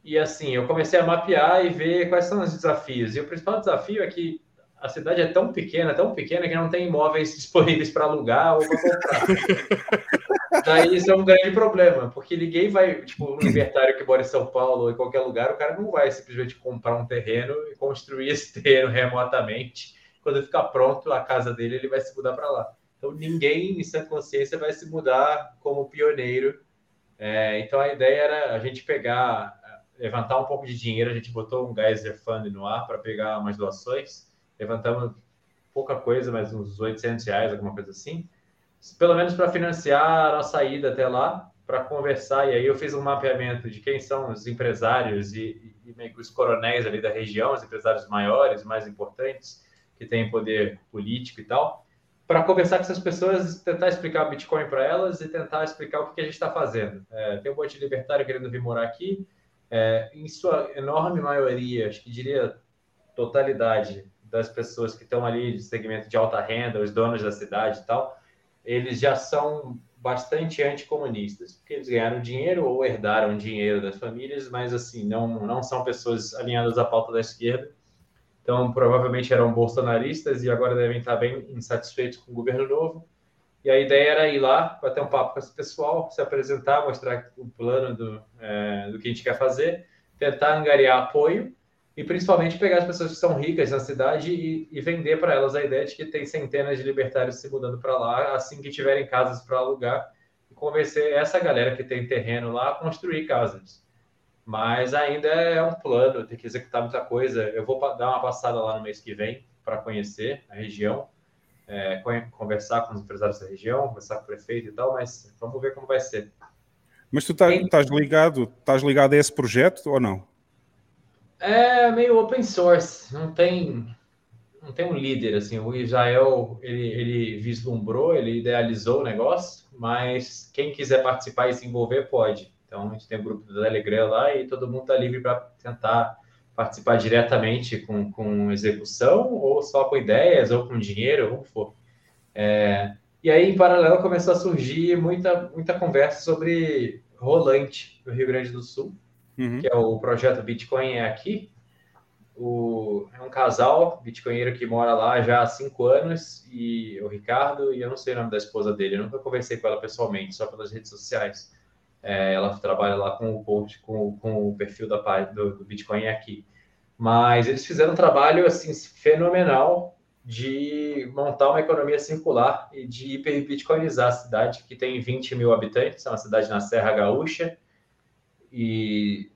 E assim, eu comecei a mapear e ver quais são os desafios. E o principal desafio é que a cidade é tão pequena, tão pequena, que não tem imóveis disponíveis para alugar ou para comprar. Daí isso é um grande problema, porque ninguém vai, tipo, um libertário que mora em São Paulo ou em qualquer lugar, o cara não vai simplesmente comprar um terreno e construir esse terreno remotamente. Quando ficar pronto a casa dele, ele vai se mudar para lá. Então ninguém em sã consciência vai se mudar como pioneiro. É, então a ideia era a gente pegar, levantar um pouco de dinheiro, a gente botou um Geyser Fund no ar para pegar umas doações levantamos pouca coisa, mas uns 800 reais, alguma coisa assim, pelo menos para financiar a nossa ida até lá, para conversar. E aí eu fiz um mapeamento de quem são os empresários e, e, e os coronéis ali da região, os empresários maiores, mais importantes, que têm poder político e tal, para conversar com essas pessoas, tentar explicar Bitcoin para elas e tentar explicar o que, que a gente está fazendo. É, tem um monte de libertário querendo vir morar aqui, é, em sua enorme maioria, acho que diria totalidade, das pessoas que estão ali de segmento de alta renda, os donos da cidade e tal, eles já são bastante anticomunistas, porque eles ganharam dinheiro ou herdaram dinheiro das famílias, mas assim, não, não são pessoas alinhadas à pauta da esquerda. Então, provavelmente eram bolsonaristas e agora devem estar bem insatisfeitos com o governo novo. E a ideia era ir lá, bater um papo com esse pessoal, se apresentar, mostrar o plano do, é, do que a gente quer fazer, tentar angariar apoio e principalmente pegar as pessoas que são ricas na cidade e, e vender para elas a ideia de que tem centenas de libertários se mudando para lá assim que tiverem casas para alugar e convencer essa galera que tem terreno lá a construir casas. Mas ainda é um plano, tem que executar muita coisa. Eu vou dar uma passada lá no mês que vem para conhecer a região, é, conversar com os empresários da região, conversar com o prefeito e tal, mas vamos ver como vai ser. Mas tu tá, estás ligado, estás ligado a esse projeto ou não? É meio open source, não tem não tem um líder assim. O Israel ele, ele vislumbrou, ele idealizou o negócio, mas quem quiser participar e se envolver pode. Então a gente tem um grupo do Telegram lá e todo mundo está livre para tentar participar diretamente com, com execução ou só com ideias ou com dinheiro, como for. É, e aí, em paralelo, começou a surgir muita, muita conversa sobre rolante no Rio Grande do Sul uhum. que é o projeto Bitcoin é aqui. O, é um casal bitcoinheiro que mora lá já há cinco anos, e o Ricardo, e eu não sei o nome da esposa dele, eu nunca conversei com ela pessoalmente, só pelas redes sociais. É, ela trabalha lá com o post, com, com o perfil da do, do Bitcoin aqui. Mas eles fizeram um trabalho assim fenomenal de montar uma economia circular e de hiperbitcoinizar a cidade, que tem 20 mil habitantes, é uma cidade na Serra Gaúcha, e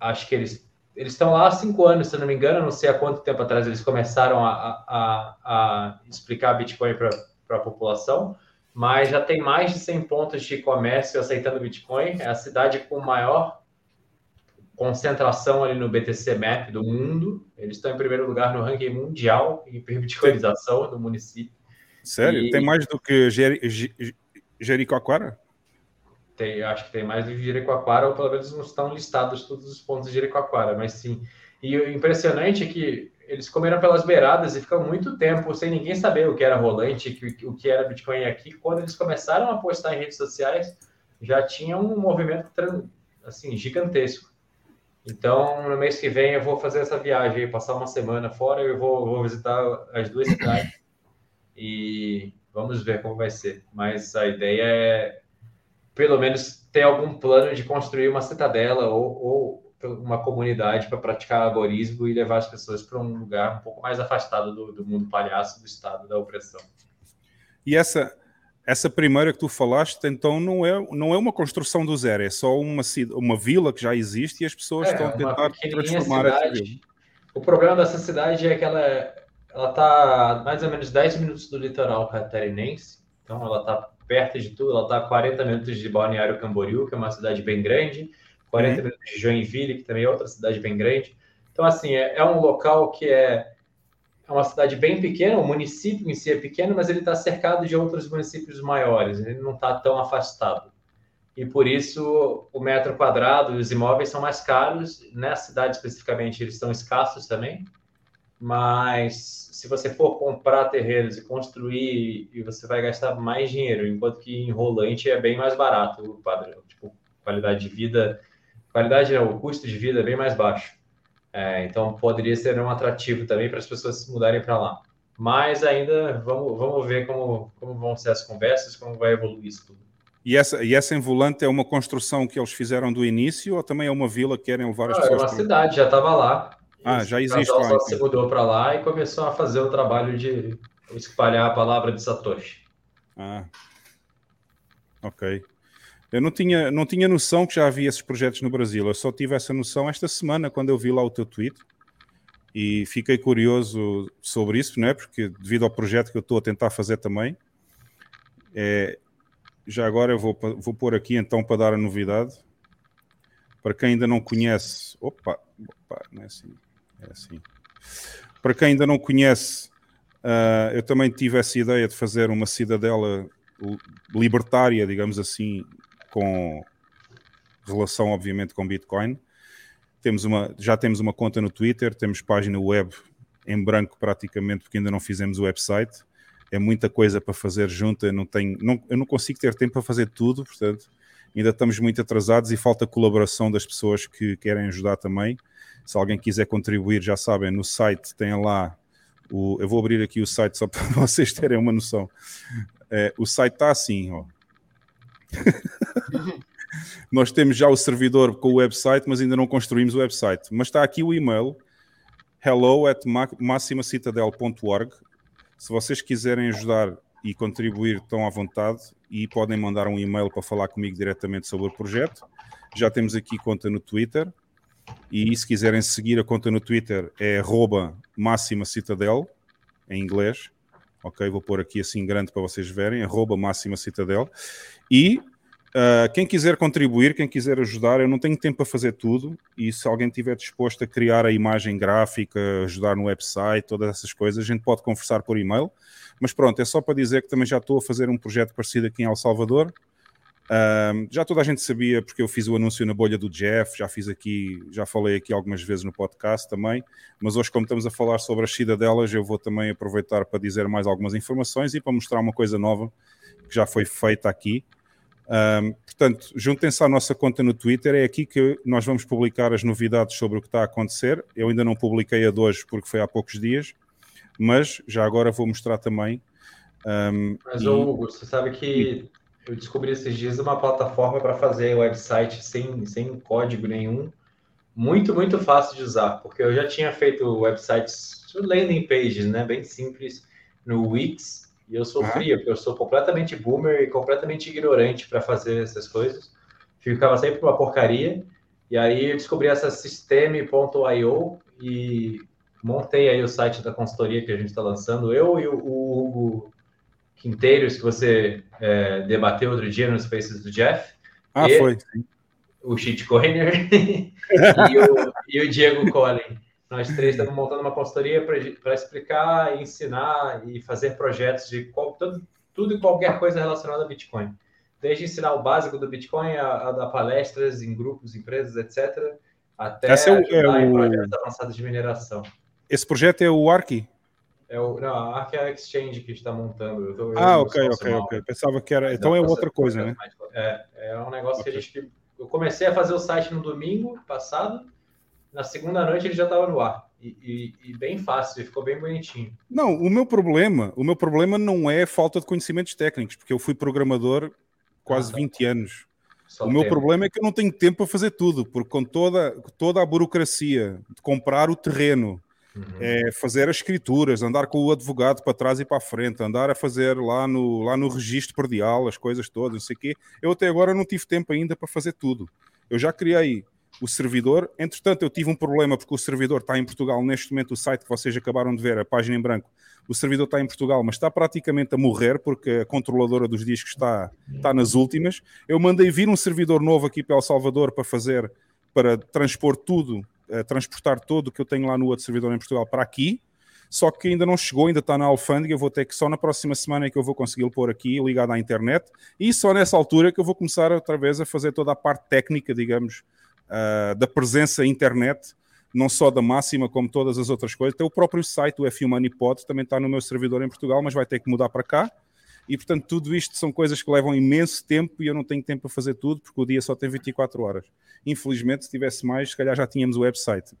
acho que eles eles estão lá há cinco anos, se não me engano, não sei há quanto tempo atrás eles começaram a, a, a explicar Bitcoin para a população, mas já tem mais de 100 pontos de comércio aceitando Bitcoin. É a cidade com maior concentração ali no BTC Map do mundo. Eles estão em primeiro lugar no ranking mundial em bitcoinização do município. Sério? E... Tem mais do que Jer Jericoacoara? Tem, acho que tem mais do Jericoacoara, ou pelo menos não estão listados todos os pontos de Jericoacoara, mas sim. E o impressionante é que eles comeram pelas beiradas e ficam muito tempo sem ninguém saber o que era rolante, o que era Bitcoin aqui. Quando eles começaram a postar em redes sociais, já tinha um movimento assim gigantesco. Então, no mês que vem eu vou fazer essa viagem, passar uma semana fora, eu vou, vou visitar as duas cidades e vamos ver como vai ser. Mas a ideia é, pelo menos, ter algum plano de construir uma citadela ou, ou uma comunidade para praticar algoritmo e levar as pessoas para um lugar um pouco mais afastado do, do mundo palhaço, do estado da opressão. E essa essa primeira que tu falaste, então não é, não é uma construção do zero, é só uma, uma vila que já existe e as pessoas é, estão a tentar transformar essa vila. O problema dessa cidade é que ela ela está mais ou menos 10 minutos do litoral catarinense, então ela está perto de tudo, ela está a 40 minutos de Balneário Camboriú, que é uma cidade bem grande, 40 uhum. minutos de Joinville, que também é outra cidade bem grande. Então, assim, é, é um local que é é uma cidade bem pequena, o município em si é pequeno, mas ele está cercado de outros municípios maiores, ele não está tão afastado. E por isso o metro quadrado e os imóveis são mais caros. Nessa cidade especificamente, eles são escassos também. Mas se você for comprar terrenos e construir, e você vai gastar mais dinheiro, enquanto que em Rolante é bem mais barato o padrão. Tipo, qualidade de vida, qualidade não, o custo de vida é bem mais baixo. É, então poderia ser um atrativo também para as pessoas se mudarem para lá. Mas ainda vamos, vamos ver como, como vão ser as conversas, como vai evoluir isso tudo. E essa, e essa em Volante é uma construção que eles fizeram do início ou também é uma vila que querem levar as Não, pessoas? É uma cidade, já estava lá. Ah, já existe lá. Só se mudou para lá e começou a fazer o trabalho de espalhar a palavra de Satoshi. Ah, ok. Eu não tinha, não tinha noção que já havia esses projetos no Brasil. Eu só tive essa noção esta semana quando eu vi lá o teu tweet e fiquei curioso sobre isso, não é? Porque devido ao projeto que eu estou a tentar fazer também, é, já agora eu vou, vou pôr aqui então para dar a novidade. Para quem ainda não conhece, opa, opa não é assim, é assim. Para quem ainda não conhece, uh, eu também tive essa ideia de fazer uma cidadela libertária, digamos assim, com relação, obviamente, com Bitcoin. Temos uma, já temos uma conta no Twitter, temos página web em branco praticamente, porque ainda não fizemos o website. É muita coisa para fazer junto, eu não, tenho, não, eu não consigo ter tempo para fazer tudo, portanto, ainda estamos muito atrasados e falta colaboração das pessoas que querem ajudar também. Se alguém quiser contribuir, já sabem, no site tem lá o, eu vou abrir aqui o site só para vocês terem uma noção. É, o site está assim, ó. Nós temos já o servidor com o website, mas ainda não construímos o website. Mas está aqui o e-mail hello at maximacitadel.org. Se vocês quiserem ajudar e contribuir, estão à vontade e podem mandar um e-mail para falar comigo diretamente sobre o projeto. Já temos aqui conta no Twitter. E se quiserem seguir a conta no Twitter é @maximacitadel em inglês. Ok, vou pôr aqui assim grande para vocês verem, arroba máxima citadel. E uh, quem quiser contribuir, quem quiser ajudar, eu não tenho tempo para fazer tudo. E se alguém estiver disposto a criar a imagem gráfica, ajudar no website, todas essas coisas, a gente pode conversar por e-mail. Mas pronto, é só para dizer que também já estou a fazer um projeto parecido aqui em El Salvador. Um, já toda a gente sabia porque eu fiz o anúncio na bolha do Jeff, já fiz aqui, já falei aqui algumas vezes no podcast também, mas hoje como estamos a falar sobre as cidadelas, eu vou também aproveitar para dizer mais algumas informações e para mostrar uma coisa nova que já foi feita aqui. Um, portanto, juntem-se à nossa conta no Twitter, é aqui que nós vamos publicar as novidades sobre o que está a acontecer. Eu ainda não publiquei a de hoje porque foi há poucos dias, mas já agora vou mostrar também. Um, mas, e... Hugo, você sabe que eu descobri esses dias uma plataforma para fazer website sem, sem código nenhum, muito, muito fácil de usar, porque eu já tinha feito websites, landing pages, né, bem simples, no Wix, e eu sofria, porque eu sou completamente boomer e completamente ignorante para fazer essas coisas. Ficava sempre uma porcaria. E aí eu descobri essa System.io e montei aí o site da consultoria que a gente está lançando. Eu e o Hugo Quinteiros, que você é, debateu outro dia nos Spaces do Jeff. Ah, e foi. O shitcoiner e, o, e o Diego Collin. Nós três estamos montando uma consultoria para explicar, ensinar e fazer projetos de qual, tudo, tudo e qualquer coisa relacionada a Bitcoin. Desde ensinar o básico do Bitcoin a, a dar palestras em grupos, empresas, etc., Até Esse é o- é o- projetos avançados de mineração. Esse projeto é o Arki? É o, não, a Arc é a Exchange que a gente está montando. Tô- Ah, ok, ok, mal. ok. Pensava que era. Então é pra outra ser- coisa, né? É, é um negócio que a gente. Eu comecei a fazer o site no domingo passado, na segunda noite ele já estava no ar. E, e- e bem fácil, ficou bem bonitinho. Não, o meu problema, o meu problema não é falta de conhecimentos técnicos, porque eu fui programador quase 20 anos. Só o meu tempo. problema é que eu não tenho tempo para fazer tudo, porque com toda, toda a burocracia de comprar o terreno, é, fazer as escrituras, andar com o advogado para trás e para a frente, andar a fazer lá no, lá no registro perdial, as coisas todas, não sei o quê. Eu até agora não tive tempo ainda para fazer tudo. Eu já criei o servidor, entretanto eu tive um problema porque o servidor está em Portugal, neste momento o site que vocês acabaram de ver, a página em branco, o servidor está em Portugal, mas está praticamente a morrer porque a controladora dos discos está, está nas últimas. Eu mandei vir um servidor novo aqui para El Salvador para fazer, para transpor tudo, eh, transportar todo o que eu tenho lá no outro servidor em Portugal para aqui, só que ainda não chegou, ainda está na alfândega, eu vou ter que só na próxima semana é que eu vou conseguir pôr aqui, ligado à internet, e só nessa altura que eu vou começar outra vez a fazer toda a parte técnica, digamos, ah, da presença internet, não só da máxima, como todas as outras coisas. Tem o próprio site, o F Money Pod, também está no meu servidor em Portugal, mas vai ter que mudar para cá. E portanto, tudo isto são coisas que levam imenso tempo e eu não tenho tempo para fazer tudo, porque o dia só tem 24 horas. Infelizmente, se tivesse mais, se calhar já tínhamos o website.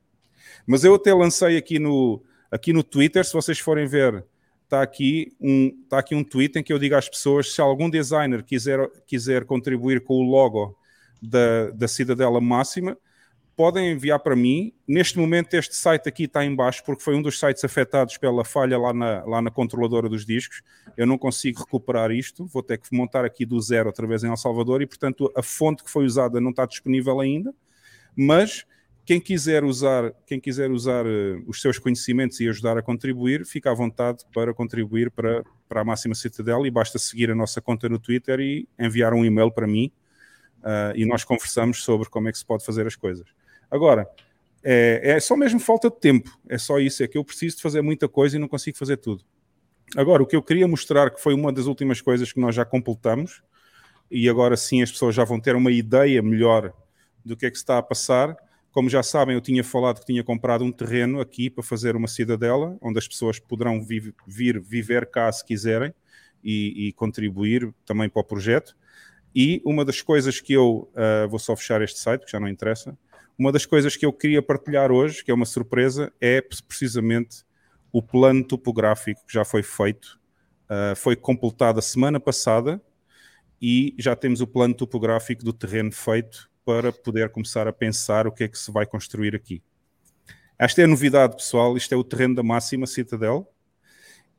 Mas eu até lancei aqui no, aqui no Twitter, se vocês forem ver, está aqui, um, está aqui um tweet em que eu digo às pessoas: se algum designer quiser, quiser contribuir com o logo da, da Cidadela Máxima, podem enviar para mim. Neste momento, este site aqui está em baixo, porque foi um dos sites afetados pela falha lá na, lá na controladora dos discos. Eu não consigo recuperar isto, vou ter que montar aqui do zero outra vez em El Salvador e, portanto, a fonte que foi usada não está disponível ainda. Mas quem quiser usar, quem quiser usar eh, os seus conhecimentos e ajudar a contribuir, fica à vontade para contribuir para, para a Máxima Citadel e basta seguir a nossa conta no Twitter e enviar um e-mail para mim ah, e nós conversamos sobre como é que se pode fazer as coisas. Agora, é, é só mesmo falta de tempo, é só isso, é que eu preciso de fazer muita coisa e não consigo fazer tudo. Agora, o que eu queria mostrar, que foi uma das últimas coisas que nós já completamos, e agora sim as pessoas já vão ter uma ideia melhor do que é que está a passar. Como já sabem, eu tinha falado que tinha comprado um terreno aqui para fazer uma cidadela, onde as pessoas poderão vi- vir viver cá se quiserem e, e contribuir também para o projeto. E uma das coisas que eu ah, vou só fechar este site, que já não interessa. Uma das coisas que eu queria partilhar hoje, que é uma surpresa, é precisamente o plano topográfico que já foi feito. Ah, foi completado a semana passada e já temos o plano topográfico do terreno feito para poder começar a pensar o que é que se vai construir aqui. Esta é a novidade, pessoal. Isto é o terreno da Máxima Citadel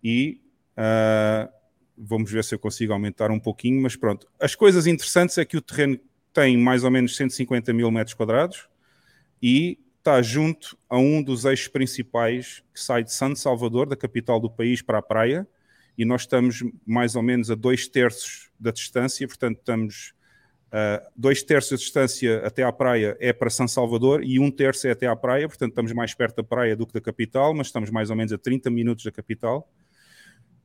e ah, vamos ver se eu consigo aumentar um pouquinho, mas pronto. As coisas interessantes é que o terreno tem mais ou menos 150 mil metros quadrados e está junto a um dos eixos principais que sai de San Salvador, da capital do país, para a praia, e nós estamos mais ou menos a dois terços da distância, portanto estamos uh, dois terços da distância até à praia é para São Salvador e um terço é até à praia, portanto estamos mais perto da praia do que da capital, mas estamos mais ou menos a 30 minutos da capital.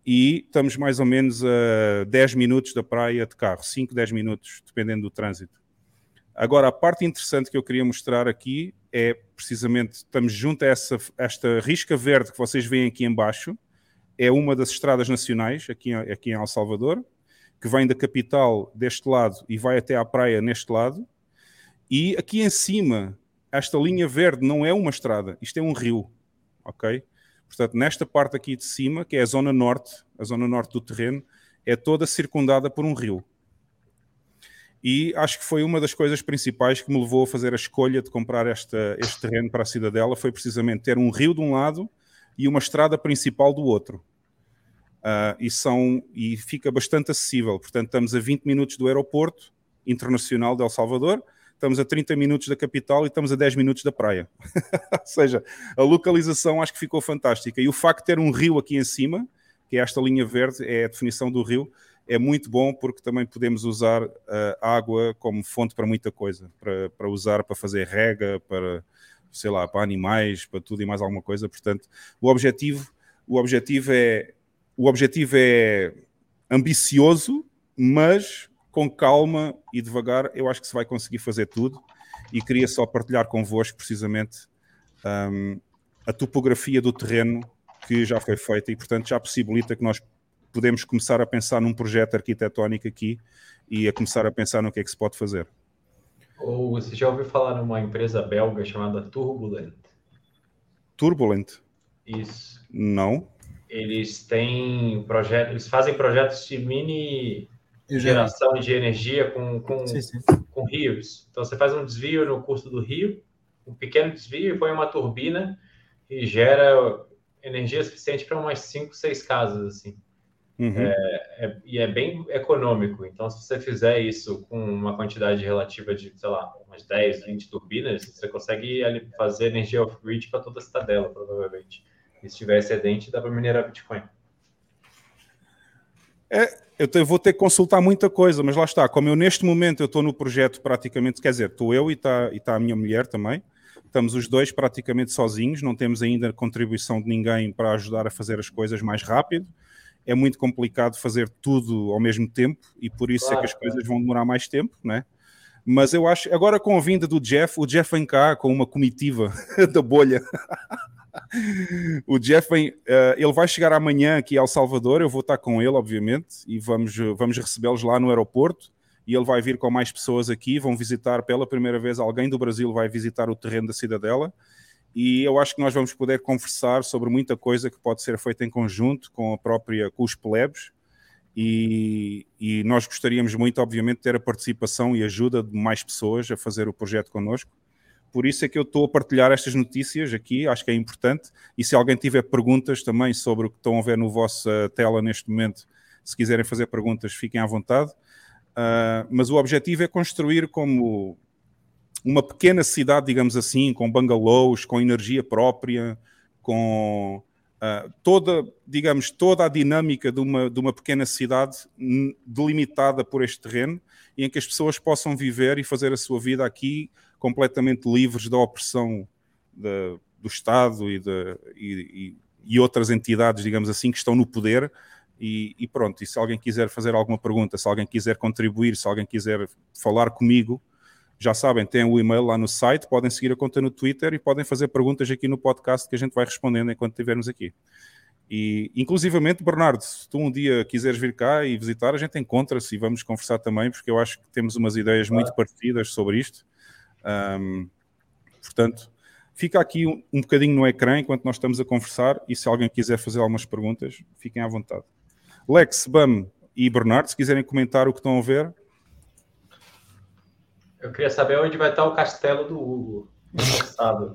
E estamos mais ou menos a 10 minutos da praia de carro, 5, 10 minutos, dependendo do trânsito. Agora, a parte interessante que eu queria mostrar aqui é precisamente, estamos junto a essa, esta risca verde que vocês veem aqui embaixo, é uma das estradas nacionais aqui, aqui em El Salvador, que vem da capital deste lado e vai até à praia neste lado. E aqui em cima, esta linha verde não é uma estrada, isto é um rio, ok? Portanto, nesta parte aqui de cima, que é a zona norte, a zona norte do terreno, é toda circundada por um rio. E acho que foi uma das coisas principais que me levou a fazer a escolha de comprar esta, este terreno para a Cidadela, foi precisamente ter um rio de um lado e uma estrada principal do outro. Uh, e, são, e fica bastante acessível. Portanto, estamos a 20 minutos do aeroporto internacional de El Salvador, estamos a 30 minutos da capital e estamos a 10 minutos da praia. Ou seja, a localização acho que ficou fantástica. E o facto de ter um rio aqui em cima, que é esta linha verde, é a definição do rio, é muito bom porque também podemos usar uh, água como fonte para muita coisa, para, para usar para fazer rega, para sei lá, para animais, para tudo e mais alguma coisa. Portanto, o objetivo, o objetivo é o objetivo é ambicioso, mas com calma e devagar, eu acho que se vai conseguir fazer tudo. e queria só partilhar convosco precisamente um, a topografia do terreno que já foi feita e, portanto, já possibilita que nós podemos começar a pensar num projeto arquitetónico aqui e a começar a pensar no que é que se pode fazer. Ou você já ouviu falar numa empresa belga chamada Turbulent? Turbulent? Isso. Não. Eles têm projetos, eles fazem projetos de mini geração de energia com, com, Sim, sim. com rios. Então você faz um desvio no curso do rio, um pequeno desvio, e põe uma turbina e gera energia suficiente para umas 5, 6 casas assim. Uhum. É, é- e é bem econômico. Então, se você fizer isso com uma quantidade relativa de, sei lá, umas 10, 20 turbinas, você consegue ali fazer energia off-grid para toda a cidadela, provavelmente. E se tiver excedente, dá para minerar Bitcoin. É, eu te- vou ter que consultar muita coisa, mas lá está. Como eu neste momento eu estou no projeto praticamente, quer dizer, estou eu e está tá a minha mulher também. Estamos os dois praticamente sozinhos, não temos ainda contribuição de ninguém para ajudar a fazer as coisas mais rápido. É muito complicado fazer tudo ao mesmo tempo e por isso é Claro, que as coisas vão demorar mais tempo, né? Mas eu acho, agora com a vinda do Jeff, o Jeff vem cá com uma comitiva da bolha. O Jeff vem, eh, ele vai chegar amanhã aqui ao Salvador, eu vou estar com ele, obviamente, e vamos, vamos recebê-los lá no aeroporto. E ele vai vir com mais pessoas aqui, vão visitar pela primeira vez, alguém do Brasil vai visitar o terreno da Cidadela. E eu acho que nós vamos poder conversar sobre muita coisa que pode ser feita em conjunto com a própria, com os plebes. E, e nós gostaríamos muito, obviamente, de ter a participação e ajuda de mais pessoas a fazer o projeto connosco. Por isso é que eu estou a partilhar estas notícias aqui, acho que é importante. E se alguém tiver perguntas também sobre o que estão a ver no vossa tela neste momento, se quiserem fazer perguntas, fiquem à vontade. Ah, mas o objetivo é construir como uma pequena cidade, digamos assim, com bungalows, com energia própria, com ah, toda, digamos, toda a dinâmica de uma, de uma pequena cidade hum, delimitada por este terreno e em que as pessoas possam viver e fazer a sua vida aqui completamente livres da opressão da- do Estado e, de- e- e- e outras entidades, digamos assim, que estão no poder. E, e pronto, e se alguém quiser fazer alguma pergunta, se alguém quiser contribuir, se alguém quiser falar comigo, já sabem, tem o e-mail lá no site, podem seguir a conta no Twitter e podem fazer perguntas aqui no podcast que a gente vai respondendo enquanto estivermos aqui. E, inclusivamente, Bernardo, se tu um dia quiseres vir cá e visitar, a gente encontra-se e vamos conversar também, porque eu acho que temos umas ideias muito parecidas sobre isto. Ahm, portanto, fica aqui um, um bocadinho no ecrã enquanto nós estamos a conversar e se alguém quiser fazer algumas perguntas, fiquem à vontade. Lex, Bam e Bernardo, se quiserem comentar o que estão a ver, Eu queria saber onde vai estar o castelo do Hugo.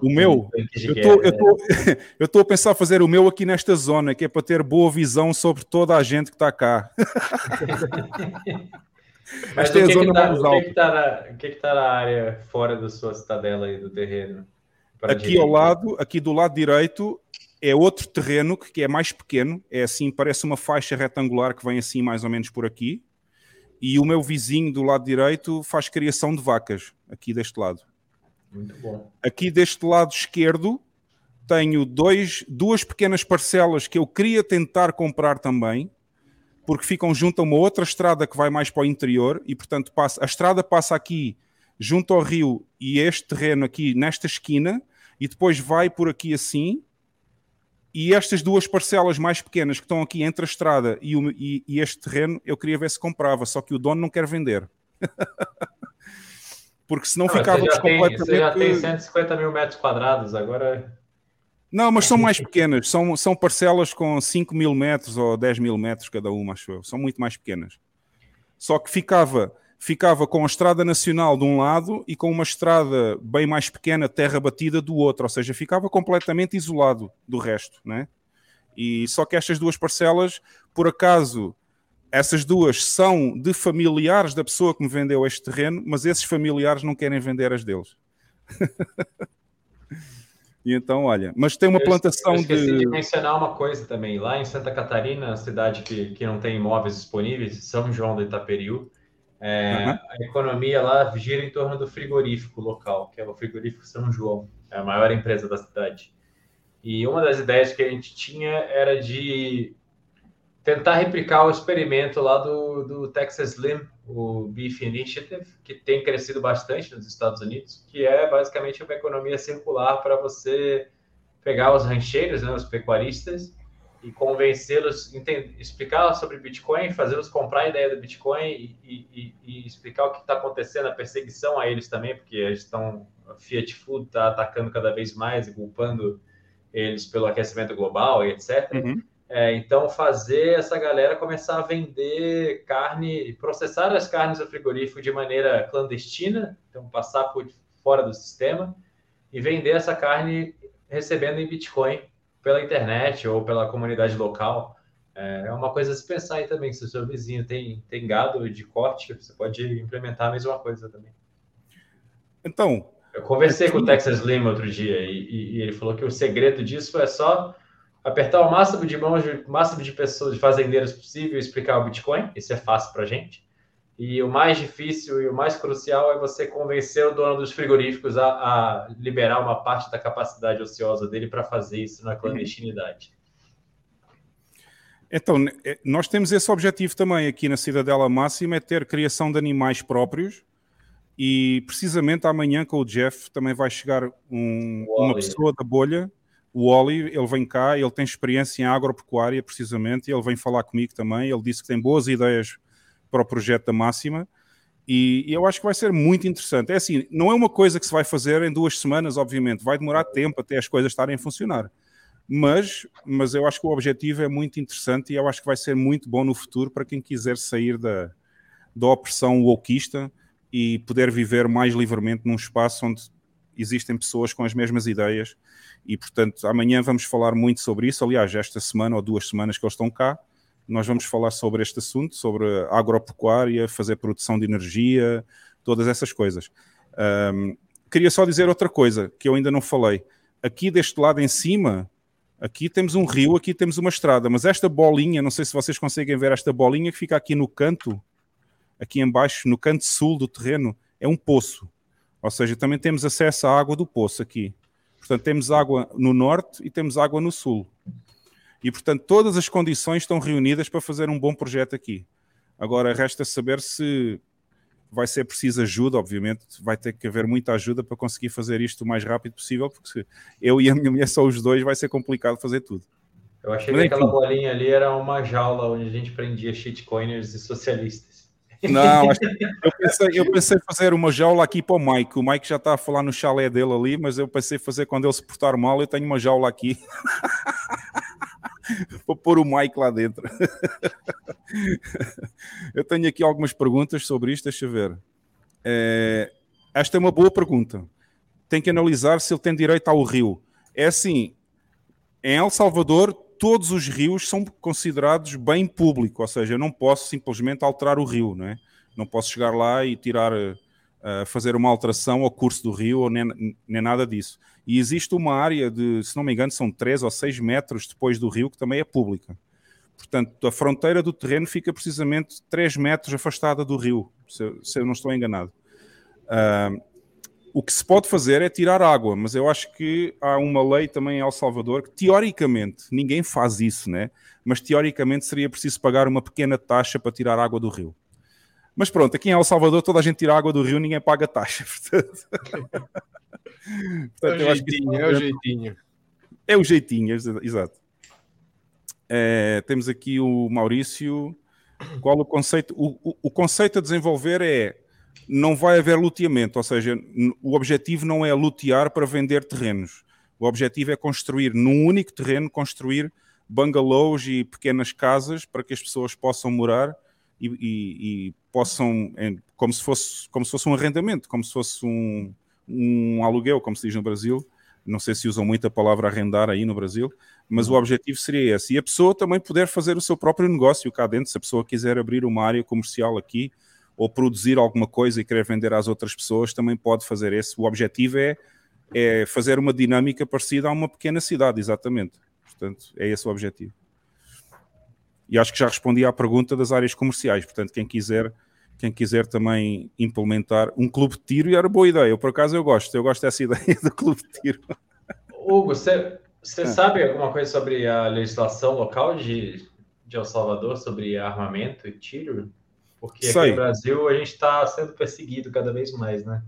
O meu? Eu tô- eu né? tô- eu estou a pensar fazer o meu aqui nesta zona, que é para ter boa visão sobre toda a gente que está cá. Mas Esta é o a que, zona que, tá, mais o que, alta. que, tá na, que, que tá na área fora da sua cidadela aí do terreno? Aqui direita? ao lado, aqui do lado direito, é outro terreno que que é mais pequeno, é assim, parece uma faixa retangular que vem assim mais ou menos por aqui. E o meu vizinho do lado direito faz criação de vacas, aqui deste lado. Muito bom. Aqui deste lado esquerdo tenho dois, duas pequenas parcelas que eu queria tentar comprar também, porque ficam junto a uma outra estrada que vai mais para o interior e, portanto, passa, a estrada passa aqui junto ao rio e este terreno aqui nesta esquina e depois vai por aqui assim. E estas duas parcelas mais pequenas que estão aqui entre a estrada e, o- e- e este terreno, eu queria ver se comprava, só que o dono não quer vender. Porque senão Ah, mas ficávamos já tem, completamente. Você já tem 150 mil metros quadrados, agora Não, mas são mais pequenas. São, são parcelas com 5 mil metros ou 10 mil metros cada uma, acho eu. São muito mais pequenas. Só que ficava, ficava com a estrada nacional de um lado e com uma estrada bem mais pequena, terra batida, do outro. Ou seja, ficava completamente isolado do resto, né? E só que estas duas parcelas, por acaso, essas duas são de familiares da pessoa que me vendeu este terreno, mas esses familiares não querem vender as deles. e então, olha, mas tem uma Eu- plantação eu esqueci de... de. mencionar uma coisa também. Lá em Santa Catarina, cidade que, que não tem imóveis disponíveis, São João do Itaperiú, é, Aham. a economia lá gira em torno do frigorífico local, que é o frigorífico São João, é a maior empresa da cidade. E uma das ideias que a gente tinha era de tentar replicar o experimento lá do, do Texas Slim, o Beef Initiative, que tem crescido bastante nos Estados Unidos, que é basicamente uma economia circular para você pegar os rancheiros, né, os pecuaristas, e convencê-los, explicar sobre Bitcoin, fazê-los comprar a ideia do Bitcoin e, e, e explicar o que está acontecendo, a perseguição a eles também, porque eles estão, a Fiat Food está atacando cada vez mais e culpando eles pelo aquecimento global e etc. Uhum. É, então, fazer essa galera começar a vender carne, processar as carnes do frigorífico de maneira clandestina, então passar por fora do sistema e vender essa carne recebendo em Bitcoin pela internet ou pela comunidade local. É uma coisa a se pensar aí também. Se o seu vizinho tem, tem gado de corte, você pode implementar a mesma coisa também. Então. Eu conversei com o Texas Lima outro dia e, e, ele falou que o segredo disso é só apertar o máximo de mãos, o máximo de pessoas, de fazendeiros possível e explicar o Bitcoin. Isso é fácil para gente. E o mais difícil e o mais crucial é você convencer o dono dos frigoríficos a, a liberar uma parte da capacidade ociosa dele para fazer isso na clandestinidade. Então, é, nós temos esse objetivo também aqui na Cidadela Máxima, é ter criação de animais próprios. E precisamente amanhã com o Jeff também vai chegar um, uma pessoa da bolha, o Oli, ele vem cá, ele tem experiência em agropecuária precisamente, e ele vem falar comigo também. Ele disse que tem boas ideias para o projeto da Máxima e, e, eu acho que vai ser muito interessante. É assim, não é uma coisa que se vai fazer em duas semanas, obviamente, vai demorar tempo até as coisas estarem a funcionar. Mas, mas eu acho que o objetivo é muito interessante e eu acho que vai ser muito bom no futuro para quem quiser sair da, da opressão wokista e poder viver mais livremente num espaço onde existem pessoas com as mesmas ideias. E, portanto, amanhã vamos falar muito sobre isso. Aliás, esta semana ou duas semanas que eles estão cá, nós vamos falar sobre este assunto, sobre agropecuária, fazer produção de energia, todas essas coisas. Um, queria só dizer outra coisa que eu ainda não falei. Aqui deste lado em cima, aqui temos um rio, aqui temos uma estrada, mas esta bolinha, não sei se vocês conseguem ver esta bolinha que fica aqui no canto, aqui embaixo, no canto sul do terreno, é um poço. Ou seja, também temos acesso à água do poço aqui. Portanto, temos água no norte e temos água no sul. E, portanto, todas as condições estão reunidas para fazer um bom projeto aqui. Agora, resta saber se vai ser preciso ajuda, obviamente, vai ter que haver muita ajuda para conseguir fazer isto o mais rápido possível, porque se eu e a minha mulher só os dois, vai ser complicado fazer tudo. Eu achei Mas, que aquela bolinha ali era uma jaula onde a gente prendia shitcoiners e socialistas. Não, eu pensei, eu pensei fazer uma jaula aqui para o Mike. O Mike já está a falar no chalé dele ali, mas eu pensei fazer quando ele se portar mal, eu tenho uma jaula aqui. Vou pôr o Mike lá dentro. eu tenho aqui algumas perguntas sobre isto, deixa eu ver. É, esta é uma boa pergunta. Tem que analisar se ele tem direito ao rio. É assim, em El Salvador, todos os rios são considerados bem público, ou seja, eu não posso simplesmente alterar o rio, não é? Não posso chegar lá e tirar, uh, fazer uma alteração ao curso do rio, ou nem, nem nada disso. E existe uma área de, se não me engano, são 3 ou 6 metros depois do rio, que também é pública. Portanto, a fronteira do terreno fica precisamente 3 metros afastada do rio, se, se eu não estou enganado. Uh, o que se pode fazer é tirar água, mas eu acho que há uma lei também em El Salvador que, teoricamente, ninguém faz isso, né? Mas teoricamente seria preciso pagar uma pequena taxa para tirar água do rio. Mas pronto, aqui em El Salvador toda a gente tira água do rio, ninguém paga taxa. Portanto... Portanto, é o jeitinho, é o jeitinho. É o jeitinho, exato. É, temos aqui o Maurício. Qual o conceito? O, o, o, conceito a desenvolver é não vai haver luteamento, ou seja, o objetivo não é lutear para vender terrenos. O objetivo é construir num único terreno, construir bungalows e pequenas casas para que as pessoas possam morar e, e, e possam, como se fosse como se fosse um arrendamento, como se fosse um, um aluguel, como se diz no Brasil. Não sei se usam muito a palavra arrendar aí no Brasil, mas o uhum. objetivo seria esse. E a pessoa também poder fazer o seu próprio negócio cá dentro, se a pessoa quiser abrir uma área comercial aqui ou produzir alguma coisa e querer vender às outras pessoas, também pode fazer esse. O objetivo é, é fazer uma dinâmica parecida a uma pequena cidade, exatamente. Portanto, é esse o objetivo. E acho que já respondi à pergunta das áreas comerciais. Portanto, quem quiser quem quiser também implementar um clube de tiro, e era boa ideia. Eu, por acaso, eu gosto. Eu gosto dessa ideia do clube de tiro. Hugo, você, é. sabe alguma coisa sobre a legislação local de, de El Salvador sobre armamento e tiro? Porque aqui Sei. no Brasil a gente está sendo perseguido cada vez mais, né?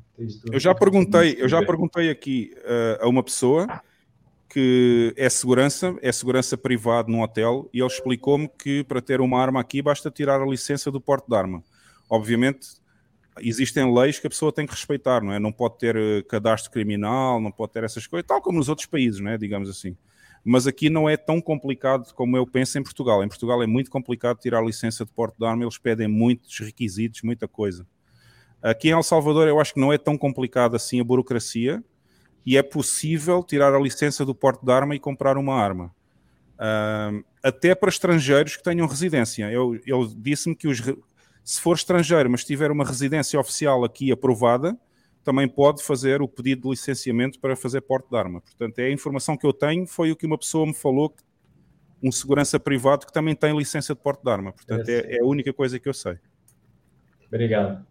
Eu já perguntei, eu já perguntei aqui eh, a uma pessoa que é segurança, é segurança privado num hotel, e ele explicou-me que para ter uma arma aqui basta tirar a licença do porte de arma. Obviamente, existem leis que a pessoa tem que respeitar, não é? Não pode ter eh, cadastro criminal, não pode ter essas coisas, tal como nos outros países, não é? Digamos assim. Mas aqui não é tão complicado como eu penso em Portugal. Em Portugal é muito complicado tirar a licença de porte de arma, eles pedem muitos requisitos, muita coisa. Aqui em El Salvador eu acho que não é tão complicado assim a burocracia e é possível tirar a licença do porte de arma e comprar uma arma. Ahm, até para estrangeiros que tenham residência. Eu, disse-me que os, se for estrangeiro, mas tiver uma residência oficial aqui aprovada, também pode fazer o pedido de licenciamento para fazer porte de arma. Portanto, é a informação que eu tenho, foi o que uma pessoa me falou, um segurança privado que também tem licença de porte de arma. Portanto, é, é a única coisa que eu sei. Obrigado.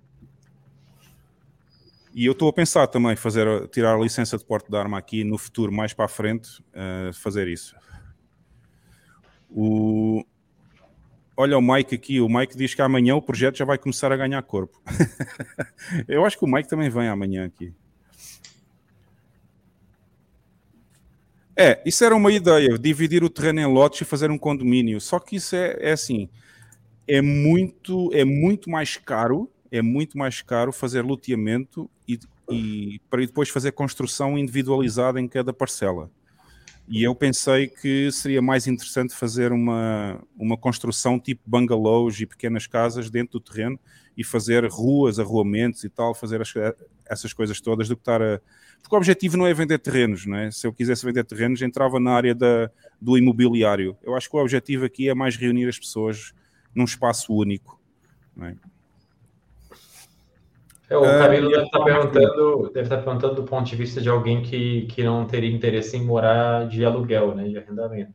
E eu estou a pensar também fazer, tirar a licença de porte de arma aqui no futuro, mais para a frente, eh, fazer isso. O... Olha o Mike aqui, o Mike diz que amanhã o projeto já vai começar a ganhar corpo. eu acho que o Mike também vem amanhã aqui. É, isso era uma ideia, dividir o terreno em lotes e fazer um condomínio. Só que isso é, é assim, é muito, é muito mais caro, é muito mais caro fazer loteamento e, e para depois fazer construção individualizada em cada parcela. E eu pensei que seria mais interessante fazer uma, uma construção tipo bungalows e pequenas casas dentro do terreno e fazer ruas, arruamentos e tal, fazer as- essas coisas todas do que estar a. Porque o objetivo não é vender terrenos, não é? Se eu quisesse vender terrenos, entrava na área da, do imobiliário. Eu acho que o objetivo aqui é mais reunir as pessoas num espaço único. Não é? É, o Ah, Camilo deve estar falar uma perguntando, deve estar perguntando do ponto de vista de alguém que, que não teria interesse em morar de aluguel, né, de arrendamento.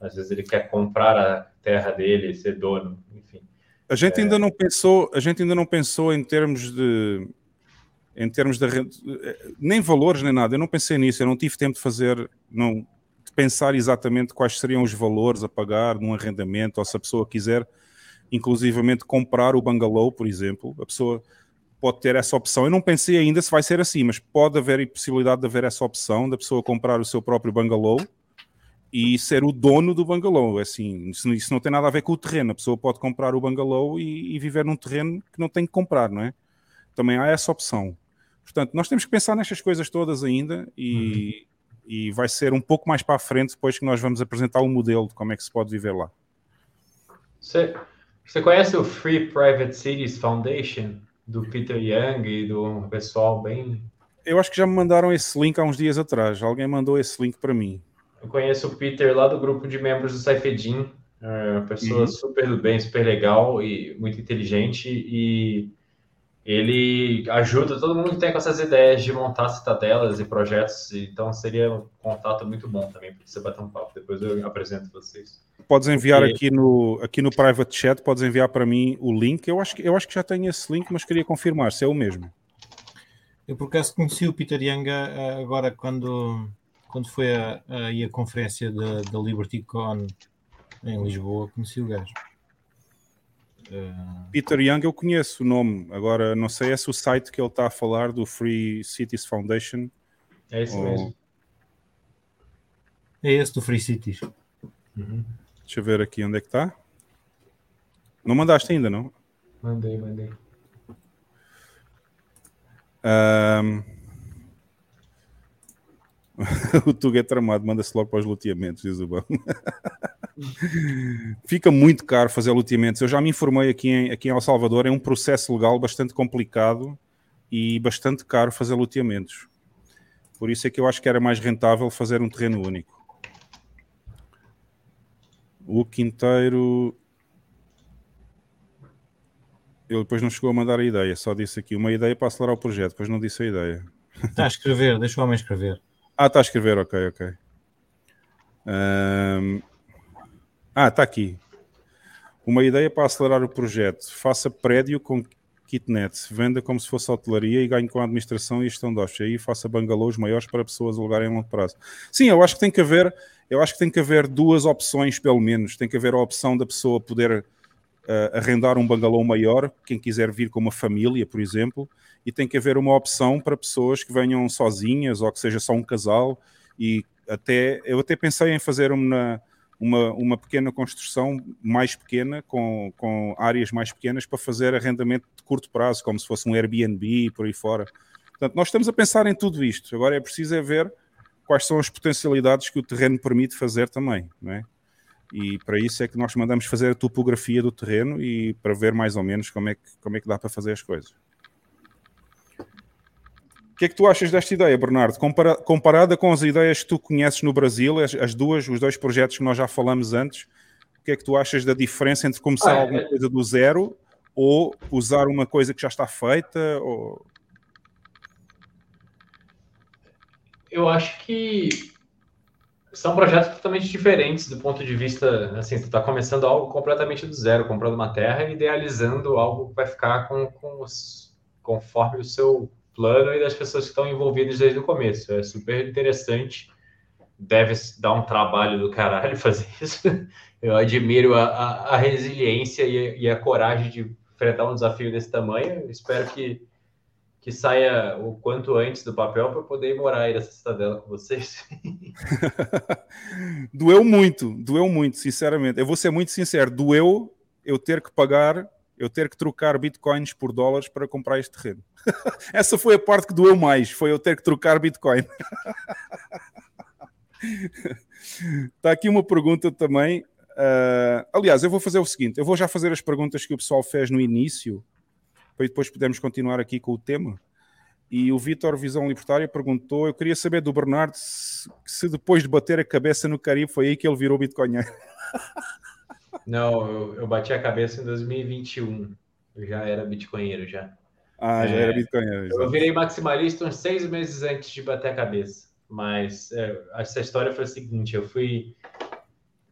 Às vezes ele quer comprar a terra dele, ser dono, enfim. A gente ainda não pensou, a gente ainda não pensou em termos de em termos de nem valores nem nada. Eu não pensei nisso, eu não tive tempo de fazer, não de pensar exatamente quais seriam os valores a pagar num arrendamento ou se a pessoa quiser inclusivamente comprar o bungalow, por exemplo, a pessoa pode ter essa opção. Eu não pensei ainda se vai ser assim, mas pode haver a possibilidade de haver essa opção da pessoa comprar o seu próprio bungalow e ser o dono do bungalow. Assim, isso, isso não tem nada a ver com o terreno. A pessoa pode comprar o bungalow e, e viver num terreno que não tem que comprar, não é? Também há essa opção. Portanto, nós temos que pensar nestas coisas todas ainda e, e vai ser um pouco mais para a frente depois que nós vamos apresentar o modelo de como é que se pode viver lá. Você, você conhece o Free Private Cities Foundation, do Peter Young e do pessoal bem... Eu acho que já me mandaram esse link há uns dias atrás. Alguém mandou esse link para mim. Eu conheço o Peter lá do grupo de membros do Saifedin, é uma pessoa Uhum. super do bem, super legal e muito inteligente e ele ajuda todo mundo que tem com essas ideias de montar citadelas e projetos, então seria um contato muito bom também para você bater um papo. Depois eu apresento vocês. Podes enviar Porque- aqui no, aqui no private chat, podes enviar para mim o link. Eu acho, que, eu acho que já tenho esse link, mas queria confirmar se é o mesmo. Eu por acaso conheci o Peter Young ah, agora quando, quando foi a, a, aí a conferência da, da LibertyCon em Lisboa, conheci o gajo. Ah, Peter Young eu conheço o nome, agora não sei se o site que ele está a falar do Free Cities Foundation. É esse ou- mesmo. é esse do Free Cities. Deixa eu ver aqui onde é que está. Não mandaste ainda, não? Mandei, mandei. Ahm. o Tuga é tramado, manda-se logo para os loteamentos, diz o Bão. Fica muito caro fazer loteamentos. Eu já me informei aqui em, aqui em El Salvador, é um processo legal bastante complicado e bastante caro fazer loteamentos. Por isso é que eu acho que era mais rentável fazer um terreno único. O quinteiro. Ele depois não chegou a mandar a ideia, só disse aqui uma ideia para acelerar o projeto, depois não disse a ideia. Está a escrever, deixa o homem escrever. Ah, está a escrever, ok, ok. Ahm, Ah, está aqui. Uma ideia para acelerar o projeto. Faça prédio com kitnet, venda como se fosse hotelaria e ganhe com a administração e gestão de hóspedes. Aí faça bungalows maiores para pessoas alugarem a longo prazo. Sim, eu acho que tem que haver. Eu acho que tem que haver duas opções, pelo menos. Tem que haver a opção da pessoa poder uh, arrendar um bangalô maior, quem quiser vir com uma família, por exemplo, e tem que haver uma opção para pessoas que venham sozinhas ou que seja só um casal. E até eu até pensei em fazer uma, uma, uma pequena construção mais pequena, com, com áreas mais pequenas, para fazer arrendamento de curto prazo, como se fosse um Airbnb por aí fora. Portanto, nós estamos a pensar em tudo isto. Agora é preciso é ver quais são as potencialidades que o terreno permite fazer também, não é? E para isso é que nós mandamos fazer a topografia do terreno e para ver mais ou menos como é que, como é que dá para fazer as coisas. O que é que tu achas desta ideia, Bernardo? Compara comparada com as ideias que tu conheces no Brasil, as, as, duas, os dois projetos que nós já falamos antes, o que é que tu achas da diferença entre começar ah, alguma é... coisa do zero ou usar uma coisa que já está feita? Ou... Eu acho que são projetos totalmente diferentes do ponto de vista, assim, você está começando algo completamente do zero, comprando uma terra e idealizando algo que vai ficar com, com os, conforme o seu plano e das pessoas que estão envolvidas desde o começo. É super interessante. Deve dar um trabalho do caralho fazer isso. Eu admiro a, a, a resiliência e e a, coragem de enfrentar um desafio desse tamanho. Espero que, que saia o quanto antes do papel para poder morar aí nessa cidadela com vocês. doeu muito, doeu muito, sinceramente. Eu vou ser muito sincero, doeu eu ter que pagar eu ter que trocar bitcoins por dólares para comprar este terreno. Essa foi a parte que doeu mais, foi eu ter que trocar bitcoin. Está aqui uma pergunta também. Uh, aliás, eu vou fazer o seguinte: eu vou já fazer as perguntas que o pessoal fez no início, para depois podermos continuar aqui com o tema. E o Vitor Visão Libertária perguntou: eu queria saber do Bernardo se, se depois de bater a cabeça no Caribe foi aí que ele virou Bitcoin. Não, eu, eu bati a cabeça em 2021. Eu já era bitcoinheiro já. Ah, já é, era bitcoinheiro. Eu virei maximalista uns seis meses antes de bater a cabeça. Mas é, essa história foi a seguinte: eu fui.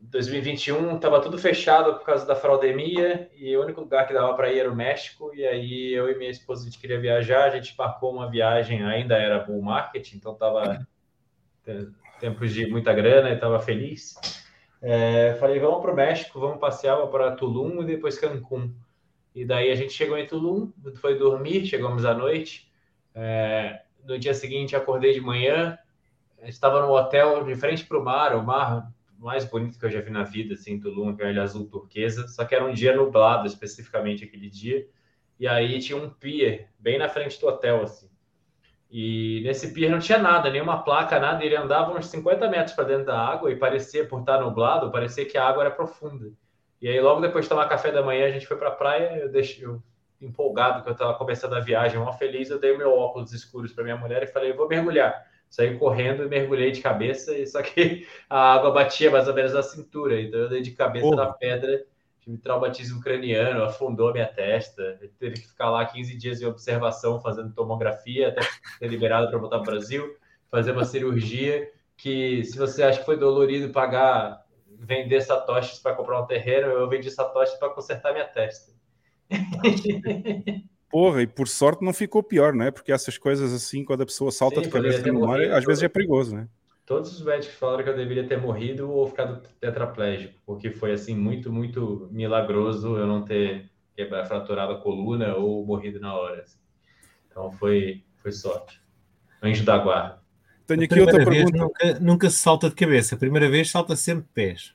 2021 estava tudo fechado por causa da fraudemia e o único lugar que dava para ir era o México. E aí eu e minha esposa a gente queria viajar, a gente marcou uma viagem, ainda era bull market, então estava tempos de muita grana e estava feliz. É, falei, vamos para o México, vamos passear para Tulum e depois Cancún. E daí a gente chegou em Tulum, foi dormir, chegamos à noite. É, no dia seguinte acordei de manhã, estava no hotel de frente para o mar, o mar mais bonito que eu já vi na vida, assim, Tulum, aquele azul turquesa, só que era um dia nublado, especificamente aquele dia. E aí tinha um pier bem na frente do hotel, assim. E nesse pier não tinha nada, nenhuma placa, nada. Ele andava uns 50 metros para dentro da água e parecia, por estar nublado, parecia que a água era profunda. E aí, logo depois de tomar café da manhã, a gente foi para a praia. Eu deixei, eu, empolgado que eu estava começando a viagem, uma feliz, eu dei meu óculos escuros para minha mulher e falei: vou mergulhar. Saí correndo e mergulhei de cabeça, e só que a água batia mais ou menos na cintura. Então eu dei de cabeça Porra. na pedra tive traumatismo craniano, afundou a minha testa, teve que ficar lá 15 dias em observação fazendo tomografia até ser liberado para voltar para o Brasil, fazer uma cirurgia que, se você acha que foi dolorido pagar, vender satoshis para comprar um terreno, eu vendi satoshis para consertar minha testa. Porra, e por sorte não ficou pior, né? Porque essas coisas assim, quando a pessoa salta Sim, de cabeça no mar, às vezes é perigoso, né? Todos os médicos falaram que eu deveria ter morrido ou ficado tetraplégico, porque foi assim muito, muito milagroso eu não ter quebrado, fraturado a coluna ou morrido na hora. Assim. Então foi, foi sorte. Anjo da guarda. Tenho aqui outra pergunta. Nunca, nunca, se salta de cabeça. A primeira vez salta sempre pés.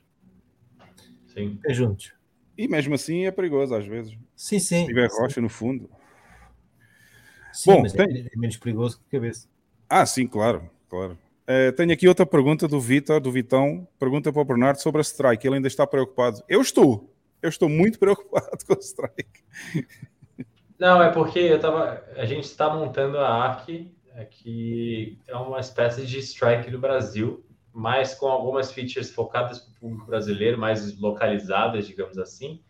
Sim. Pés juntos. E mesmo assim é perigoso às vezes. Sim, sim. Se tiver rocha no fundo. Sim, Bom, mas é tem... é menos perigoso que cabeça. Ah, sim, claro, claro. Uh, tenho aqui outra pergunta do Vitor, do Vitão. Pergunta para o Bernardo sobre a strike. Ele ainda está preocupado. Eu estou. Eu estou muito preocupado com a strike. Não, é porque eu tava, a gente está montando a ARC, é que é uma espécie de strike no Brasil, mas com algumas features focadas para o público brasileiro, mais localizadas, digamos assim.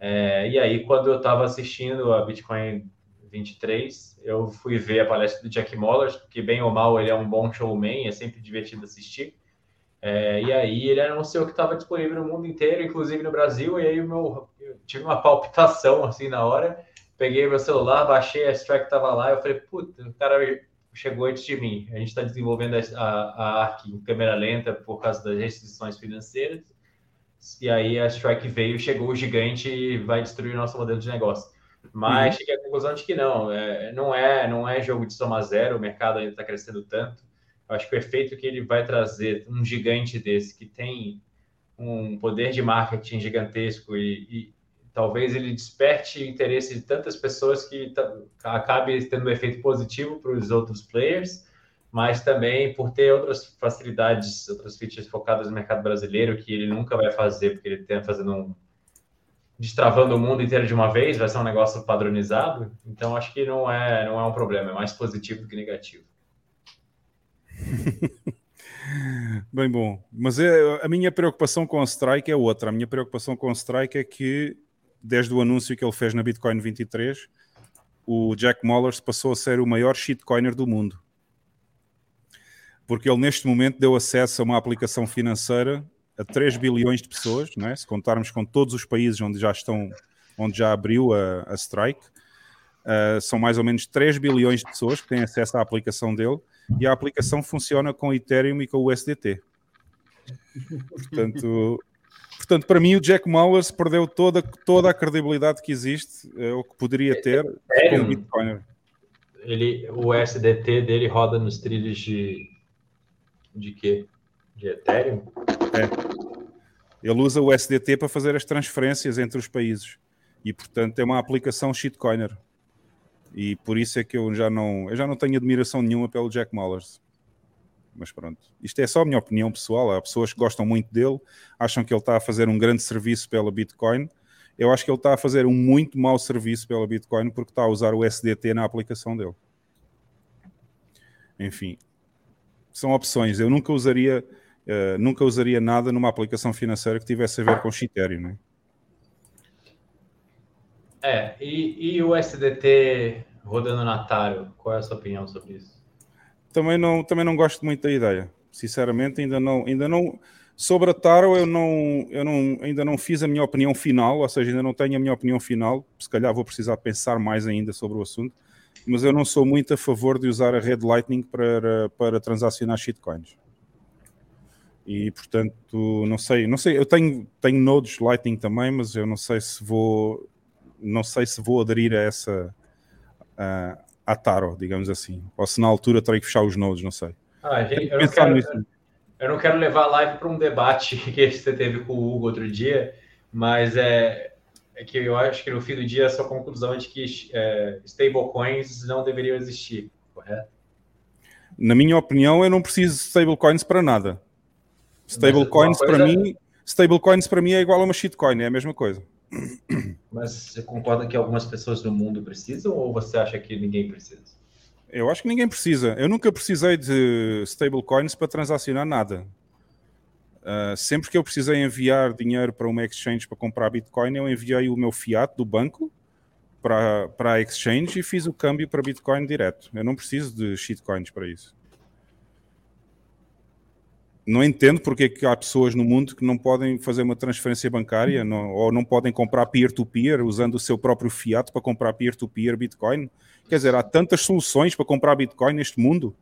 É, e aí, quando eu estava assistindo a Bitcoin 23, eu fui ver a palestra do Jack Mollers, que bem ou mal ele é um bom showman, é sempre divertido assistir. É, e aí ele anunciou que estava disponível no mundo inteiro, inclusive no Brasil, e aí meu, eu tive uma palpitação assim na hora. Peguei meu celular, baixei a strike que estava lá, eu falei, puta, o cara chegou antes de mim. A gente está desenvolvendo a, a ARC em câmera lenta por causa das restrições financeiras. E aí a Strike veio, chegou o gigante e vai destruir o nosso modelo de negócio. Mas Uhum. cheguei à conclusão de que não, é, não é, não é jogo de soma zero. O mercado ainda está crescendo tanto. Eu acho que o efeito que ele vai trazer, um gigante desse que tem um poder de marketing gigantesco e, e talvez ele desperte o interesse de tantas pessoas que acabe tendo um efeito positivo para os outros players, mas também por ter outras facilidades, outras features focadas no mercado brasileiro que ele nunca vai fazer, porque ele está fazendo um destravando o mundo inteiro de uma vez, vai ser um negócio padronizado. Então acho que não é não é um problema, é mais positivo do que negativo. Bem bom. Mas é, a minha preocupação com o Strike é outra. A minha preocupação com o Strike é que, desde o anúncio que ele fez na Bitcoin 23, o Jack Mollers passou a ser o maior shitcoiner do mundo. Porque ele, neste momento, deu acesso a uma aplicação financeira a 3 bilhões de pessoas, não é? se contarmos com todos os países onde já estão, onde já abriu a, a Strike. Uh, são mais ou menos 3 bilhões de pessoas que têm acesso à aplicação dele e a aplicação funciona com Ethereum e com o USDT. Portanto, portanto para mim o Jack Mallers perdeu toda, toda a credibilidade que existe, é, o que poderia ter como Ethereum? Bitcoiner. Ele, o SDT dele roda nos trilhos de de quê? De Ethereum? É. Ele usa o USDT para fazer as transferências entre os países e, portanto, é uma aplicação shitcoiner. E por isso é que eu já não, eu já não tenho admiração nenhuma pelo Jack Mallers. Mas pronto, isto é só a minha opinião pessoal. Há pessoas que gostam muito dele, acham que ele está a fazer um grande serviço pela Bitcoin. Eu acho que ele está a fazer um muito mau serviço pela Bitcoin porque está a usar o SDT na aplicação dele. Enfim, são opções. Eu nunca usaria, uh, nunca usaria nada numa aplicação financeira que tivesse a ver com Ethereum, né? É, e, e o SDT rodando na Taro, qual é a sua opinião sobre isso? Também não, também não gosto muito da ideia. Sinceramente, ainda não, ainda não. Sobre a Taro, eu não, eu não, ainda não fiz a minha opinião final, ou seja, ainda não tenho a minha opinião final. Se calhar vou precisar pensar mais ainda sobre o assunto. Mas eu não sou muito a favor de usar a rede Lightning para, para transacionar shitcoins. E portanto, não sei, não sei. Eu tenho, tenho nodes Lightning também, mas eu não sei se vou, não sei se vou aderir a essa a, a Taro, digamos assim. Ou se na altura terei que fechar os nodes, não sei. Ah, gente, eu, não quero, nisso. eu não quero levar a live para um debate que você teve com o Hugo outro dia, mas é, é que eu acho que no fim do dia a sua conclusão é de que é, stablecoins não deveriam existir, correto? Na minha opinião, eu não preciso de stablecoins para nada. Stablecoins para coisa- mim, stablecoins para mim é igual a uma shitcoin, é a mesma coisa. Mas você concorda que algumas pessoas no mundo precisam ou você acha que ninguém precisa? Eu acho que ninguém precisa. Eu nunca precisei de stablecoins para transacionar nada. Uh, sempre que eu precisei enviar dinheiro para uma exchange para comprar Bitcoin, eu enviei o meu fiat do banco para, para a exchange e fiz o câmbio para Bitcoin direto. Eu não preciso de shitcoins para isso. Não entendo porque é que há pessoas no mundo que não podem fazer uma transferência bancária não- ou não podem comprar peer-to-peer usando o seu próprio fiat para comprar peer-to-peer Bitcoin. Quer dizer, há tantas soluções para comprar Bitcoin neste mundo.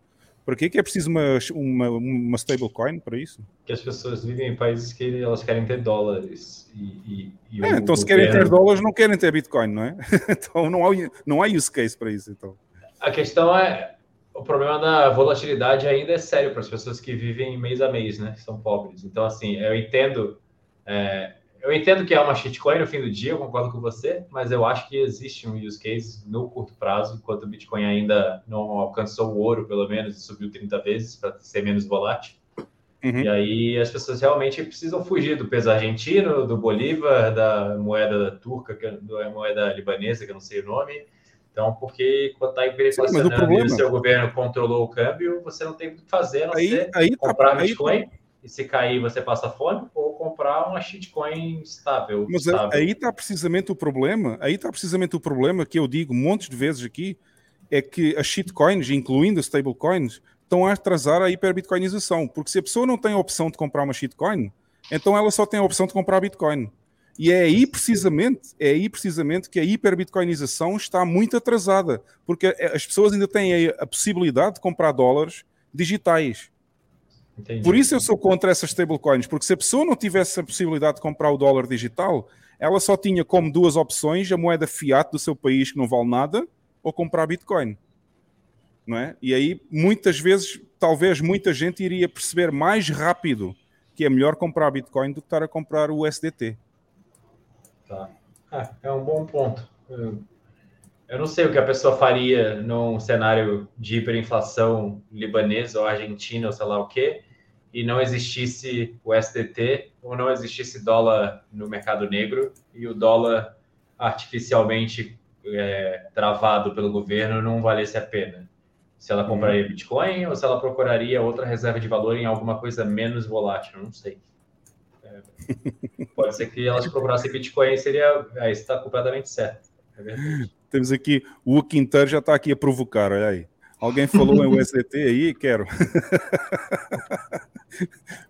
Para que é que é preciso uma, uma, uma stablecoin para isso? Que as pessoas vivem em países que elas querem ter dólares e, e, e É, então, se querem ter dólares, não querem ter Bitcoin, não é? então, não há, não há use case para isso. Então. A questão é, o problema da volatilidade ainda é sério para as pessoas que vivem mês a mês, né? Que são pobres. Então, assim, eu entendo, é, eu entendo que é uma shitcoin no fim do dia, eu concordo com você, mas eu acho que existe um use case no curto prazo, enquanto o Bitcoin ainda não alcançou o ouro, pelo menos, e subiu 30 vezes para ser menos volátil. E aí as pessoas realmente precisam fugir do peso argentino, do Bolívar, da moeda turca, é- da moeda libanesa, que eu não sei o nome. Então, porque quando está mas o hiperinflacionando e problema- o seu governo controlou o câmbio, você não tem o que fazer não Aí- ser aí tá- comprar aí Bitcoin, tá- e se cair você passa fome, ou comprar uma shitcoin estável. Mas estável. aí está precisamente o problema, aí está precisamente o problema que eu digo montes de vezes aqui, é que as shitcoins, incluindo as stablecoins, estão a atrasar a hiperbitcoinização, porque se a pessoa não tem a opção de comprar uma shitcoin, então ela só tem a opção de comprar Bitcoin. E é aí precisamente, é aí precisamente que a hiperbitcoinização está muito atrasada, porque as pessoas ainda têm a, possibilidade de comprar dólares digitais. Entendi. Por isso eu sou contra essas stablecoins, porque se a pessoa não tivesse a possibilidade de comprar o dólar digital, ela só tinha como duas opções a moeda fiat do seu país que não vale nada ou comprar Bitcoin. Não é? E aí muitas vezes, talvez muita gente iria perceber mais rápido que é melhor comprar Bitcoin do que estar a comprar o USDT. Tá. É, é um bom ponto. Eu, eu não sei o que a pessoa faria num cenário de hiperinflação libanesa ou argentina ou sei lá o quê, e não existisse o SDT ou não existisse dólar no mercado negro e o dólar artificialmente é, travado pelo governo não valesse a pena. Se ela compraria Bitcoin ou se ela procuraria outra reserva de valor em alguma coisa menos volátil, não sei. Pode ser que elas procurassem Bitcoin, seria. Aí está completamente certo. É. Temos aqui, o Quinteiro já está aqui a provocar, olha aí. Alguém falou em USDT aí? Quero.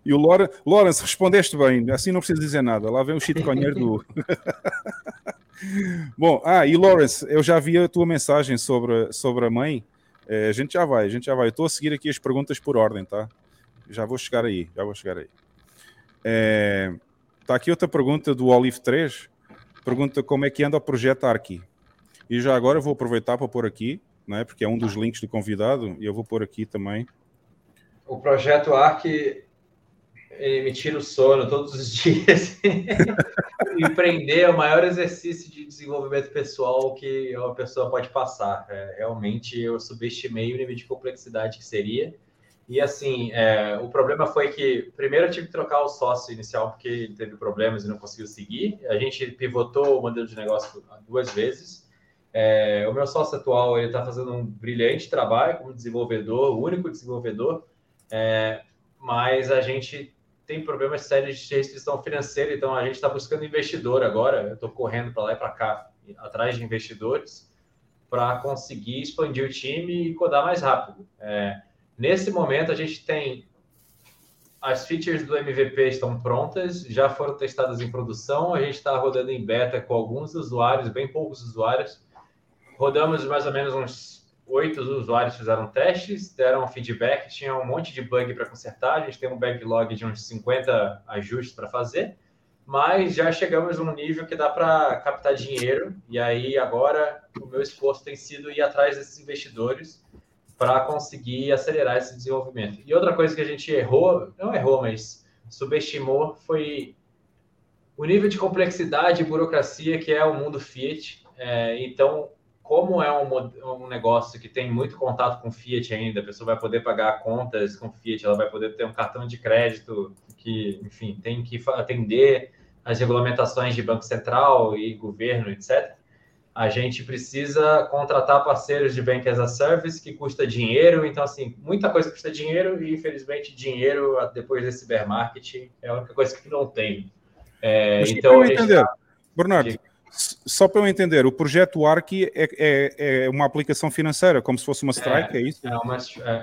e o Lawrence, Lawrence, respondeste bem, assim não precisa dizer nada. Lá vem o shitcoinheiro do. Bom, ah, e Lawrence, eu já vi a tua mensagem sobre, sobre a mãe. É, a gente já vai, a gente já vai. Eu estou a seguir aqui as perguntas por ordem, tá? Já vou chegar aí, já vou chegar aí. É, tá aqui outra pergunta do Olive 3. Pergunta como é que anda o projeto Arqui. E já agora vou aproveitar para pôr aqui, né, porque é um dos links do convidado, e eu vou pôr aqui também. O projeto Arc ele me tira o sono todos os dias. Empreender é o maior exercício de desenvolvimento pessoal que uma pessoa pode passar. É, realmente eu subestimei o nível de complexidade que seria. E assim, é, o problema foi que primeiro eu tive que trocar o sócio inicial porque ele teve problemas e não conseguiu seguir. A gente pivotou o modelo de negócio duas vezes. É, o meu sócio atual ele está fazendo um brilhante trabalho como desenvolvedor, único desenvolvedor, é, mas a gente tem problemas sérios de restrição financeira, então a gente está buscando investidor agora. Eu estou correndo para lá e para cá, atrás de investidores, para conseguir expandir o time e codar mais rápido. É, nesse momento, a gente tem as features do MVP estão prontas, já foram testadas em produção, a gente está rodando em beta com alguns usuários, bem poucos usuários. Rodamos mais ou menos uns oito usuários fizeram testes, deram feedback, tinha um monte de bug para consertar, a gente tem um backlog de uns 50 ajustes para fazer, mas já chegamos num nível que dá para captar dinheiro, e aí agora o meu esforço tem sido ir atrás desses investidores para conseguir acelerar esse desenvolvimento. E outra coisa que a gente errou, não errou, mas subestimou, foi o nível de complexidade e burocracia que é o mundo Fiat. É, então, como é um, um, negócio que tem muito contato com Fiat ainda, a pessoa vai poder pagar contas com Fiat, ela vai poder ter um cartão de crédito que, enfim, tem que atender as regulamentações de Banco Central e governo, etc. A gente precisa contratar parceiros de Bank as a Service que custa dinheiro, então, assim, muita coisa custa dinheiro e, infelizmente, dinheiro depois desse bear market é a única coisa que não tem. É, então, eu entender, tá... Bernardo, só para eu entender, o projeto ARC é, é, é, uma aplicação financeira, como se fosse uma Strike, é, é isso? É, uma,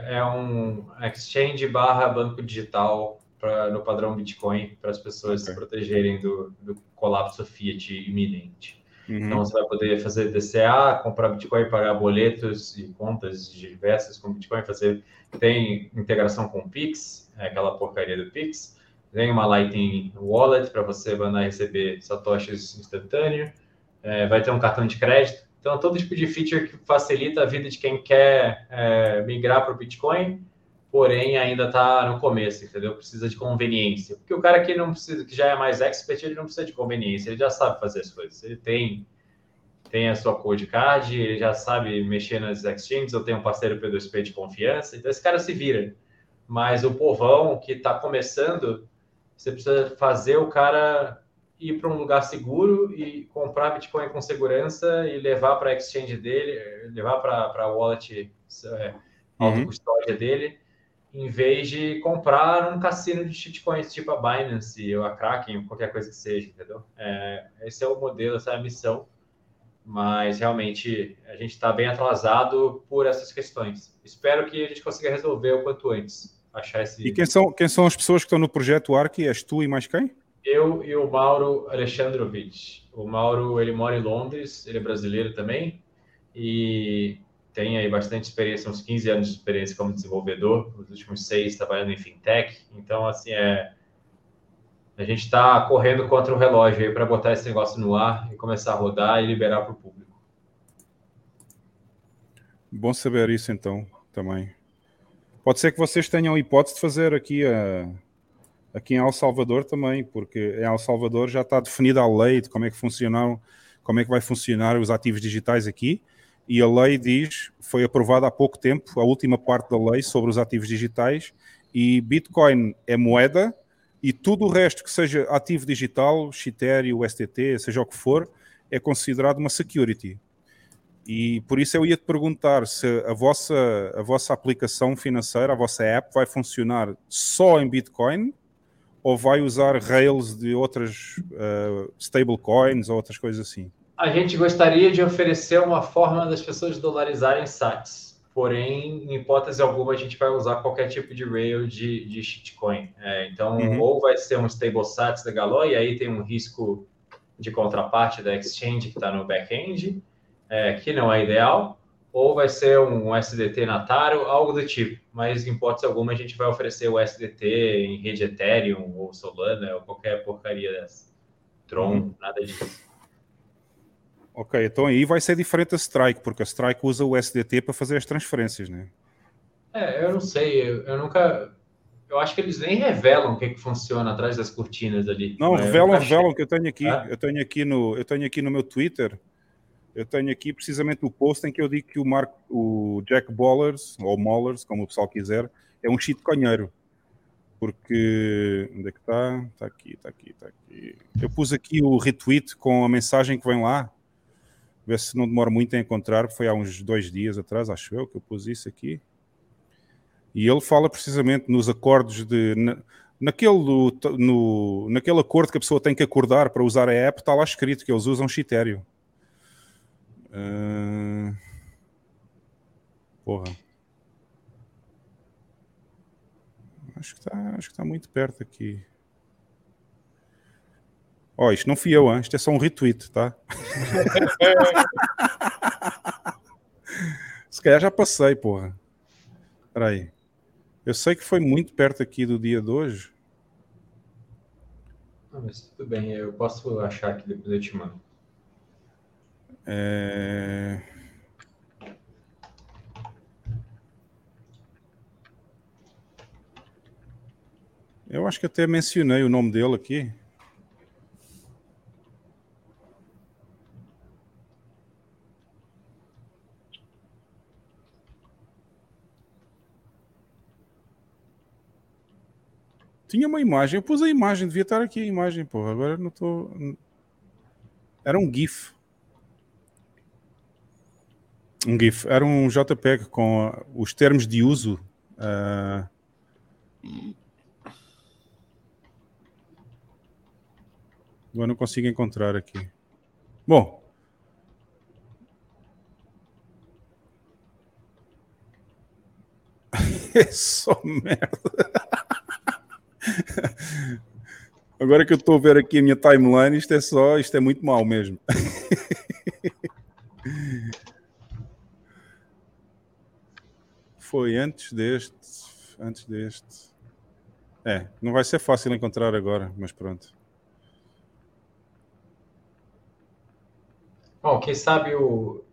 é um exchange barra banco digital pra, no padrão Bitcoin para as pessoas okay. se protegerem do, do colapso Fiat iminente. Uhum. Então você vai poder fazer DCA, comprar Bitcoin, pagar boletos e contas diversas com Bitcoin, fazer tem integração com Pix, é aquela porcaria do Pix. Tem uma Lightning Wallet para você mandar receber satoshis instantâneo. É, vai ter um cartão de crédito. Então, todo tipo de feature que facilita a vida de quem quer é, migrar para o Bitcoin, porém ainda está no começo, entendeu? Precisa de conveniência. Porque o cara que não precisa, que já é mais expert, ele não precisa de conveniência, ele já sabe fazer as coisas. Ele tem tem a sua code card, ele já sabe mexer nas exchanges, eu tenho um parceiro P2P de confiança, então esse cara se vira. Mas o povão que está começando, você precisa fazer o cara ir para um lugar seguro e comprar Bitcoin com segurança e levar para a exchange dele, levar para a wallet é, autocustódia uhum. dele, em vez de comprar um cassino de shitcoins tipo a Binance ou a Kraken, ou qualquer coisa que seja, entendeu? É, esse é o modelo, essa é a missão. Mas realmente a gente está bem atrasado por essas questões. Espero que a gente consiga resolver o quanto antes. Achar esse... E quem são, quem são as pessoas que estão no projeto ARC? És tu e mais quem? Eu e o Mauro Alexandrovich. O Mauro, ele mora em Londres, ele é brasileiro também, e tem aí bastante experiência, uns 15 anos de experiência como desenvolvedor, os últimos seis trabalhando em fintech. Então, assim, é, a gente está correndo contra o relógio aí para botar esse negócio no ar e começar a rodar e liberar para o público. Bom saber isso então também. Pode ser que vocês tenham hipótese de fazer aqui, a, aqui em El Salvador também, porque em El Salvador já está definida a lei de como é que funcionam, como é que vai funcionar os ativos digitais aqui e a lei diz, foi aprovada há pouco tempo, a última parte da lei sobre os ativos digitais, e Bitcoin é moeda, e tudo o resto que seja ativo digital, Ethereum, STT, seja o que for, é considerado uma security. E por isso eu ia te perguntar se a vossa, a vossa aplicação financeira, a vossa app, vai funcionar só em Bitcoin ou vai usar rails de outras uh, stablecoins ou outras coisas assim? A gente gostaria de oferecer uma forma das pessoas dolarizarem SATs. Porém, em hipótese alguma, a gente vai usar qualquer tipo de rail de, de shitcoin. É, então, uhum. ou vai ser um stable SATs da Galo, e aí tem um risco de contraparte da exchange que está no back-end, é, que não é ideal, ou vai ser um SDT Nataro, algo do tipo. Mas, em hipótese alguma, a gente vai oferecer o SDT em rede Ethereum ou Solana ou qualquer porcaria dessa. Tron, uhum. nada disso. Ok, então aí vai ser diferente a Strike, porque a Strike usa o SDT para fazer as transferências, né? É, eu não sei, eu, eu nunca. Eu acho que eles nem revelam o que, que funciona atrás das cortinas ali. Não, revelam, revelam, que eu tenho aqui, eu tenho aqui no, eu tenho aqui no meu Twitter, eu tenho aqui precisamente o post em que eu digo que o Mark, o Jack Ballers, ou Mollers, como o pessoal quiser, é um shitcoinheiro. Porque onde é que está? Está aqui, está aqui, está aqui. Eu pus aqui o retweet com a mensagem que vem lá ver se não demora muito a encontrar, foi há uns dois dias atrás, acho eu, que eu pus isso aqui. E ele fala precisamente nos acordos de. Na, naquele, no, naquele acordo que a pessoa tem que acordar para usar a app, está lá escrito que eles usam Chitério. Uh... Porra. Acho que está tá muito perto aqui. Ó, oh, isto não fui eu, hein? isto é só um retweet, tá? Se calhar já passei, porra. Espera aí. Eu sei que foi muito perto aqui do dia de hoje. Não, mas tudo bem, eu posso achar aqui depois eu te mando. É... Eu acho que até mencionei o nome dele aqui. Tinha uma imagem, eu pus a imagem, devia estar aqui a imagem, porra. Agora não estou. Era um GIF. Um GIF. Era um JPEG com os termos de uso. Uh... Agora não consigo encontrar aqui. Bom. é só merda. Agora que eu estou a ver aqui a minha timeline, isto é só, isto é muito mal mesmo. Foi antes deste, antes deste. É, não vai ser fácil encontrar agora, mas pronto. Bom, quem sabe o,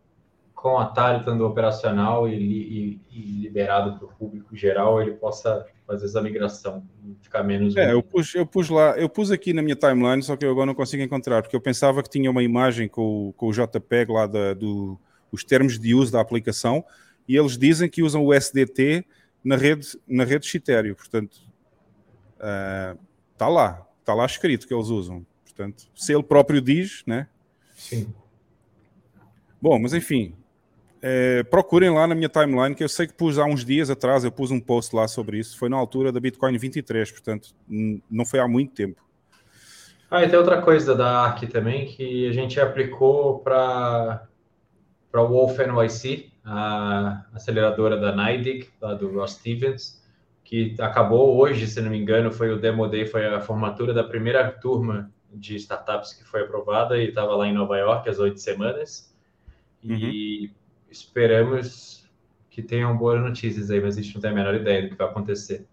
com o Atari estando operacional e, e, e liberado para o público geral, ele possa fazer essa migração e ficar menos. É, eu pus, eu pus lá, eu pus aqui na minha timeline, só que eu agora não consigo encontrar, porque eu pensava que tinha uma imagem com, com o JPEG lá da, do, os termos de uso da aplicação, e eles dizem que usam o SDT na rede, na rede Citério, portanto, está uh, lá, está lá escrito que eles usam. Portanto, se ele próprio diz, né? Sim. Bom, mas enfim, é, procurem lá na minha timeline, que eu sei que pus há uns dias atrás, eu pus um post lá sobre isso. Foi na altura da Bitcoin 23, portanto, não foi há muito tempo. Ah, e tem outra coisa da ARC também, que a gente aplicou para a Wolf NYC, a aceleradora da NIDIG, lá do Ross Stevens, que acabou hoje, se não me engano, foi o Demo Day, foi a formatura da primeira turma de startups que foi aprovada e estava lá em Nova York às oito semanas. E esperamos que tenham boas notícias aí, mas a gente não tem a menor ideia do que vai acontecer.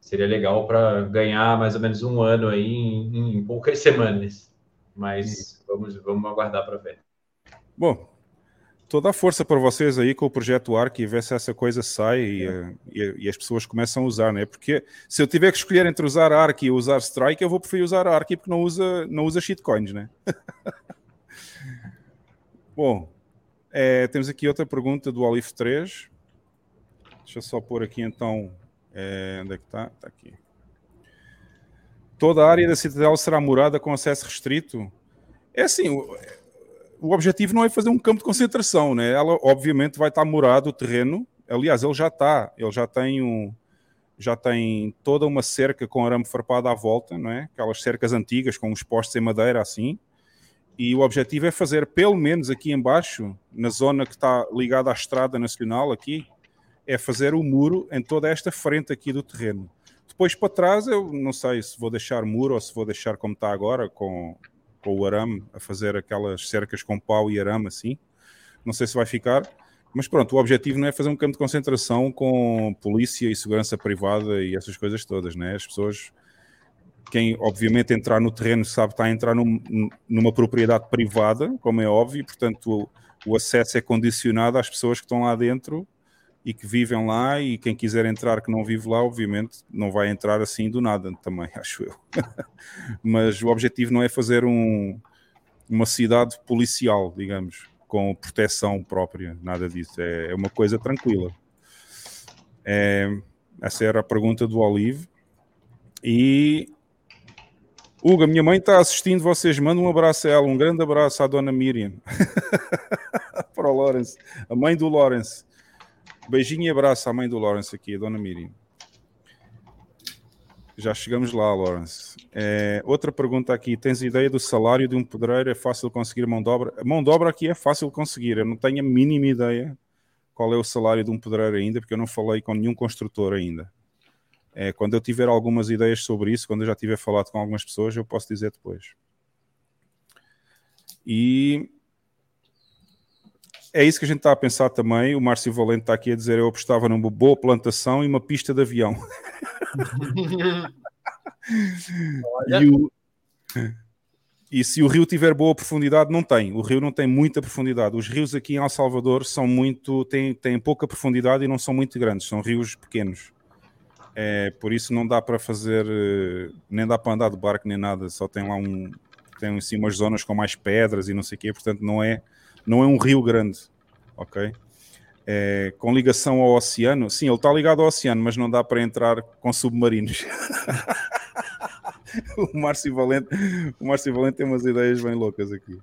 Seria legal para ganhar mais ou menos um ano aí em, em poucas semanas, mas vamos, vamos aguardar para ver. Bom, toda a força para vocês aí com o projeto ARC e ver se essa coisa sai e, eh, e- e as pessoas começam a usar, né? Porque se eu tiver que escolher entre usar ARC e usar Strike, eu vou preferir usar ARC porque não usa, não usa shitcoins, né? Bom, eh, temos aqui outra pergunta do Olive 3. Deixa eu só pôr aqui então. eh, onde é que está? Está aqui. Toda a área da Citadel será morada com acesso restrito? É assim, o- o objetivo não é fazer um campo de concentração, né? Ela obviamente vai estar morado o terreno. Aliás, ele já está, ele já tem um já tem toda uma cerca com arame farpado à volta, não é? Aquelas cercas antigas com os postes em madeira assim. E o objetivo é fazer pelo menos aqui embaixo, na zona que está ligada à estrada nacional aqui, é fazer o muro em toda esta frente aqui do terreno. Depois para trás eu não sei se vou deixar muro ou se vou deixar como está agora com com o arame, a fazer aquelas cercas com pau e arame assim. Não sei se vai ficar, mas pronto, o objetivo não é fazer um campo de concentração com polícia e segurança privada e essas coisas todas, né? As pessoas, quem obviamente entrar no terreno sabe está a entrar num- numa propriedade privada, como é óbvio, portanto o, o acesso é condicionado às pessoas que estão lá dentro e que vivem lá e quem quiser entrar que não vive lá, obviamente, não vai entrar assim do nada também, acho eu. Mas o objetivo não é fazer um, uma cidade policial, digamos, com proteção própria, nada disso. É, é uma coisa tranquila. É, essa era a pergunta do Olive. E Hugo, a minha mãe está assistindo, vocês mandam um abraço a ela, um grande abraço à dona Miriam. Para o Lawrence, a mãe do Lawrence. Beijinho e abraço à mãe do Lawrence aqui, a dona Miriam. Já chegamos lá, Lawrence. É, outra pergunta aqui: tens ideia do salário de um pedreiro? É fácil conseguir mão de obra? A mão de obra aqui é fácil conseguir. Eu não tenho a mínima ideia qual é o salário de um pedreiro ainda, porque eu não falei com nenhum construtor ainda. É, quando eu tiver algumas ideias sobre isso, quando eu já tiver falado com algumas pessoas, eu posso dizer depois. E é isso que a gente está a pensar também. O Márcio Valente está aqui a dizer: eu apostava numa boa plantação e uma pista de avião. E, o- e se o rio tiver boa profundidade, não tem. O rio não tem muita profundidade. Os rios aqui em El Salvador são muito, têm, têm pouca profundidade e não são muito grandes. São rios pequenos. É, por isso não dá para fazer, eh, nem dá para andar de barco nem nada. Só tem lá um, tem assim umas zonas com mais pedras e não sei o quê. Portanto, não é, não é um rio grande, ok? É, com ligação ao oceano, sim, ele está ligado ao oceano, mas não dá para entrar com submarinos. o Márcio Valente, o Márcio Valente tem umas ideias bem loucas aqui.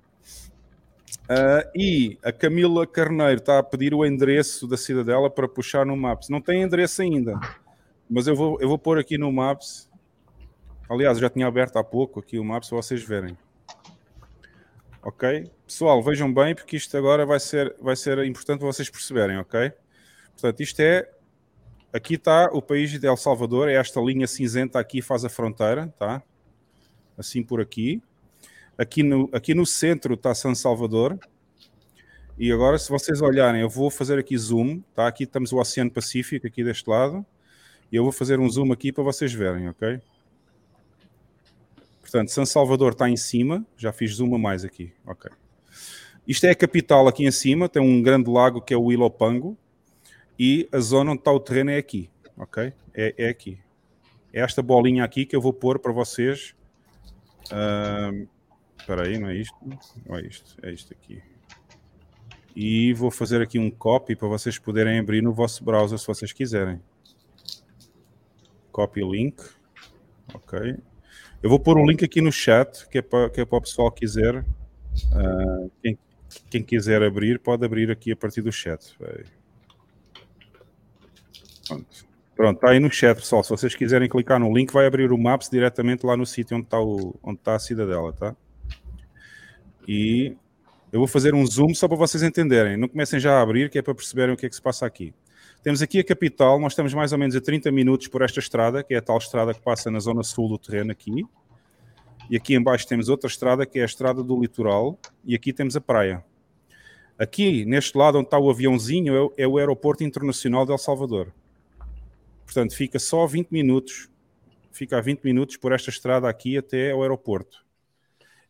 Ah, e a Camila Carneiro está a pedir o endereço da cidadela para puxar no Maps. Não tem endereço ainda, mas eu vou, eu vou pôr aqui no Maps. Aliás, já tinha aberto há pouco aqui o Maps para vocês verem. Ok? Pessoal, vejam bem, porque isto agora vai ser, vai ser importante vocês perceberem, ok? Portanto, isto é. Aqui está o país de El Salvador, é esta linha cinzenta aqui faz a fronteira, tá? Assim por aqui. Aqui no, aqui no centro está São Salvador. E agora, se vocês olharem, eu vou fazer aqui zoom, tá? Aqui estamos o Oceano Pacífico, aqui deste lado. E eu vou fazer um zoom aqui para vocês verem, ok? Portanto, São Salvador está em cima, já fiz zoom a mais aqui, ok. Isto é a capital aqui em cima, tem um grande lago que é o Ilopango, e a zona onde está o terreno é aqui, ok? É, é aqui. É esta bolinha aqui que eu vou pôr para vocês. Espera aí, não é isto? Não é isto, é isto aqui. E vou fazer aqui um copy para vocês poderem abrir no vosso browser se vocês quiserem. Copy link. Ok. Eu vou pôr um link aqui no chat, que é para, que é para o pessoal quiser. ah, quem, quem quiser abrir, pode abrir aqui a partir do chat. Pronto. Pronto, está aí no chat, pessoal. Se vocês quiserem clicar no link, vai abrir o Maps diretamente lá no sítio onde está, onde está a cidadela, tá? E eu vou fazer um zoom só para vocês entenderem. Não comecem já a abrir, que é para perceberem o que é que se passa aqui. Temos aqui a capital, nós estamos mais ou menos a 30 minutos por esta estrada, que é a tal estrada que passa na zona sul do terreno aqui. E aqui embaixo temos outra estrada, que é a estrada do litoral, e aqui temos a praia. Aqui, neste lado onde está o aviãozinho, é o, é aeroporto internacional de El Salvador. Portanto, fica só 20 minutos, fica a 20 minutos por esta estrada aqui até ao aeroporto.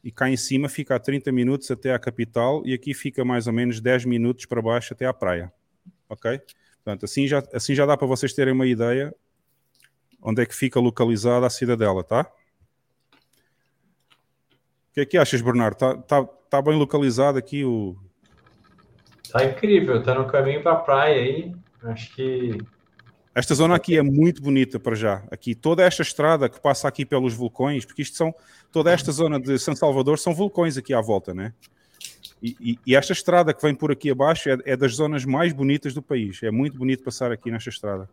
E cá em cima fica a 30 minutos até à capital, e aqui fica mais ou menos 10 minutos para baixo até à praia. Ok? Portanto, assim já, assim já dá para vocês terem uma ideia onde é que fica localizada a cidadela, tá? O que é que achas, Bernardo? Está tá, tá bem localizado aqui o. Tá incrível, tá no caminho para a praia aí. Acho que. Esta zona aqui é muito bonita para já. Aqui, toda esta estrada que passa aqui pelos vulcões, porque isto são. Toda esta zona de São Salvador são vulcões aqui à volta, né? E, e, e esta estrada que vem por aqui abaixo é, é, das zonas mais bonitas do país. É muito bonito passar aqui nesta estrada.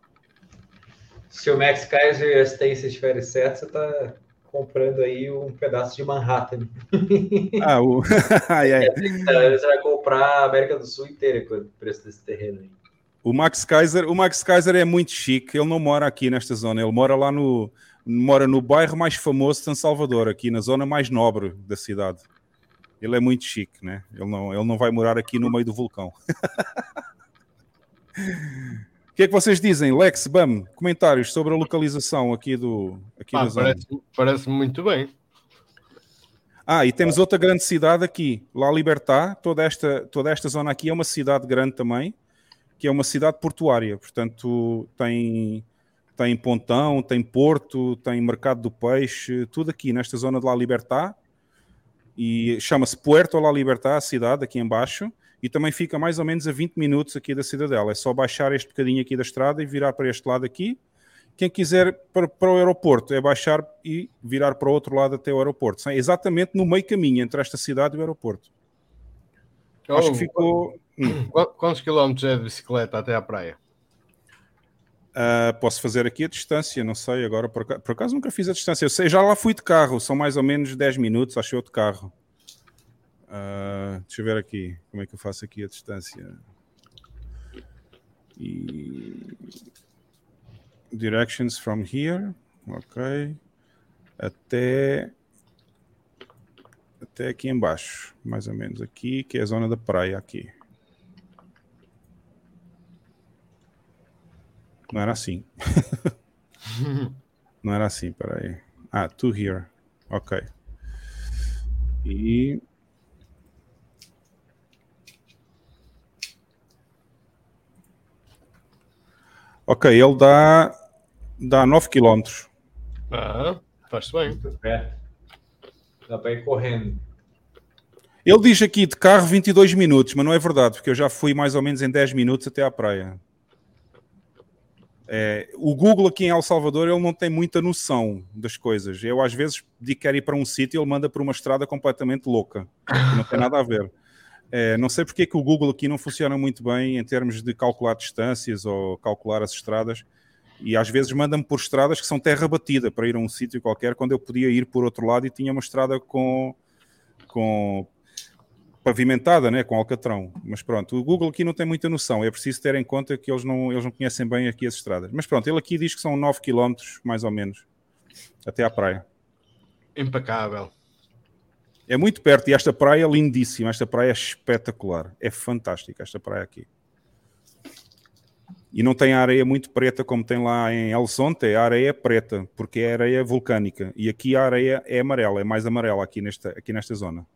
Se o Max Kaiser e a Stacy estiverem certos, você está comprando aí um pedaço de Manhattan. Ah, o... ai, ai. Você vai comprar a América do Sul inteira com o preço desse terreno aí. O Max Kaiser, o Max Kaiser é muito chique. Ele não mora aqui nesta zona. Ele mora lá no mora no bairro mais famoso de São Salvador, aqui na zona mais nobre da cidade. Ele é muito chique, né? Ele não, ele não vai morar aqui no meio do vulcão. O que é que vocês dizem, Lex, Bam? Comentários sobre a localização aqui do aqui Ah, parece, parece muito bem. Ah, e temos outra grande cidade aqui, La Libertad. Toda esta, toda esta zona aqui é uma cidade grande também, que é uma cidade portuária. Portanto, tem, tem pontão, tem porto, tem mercado do peixe, tudo aqui nesta zona de La Libertad. E chama-se Puerto La Libertad, a cidade aqui embaixo. E também fica mais ou menos a 20 minutos aqui da cidadela. É só baixar este bocadinho aqui da estrada e virar para este lado aqui. Quem quiser para, para o aeroporto é baixar e virar para o outro lado até o aeroporto. São exatamente no meio caminho entre esta cidade e o aeroporto. Acho que ficou. Qu- Quantos quilómetros é de bicicleta até à praia? Ah, posso fazer aqui a distância, não sei agora. Por acaso, por acaso nunca fiz a distância. Eu sei, já lá fui de carro, são mais ou menos 10 minutos, acho eu, de carro. Ah, deixa eu ver aqui como é que eu faço aqui a distância. E... Directions from here, ok. Até até aqui embaixo, mais ou menos aqui, que é a zona da praia aqui. Não era assim. Não era assim, peraí. Ah, to here. Ok. E. Ok, ele dá, dá 9 km. Ah, faz-se bem. É. Dá para ir correndo. Ele diz aqui de carro 22 minutos, mas não é verdade, porque eu já fui mais ou menos em 10 minutos até à praia. É, o Google aqui em El Salvador ele não tem muita noção das coisas. Eu às vezes digo que quero ir para um sítio e ele manda por uma estrada completamente louca, que não tem nada a ver. É, não sei porque é que o Google aqui não funciona muito bem em termos de calcular distâncias ou calcular as estradas. E às vezes manda-me por estradas que são terra batida para ir a um sítio qualquer, quando eu podia ir por outro lado e tinha uma estrada com, com pavimentada, né, com alcatrão. Mas pronto, o Google aqui não tem muita noção. É preciso ter em conta que eles não, eles não conhecem bem aqui as estradas. Mas pronto, ele aqui diz que são 9 km, mais ou menos, até à praia. Impecável. É muito perto e esta praia é lindíssima. Esta praia é espetacular. É fantástica esta praia aqui. E não tem a areia muito preta como tem lá em El Zonte. A areia é preta, porque é areia vulcânica. E aqui a areia é amarela, é mais amarela aqui nesta, aqui nesta zona.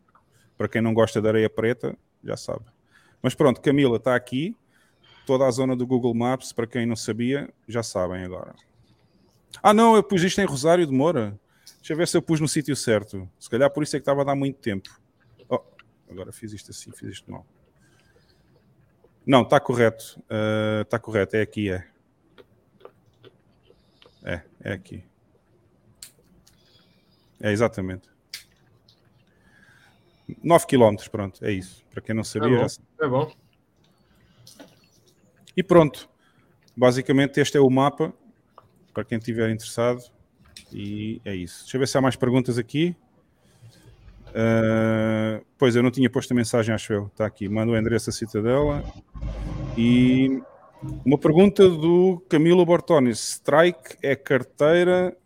Para quem não gosta de areia preta, já sabe. Mas pronto, Camila está aqui. Toda a zona do Google Maps, para quem não sabia, já sabem agora. Ah, não, eu pus isto em Rosário de Moura. Deixa eu ver se eu pus no sítio certo. Se calhar por isso é que estava a dar muito tempo. Oh, agora fiz isto assim, fiz isto mal. Não, está correto. Está correto, é aqui, é. É, é aqui. É exatamente. 9 km, pronto, é isso. Para quem não sabia, É bom. já. É bom. E pronto. Basicamente, este é o mapa. Para quem estiver interessado. E é isso. Deixa eu ver se há mais perguntas aqui. Ah, pois eu não tinha posto a mensagem, acho eu. Está aqui. Manda o endereço da Citadela. E Uma pergunta do Camilo Bortoni. Strike é carteira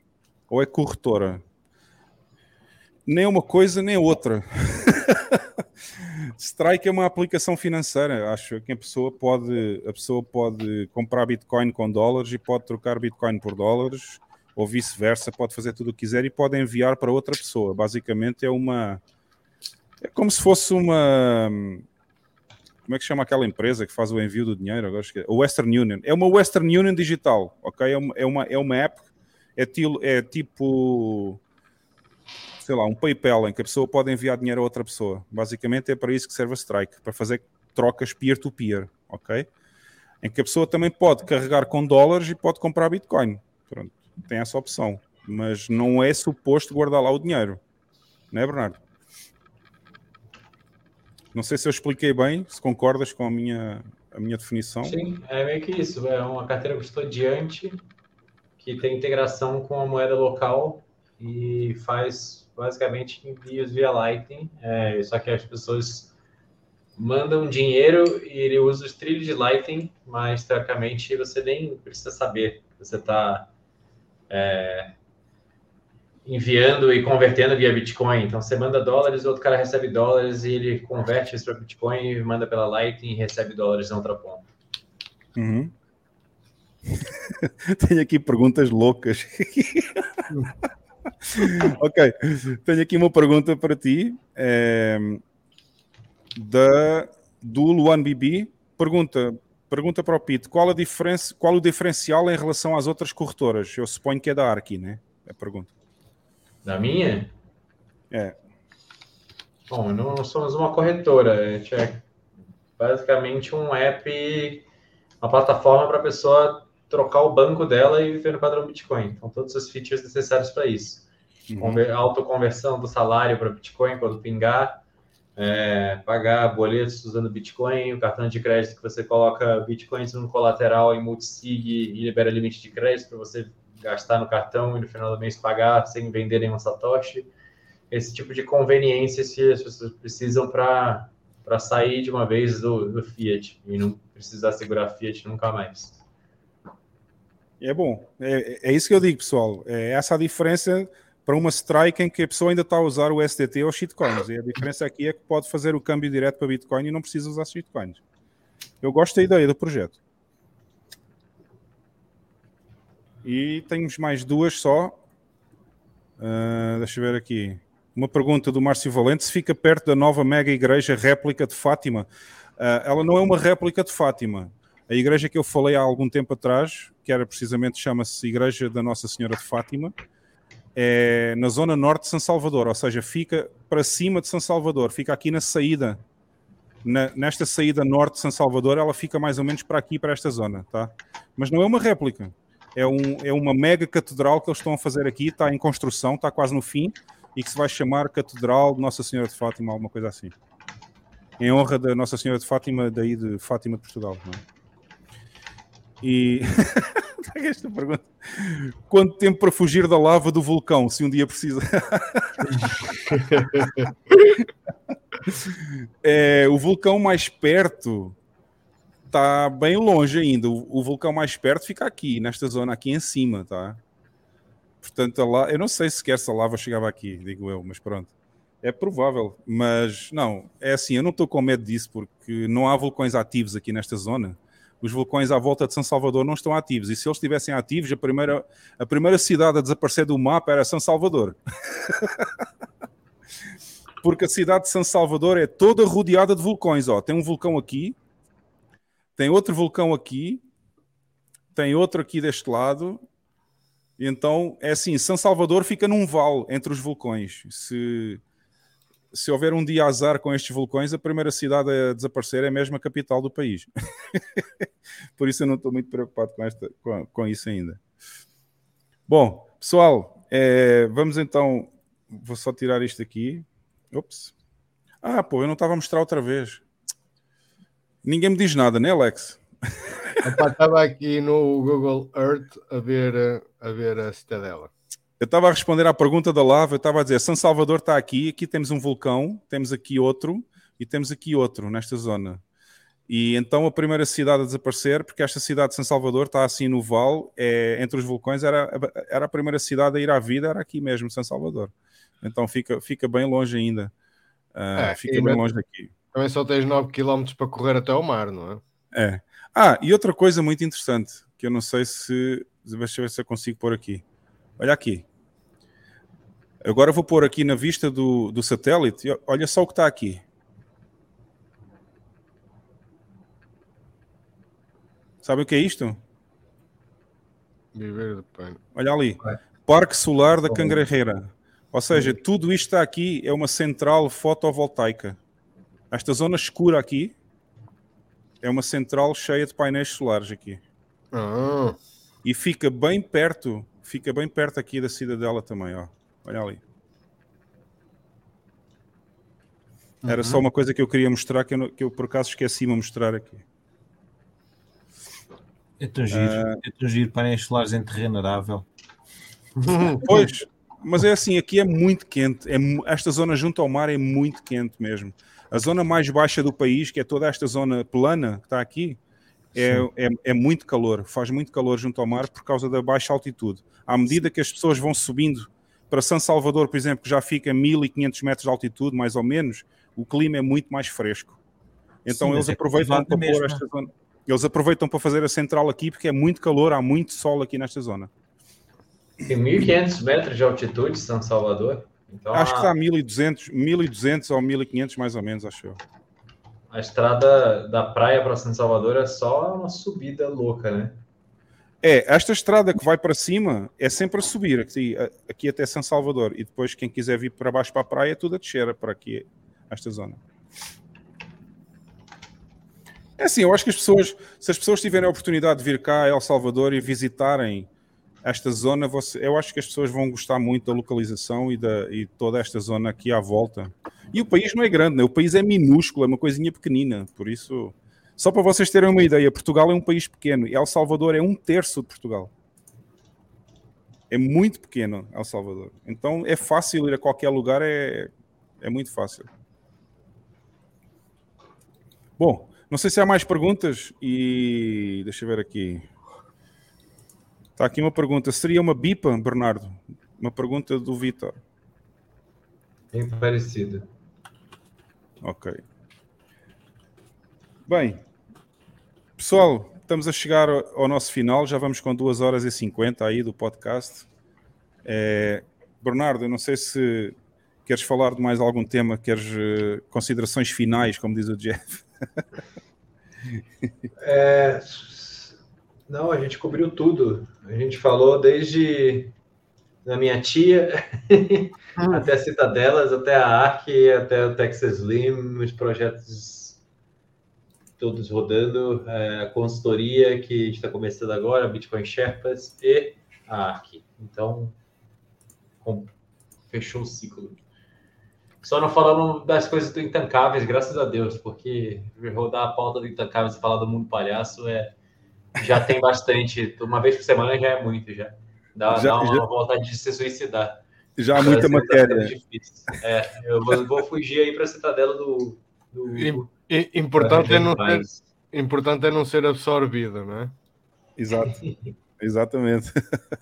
ou é corretora? Nem uma coisa, nem outra. Strike é uma aplicação financeira. Acho que a pessoa pode, a pessoa pode comprar Bitcoin com dólares e pode trocar Bitcoin por dólares, ou vice-versa, pode fazer tudo o que quiser e pode enviar para outra pessoa. Basicamente é uma. É como se fosse uma. Como é que chama aquela empresa que faz o envio do dinheiro? Agora esqueci. O Western Union. É uma Western Union digital, ok? É uma, é uma, é uma app, é, tilo, é tipo sei lá, um PayPal em que a pessoa pode enviar dinheiro a outra pessoa. Basicamente é para isso que serve a Strike, para fazer trocas peer-to-peer, ok? Em que a pessoa também pode carregar com dólares e pode comprar Bitcoin. Pronto, tem essa opção. Mas não é suposto guardar lá o dinheiro. Não é, Bernardo? Não sei se eu expliquei bem, se concordas com a minha, a minha definição. Sim, é meio que isso. É uma carteira custodiante que tem integração com a moeda local e faz basicamente envios via Lightning, é, só que as pessoas mandam dinheiro e ele usa os trilhos de Lightning, mas teoricamente você nem precisa saber que você está é, enviando e convertendo via Bitcoin. Então você manda dólares, o outro cara recebe dólares e ele converte isso para Bitcoin e manda pela Lightning e recebe dólares na outra ponta. Uhum. Tenho aqui perguntas loucas. ok, tenho aqui uma pergunta para ti é, da, do Luan Bibi. Pergunta, pergunta para o Pete: qual, a diferença, qual o diferencial em relação às outras corretoras? Eu suponho que é da Arki, né? É a pergunta. Da minha? É. Bom, não somos uma corretora, a gente é basicamente um app, uma plataforma para a pessoa trocar o banco dela e viver no padrão Bitcoin. Então, todos os features necessários para isso. Uhum. Autoconversão do salário para Bitcoin quando pingar, é, pagar boletos usando Bitcoin, o cartão de crédito que você coloca Bitcoins no colateral em multisig e libera limite de crédito para você gastar no cartão e no final do mês pagar sem vender nenhum Satoshi. Esse tipo de conveniência que as pessoas precisam para sair de uma vez do, do Fiat e não precisar segurar Fiat nunca mais. É bom. É, é isso que eu digo, pessoal. É essa a diferença para uma strike em que a pessoa ainda está a usar o SDT ou shitcoins. E a diferença aqui é que pode fazer o câmbio direto para Bitcoin e não precisa usar shitcoins. Eu gosto da ideia do projeto. E temos mais duas só. Uh, deixa eu ver aqui. Uma pergunta do Márcio Valente: se fica perto da nova mega igreja réplica de Fátima? Uh, ela não é uma réplica de Fátima. A igreja que eu falei há algum tempo atrás, que era precisamente, chama-se Igreja da Nossa Senhora de Fátima, é na zona norte de São Salvador, ou seja, fica para cima de São Salvador, fica aqui na saída, na, nesta saída norte de São Salvador, ela fica mais ou menos para aqui, para esta zona, tá? Mas não é uma réplica, é, um, é uma mega catedral que eles estão a fazer aqui, está em construção, está quase no fim, e que se vai chamar Catedral de Nossa Senhora de Fátima, alguma coisa assim. Em honra da Nossa Senhora de Fátima, daí de Fátima de Portugal. Não é? E esta pergunta: quanto tempo para fugir da lava do vulcão, se um dia precisa? é, o vulcão mais perto está bem longe ainda. O, o, vulcão mais perto fica aqui, nesta zona aqui em cima, tá? Portanto, lá, eu não sei se essa lava chegava aqui, digo eu, mas pronto. É provável, mas não, é assim, eu não estou com medo disso porque não há vulcões ativos aqui nesta zona os vulcões à volta de São Salvador não estão ativos. E se eles estivessem ativos, a primeira, a primeira cidade a desaparecer do mapa era São Salvador. Porque a cidade de São Salvador é toda rodeada de vulcões. Ó, tem um vulcão aqui, tem outro vulcão aqui, tem outro aqui deste lado. Então é assim: São Salvador fica num vale entre os vulcões. Se se houver um dia azar com estes vulcões, a primeira cidade a desaparecer é mesmo a capital do país. Por isso eu não estou muito preocupado com, esta, com, com isso ainda. Bom, pessoal, é, vamos então. Vou só tirar isto aqui. Ops. Ah, pô, eu não estava a mostrar outra vez. Ninguém me diz nada, né, Alex? Estava aqui no Google Earth a ver, a ver a cidadela. Eu estava a responder à pergunta da lava, eu estava a dizer, São Salvador está aqui, aqui temos um vulcão, temos aqui outro e temos aqui outro nesta zona. E então a primeira cidade a desaparecer, porque esta cidade de São Salvador está assim no vale, é, entre os vulcões, era, era a primeira cidade a ir à vida, era aqui mesmo, São Salvador. Então fica, fica bem longe ainda. Uh, É, fica bem longe daqui. Também só tens 9 km para correr até ao mar, não é? É. Ah, e outra coisa muito interessante, que eu não sei se. Deixa eu ver se eu consigo pôr aqui. Olha aqui. Agora vou pôr aqui na vista do, do satélite. e Olha só o que está aqui. Sabe o que é isto? Viver de. Olha ali. Parque Solar da Cangrejera. Ou seja, tudo isto está aqui é uma central fotovoltaica. Esta zona escura aqui é uma central cheia de painéis solares aqui. Ah. E fica bem perto, fica bem perto aqui da cidadela também, ó. Olha ali. Era Uhum. só uma coisa que eu queria mostrar que eu, que eu por acaso esqueci-me de mostrar aqui. É tão giro, Ah. é tão giro painéis solares em terreno arável. Pois, mas é assim, aqui é muito quente. É, esta zona junto ao mar é muito quente mesmo. A zona mais baixa do país, que é toda esta zona plana que está aqui, é, é, é muito calor. Faz muito calor junto ao mar por causa da baixa altitude. À medida que as pessoas vão subindo para São Salvador, por exemplo, que já fica a 1500 metros de altitude, mais ou menos, o clima é muito mais fresco. Então Sim, eles é aproveitam para pôr esta zona. Eles aproveitam para fazer a central aqui porque é muito calor, há muito sol aqui nesta zona. Tem 1.500 metros de altitude, São Salvador. Então acho que está a 1200, 1200 ou 1500 mais ou menos, acho eu. A estrada da praia para São Salvador é só uma subida louca, né? É, esta estrada que vai para cima é sempre a subir aqui, aqui até São Salvador e depois quem quiser vir para baixo para a praia é tudo a descer para aqui, esta zona. É assim, eu acho que as pessoas, se as pessoas tiverem a oportunidade de vir cá a El Salvador e visitarem esta zona, você, eu acho que as pessoas vão gostar muito da localização e, da, e toda esta zona aqui à volta. E o país não é grande, né? o país é minúsculo, é uma coisinha pequenina, por isso, só para vocês terem uma ideia, Portugal é um país pequeno e El Salvador é um terço de Portugal. É muito pequeno El Salvador. Então é fácil ir a qualquer lugar, é, é muito fácil. Bom, não sei se há mais perguntas e deixa eu ver aqui. Está aqui uma pergunta. Seria uma bipa, Bernardo? Uma pergunta do Vitor. Bem parecido. Ok. Bem, pessoal, estamos a chegar ao ao nosso final. Já vamos com 2 horas e 50 aí do podcast. É, Bernardo, eu não sei se queres falar de mais algum tema, queres eh, considerações finais, como diz o Jeff. É, Não, a gente cobriu tudo. A gente falou desde da minha tia até a Citadelas, até a Arc, até o Texas Slim, os projetos todos rodando, é, a consultoria que a gente está começando agora, Bitcoin Sherpas e a Arc. Então, com- fechou o ciclo. Só não falamos das coisas do Intancáveis, graças a Deus, porque rodar a pauta do Intancáveis e falar do mundo palhaço é já tem bastante. Uma vez por semana já é muito, já. Dá, Já- dá uma já- vontade de se suicidar. Já há muita tá matéria. É, eu vou, vou fugir aí para a citadela do. do I- Importante é, não ser, importante é não ser absorvida, não é? Exato. Exatamente.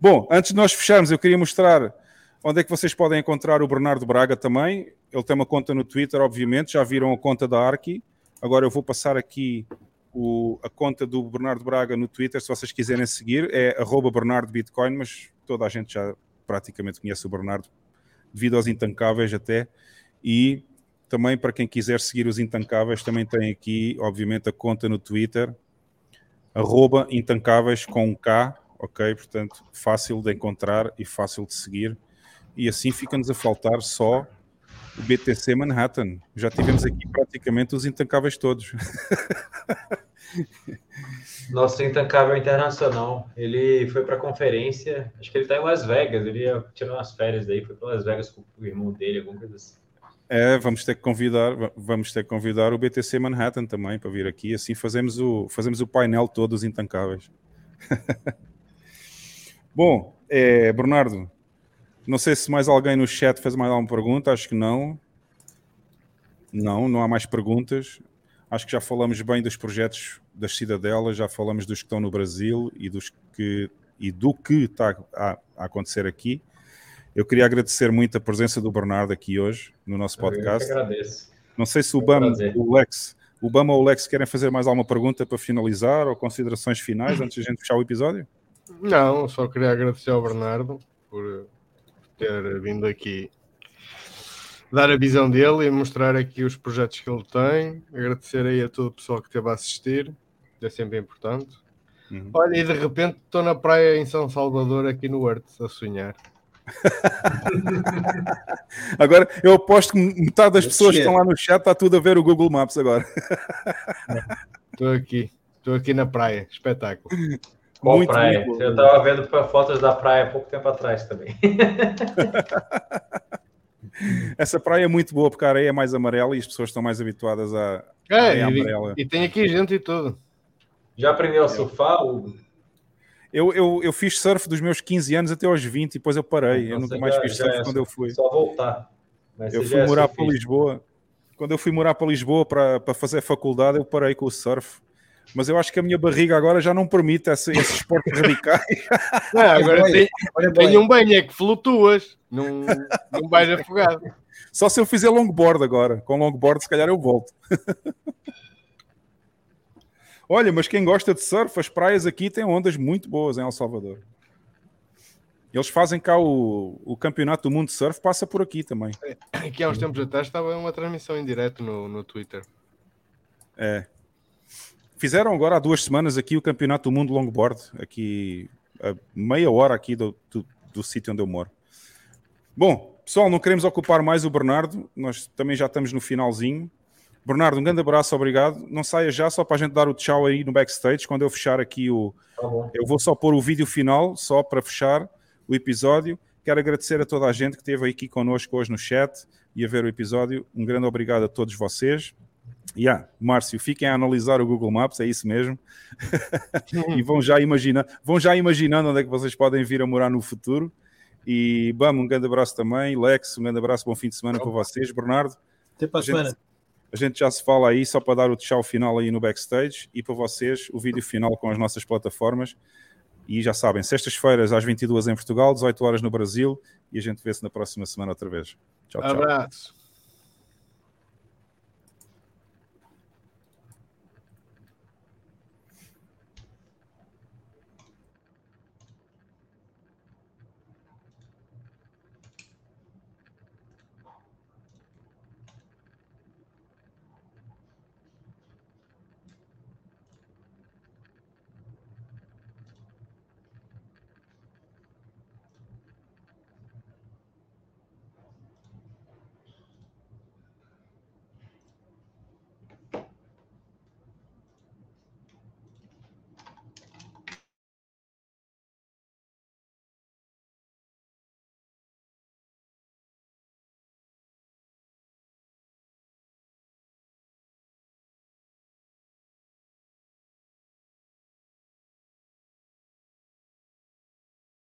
Bom, antes de nós fecharmos, eu queria mostrar onde é que vocês podem encontrar o Bernardo Braga também. Ele tem uma conta no Twitter, obviamente, já viram a conta da Arki. Agora eu vou passar aqui o- a conta do Bernardo Braga no Twitter, se vocês quiserem seguir, é arroba Bernardo Bitcoin, mas toda a gente já praticamente conhece o Bernardo, devido aos intancáveis até. E também para quem quiser seguir os intancáveis, também tem aqui, obviamente, a conta no Twitter, intancáveis com um K, ok? Portanto, fácil de encontrar e fácil de seguir. E assim fica-nos a faltar só o BTC Manhattan. Já tivemos aqui praticamente os intancáveis todos. Nosso intancável internacional. Ele foi para conferência, acho que ele está em Las Vegas. Ele ia tirar umas férias daí, foi para Las Vegas com o irmão dele, alguma coisa assim. É, vamos ter que convidar, va- vamos ter que convidar o BTC Manhattan também para vir aqui, assim fazemos o, fazemos o painel todos intancáveis. Bom, é, Bernardo, não sei se mais alguém no chat fez mais alguma pergunta, acho que não. Não, não há mais perguntas. Acho que já falamos bem dos projetos das cidadelas, já falamos dos que estão no Brasil e, dos que, e do que está a, a acontecer aqui. Eu queria agradecer muito a presença do Bernardo aqui hoje no nosso podcast. Eu agradeço. Não sei se o Bama, o Lex, o Bama ou o Lex querem fazer mais alguma pergunta para finalizar ou considerações finais antes de a gente fechar o episódio? Não, só queria agradecer ao Bernardo por ter vindo aqui dar a visão dele e mostrar aqui os projetos que ele tem. Agradecer aí a todo o pessoal que esteve a assistir, é sempre importante. Uhum. Olha, e de repente estou na praia em São Salvador, aqui no Horto, a sonhar. Agora, eu aposto que metade das pessoas que estão lá no chat está tudo a ver o Google Maps agora. Estou aqui, estou aqui na praia, espetáculo. Qual Muito, praia? muito. Eu tava vendo fotos da praia há pouco tempo atrás também. Essa praia é muito boa porque a areia é mais amarela e as pessoas estão mais habituadas à É, areia e, amarela. e tem aqui gente e tudo. Já aprendeu a surfar? Hugo? Eu, eu, eu fiz surf dos meus 15 anos até aos 20 e depois eu parei. eu Então nunca mais já- fiz surf é quando eu fui. Só voltar. Mas Eu fui é morar para. Lisboa. Quando eu fui morar para Lisboa para, para fazer faculdade, eu parei com o surf. Mas eu acho que a minha barriga agora já não permite esse, esses esportes radicais. Não, agora tem, bem. um banho, é que flutuas, não, não vais afogado. Só se eu fizer longboard agora. Com longboard, se calhar eu volto. Olha, mas quem gosta de surf, as praias aqui têm ondas muito boas em El Salvador. Eles fazem cá o, o campeonato do mundo de surf, passa por aqui também. Aqui há uns tempos atrás estava uma transmissão em direto no, no Twitter. É. Fizeram agora há duas semanas aqui o campeonato do mundo longboard, aqui a meia hora aqui do, do, do sítio onde eu moro. Bom, pessoal, não queremos ocupar mais o Bernardo, nós também já estamos no finalzinho. Bernardo, um grande abraço, obrigado. Não saia já, só para a gente dar o tchau aí no backstage, quando eu fechar aqui o. Tá. Eu vou só pôr o vídeo final, só para fechar o episódio. Quero agradecer a toda a gente que esteve aqui connosco hoje no chat e a ver o episódio. Um grande obrigado a todos vocês. E ah, Márcio, fiquem a analisar o Google Maps, é isso mesmo. e vão já, imagina, vão já imaginando onde é que vocês podem vir a morar no futuro. E Bam, um grande abraço também. Lex, um grande abraço, bom fim de semana para vocês. Bernardo, Até para a a gente, semana. a gente já se fala aí, só para dar o tchau final aí no backstage. E para vocês, o vídeo final com as nossas plataformas. E já sabem, sextas-feiras às 22 em Portugal, 18 horas no Brasil. E a gente vê-se na próxima semana outra vez. Tchau, tchau. Abraço.